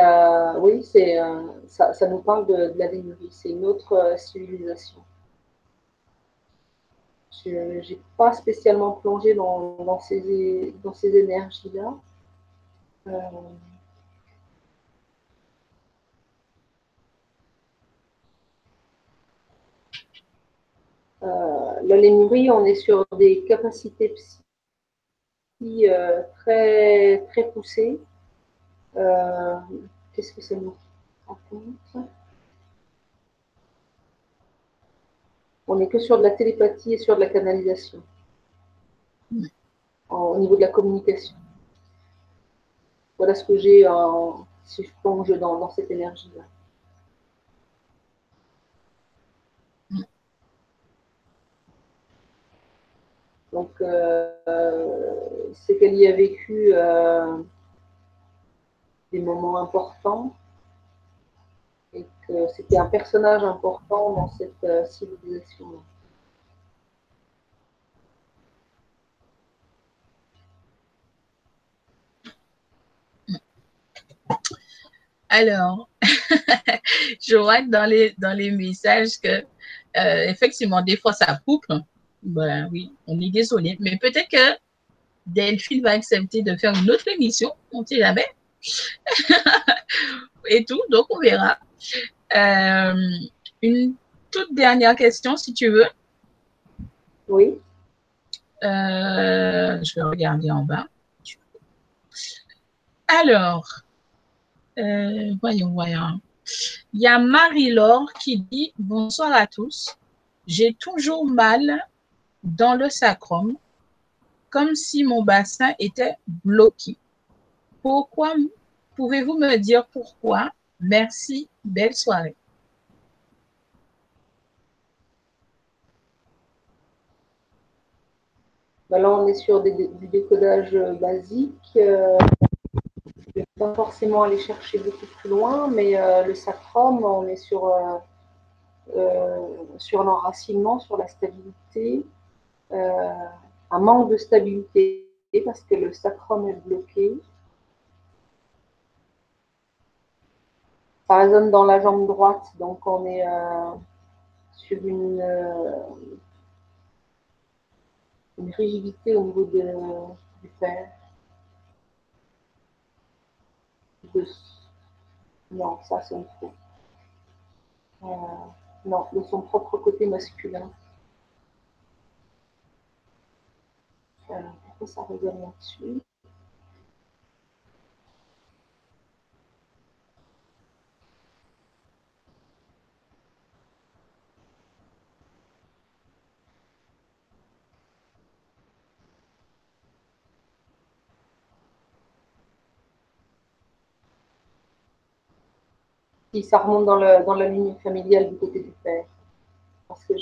oui, c'est, ça, nous parle de, la Lémurie, c'est une autre civilisation. Je n'ai pas spécialement plongé dans ces, dans ces énergies-là. Euh, la lémurie, on est sur des capacités psy euh, très, très poussées. Euh, qu'est-ce que ça nous raconte? On n'est que sur de la télépathie et sur de la canalisation au niveau de la communication. Voilà ce que j'ai si je plonge dans, cette énergie-là. Donc, euh, c'est qu'elle y a vécu euh, des moments importants et que c'était un personnage important dans cette euh, civilisation-là. Alors, <laughs> je vois dans les, dans les messages que, effectivement, des fois, ça coupe. Ben oui, on est désolé. Mais peut-être que Delphine va accepter de faire une autre émission, on ne sait jamais. <laughs> Et tout, donc on verra. Euh, une toute dernière question, si tu veux. Oui. Euh, je vais regarder en bas. Alors, euh, voyons, voyons. Il y a Marie-Laure qui dit Bonsoir à tous. J'ai toujours mal dans le sacrum, comme si mon bassin était bloqué. Pourquoi Pouvez-vous me dire pourquoi? Merci. Belle soirée. Bah là, on est sur du décodage basique. Euh, je ne vais pas forcément aller chercher beaucoup plus loin, mais euh, le sacrum, on est sur, euh, sur l'enracinement, sur la stabilité. Un manque de stabilité parce que le sacrum est bloqué. Ça résonne dans la jambe droite, donc on est sur une une rigidité au niveau du père. non, ça c'est faux. Euh, non, de son propre côté masculin. Euh, pourquoi ça résonne là-dessus si ça remonte dans, le, dans la ligne familiale du côté du père. Parce que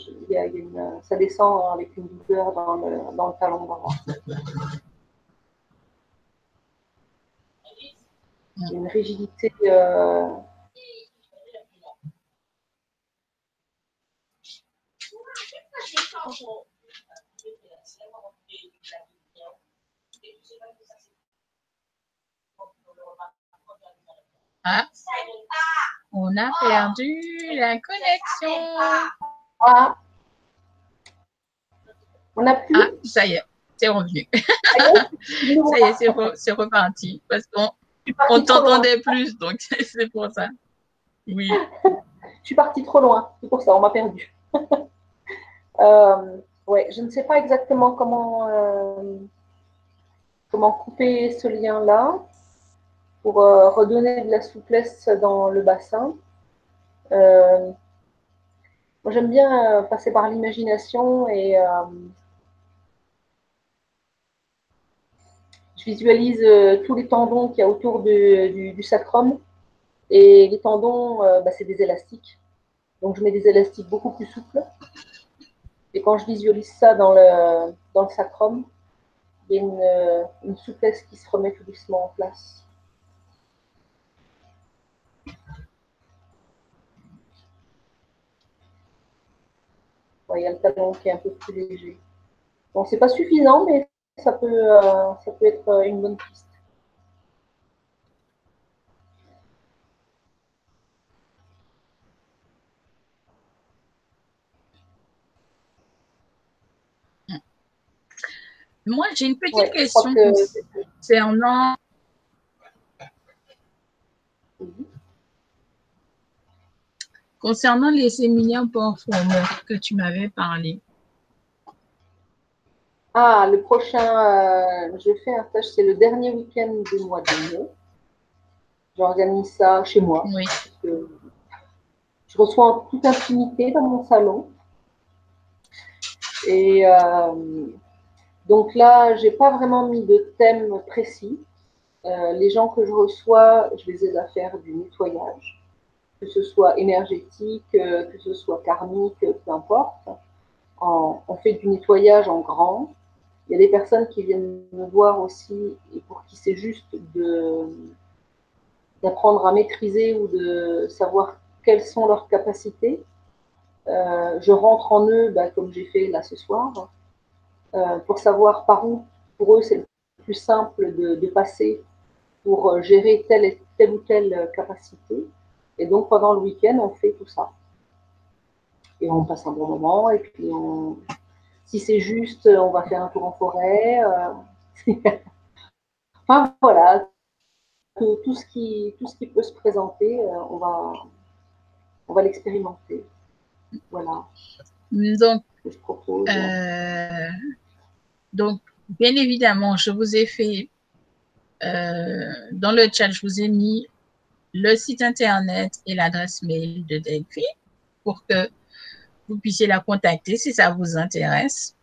ça descend avec une douleur dans le, dans le talon droit. Une rigidité. Ah. On a perdu la connexion. Ah. On a plus. Ah, ça y est, c'est revenu. ça y est, <laughs> c'est reparti. Parce qu'on on t'entendait plus, donc <laughs> c'est pour ça. Oui. Je suis partie trop loin, c'est pour ça, on m'a perdu. <laughs> euh, ouais, je ne sais pas exactement comment, euh, comment couper ce lien-là pour euh, redonner de la souplesse dans le bassin. Euh, moi, j'aime bien euh, passer par l'imagination et je visualise tous les tendons qu'il y a autour du, sacrum. Et les tendons, bah, c'est des élastiques. Donc, je mets des élastiques beaucoup plus souples. Et quand je visualise ça dans le, dans le sacrum, il y a une, une souplesse qui se remet tout doucement en place. Il y a le talon qui est un peu plus léger. Bon, c'est pas suffisant, mais ça peut, euh, ça peut être euh, une bonne piste. Moi, j'ai une petite question concernant Concernant les séminaires performeurs que tu m'avais parlé. Ah, le prochain, euh, je fais un stage, c'est le dernier week-end du mois de mai. J'organise ça chez moi. Oui. Je reçois en toute intimité dans mon salon. Et euh, donc là, je n'ai pas vraiment mis de thème précis. Euh, les gens que je reçois, je les aide à faire du nettoyage que ce soit énergétique, euh, que ce soit karmique, peu importe. on fait du nettoyage en grand. Il y a des personnes qui viennent me voir aussi et pour qui c'est juste d'apprendre à maîtriser ou de savoir quelles sont leurs capacités. Euh, je rentre en eux, bah, comme j'ai fait là ce soir, euh, pour savoir par où, pour eux, c'est le plus simple de, passer pour gérer telle ou telle capacité. Et donc, pendant le week-end, on fait tout ça. Et on passe un bon moment. Et puis, si c'est juste, on va faire un tour en forêt. Euh, <laughs> enfin, voilà. Tout, ce qui, tout ce qui peut se présenter, euh, on va, on va l'expérimenter. Voilà. Donc, je propose. Euh, donc, bien évidemment, je vous ai fait dans le chat, je vous ai mis le site internet et l'adresse mail de Delphi pour que vous puissiez la contacter si ça vous intéresse.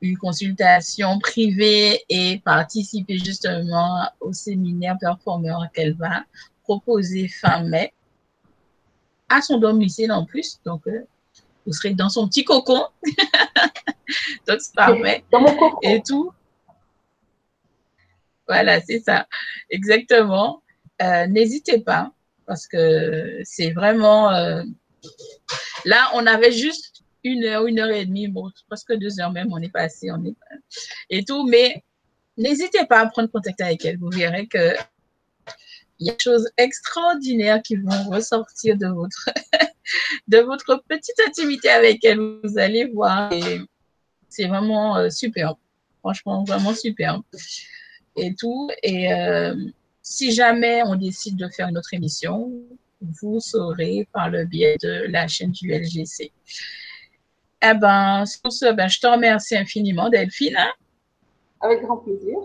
Une consultation privée et participer justement au séminaire performeur qu'elle va proposer fin mai à son domicile en plus. Donc, euh, vous serez dans son petit cocon. <laughs> Donc, c'est parfait. Dans mon cocon. Et tout. Voilà, c'est ça. Exactement. Euh, n'hésitez pas parce que c'est vraiment. Euh, là, on avait juste une heure, une heure et demie, bon, presque deux heures même, on est passé, on est et tout, mais n'hésitez pas à prendre contact avec elle. Vous verrez que il y a des choses extraordinaires qui vont ressortir de votre, <laughs> de votre petite intimité avec elle. Vous allez voir. C'est vraiment euh, super. Franchement, vraiment super. Et tout. Et si jamais on décide de faire une autre émission, vous saurez par le biais de la chaîne du LGC. Eh ben, sur ce, ben, je te remercie infiniment, Delphine. Hein. Avec grand plaisir.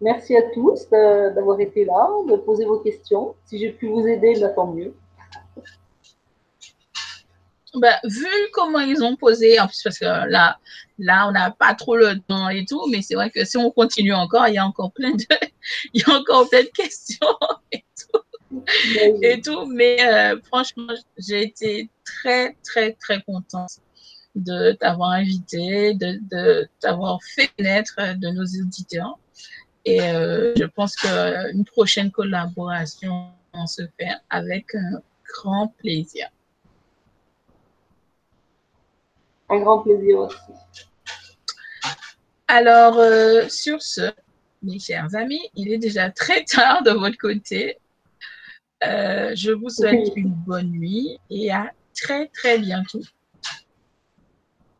Merci à tous d'avoir été là, de poser vos questions. Si j'ai pu vous aider, ben, tant mieux. Ben, vu comment ils ont posé, en plus parce que là, là, on n'a pas trop le temps et tout, mais c'est vrai que si on continue encore, il y a encore plein de, <laughs> il y a encore plein de questions <laughs> et tout, et tout. Mais euh, franchement, j'ai été très, très, très contente de t'avoir invité, de, t'avoir fait connaître de nos auditeurs. Et euh, je pense qu'une prochaine collaboration se fait avec un grand plaisir. Un grand plaisir aussi. Alors, euh, sur ce, mes chers amis, il est déjà très tard de votre côté. Euh, je vous souhaite une bonne nuit et à très, très bientôt.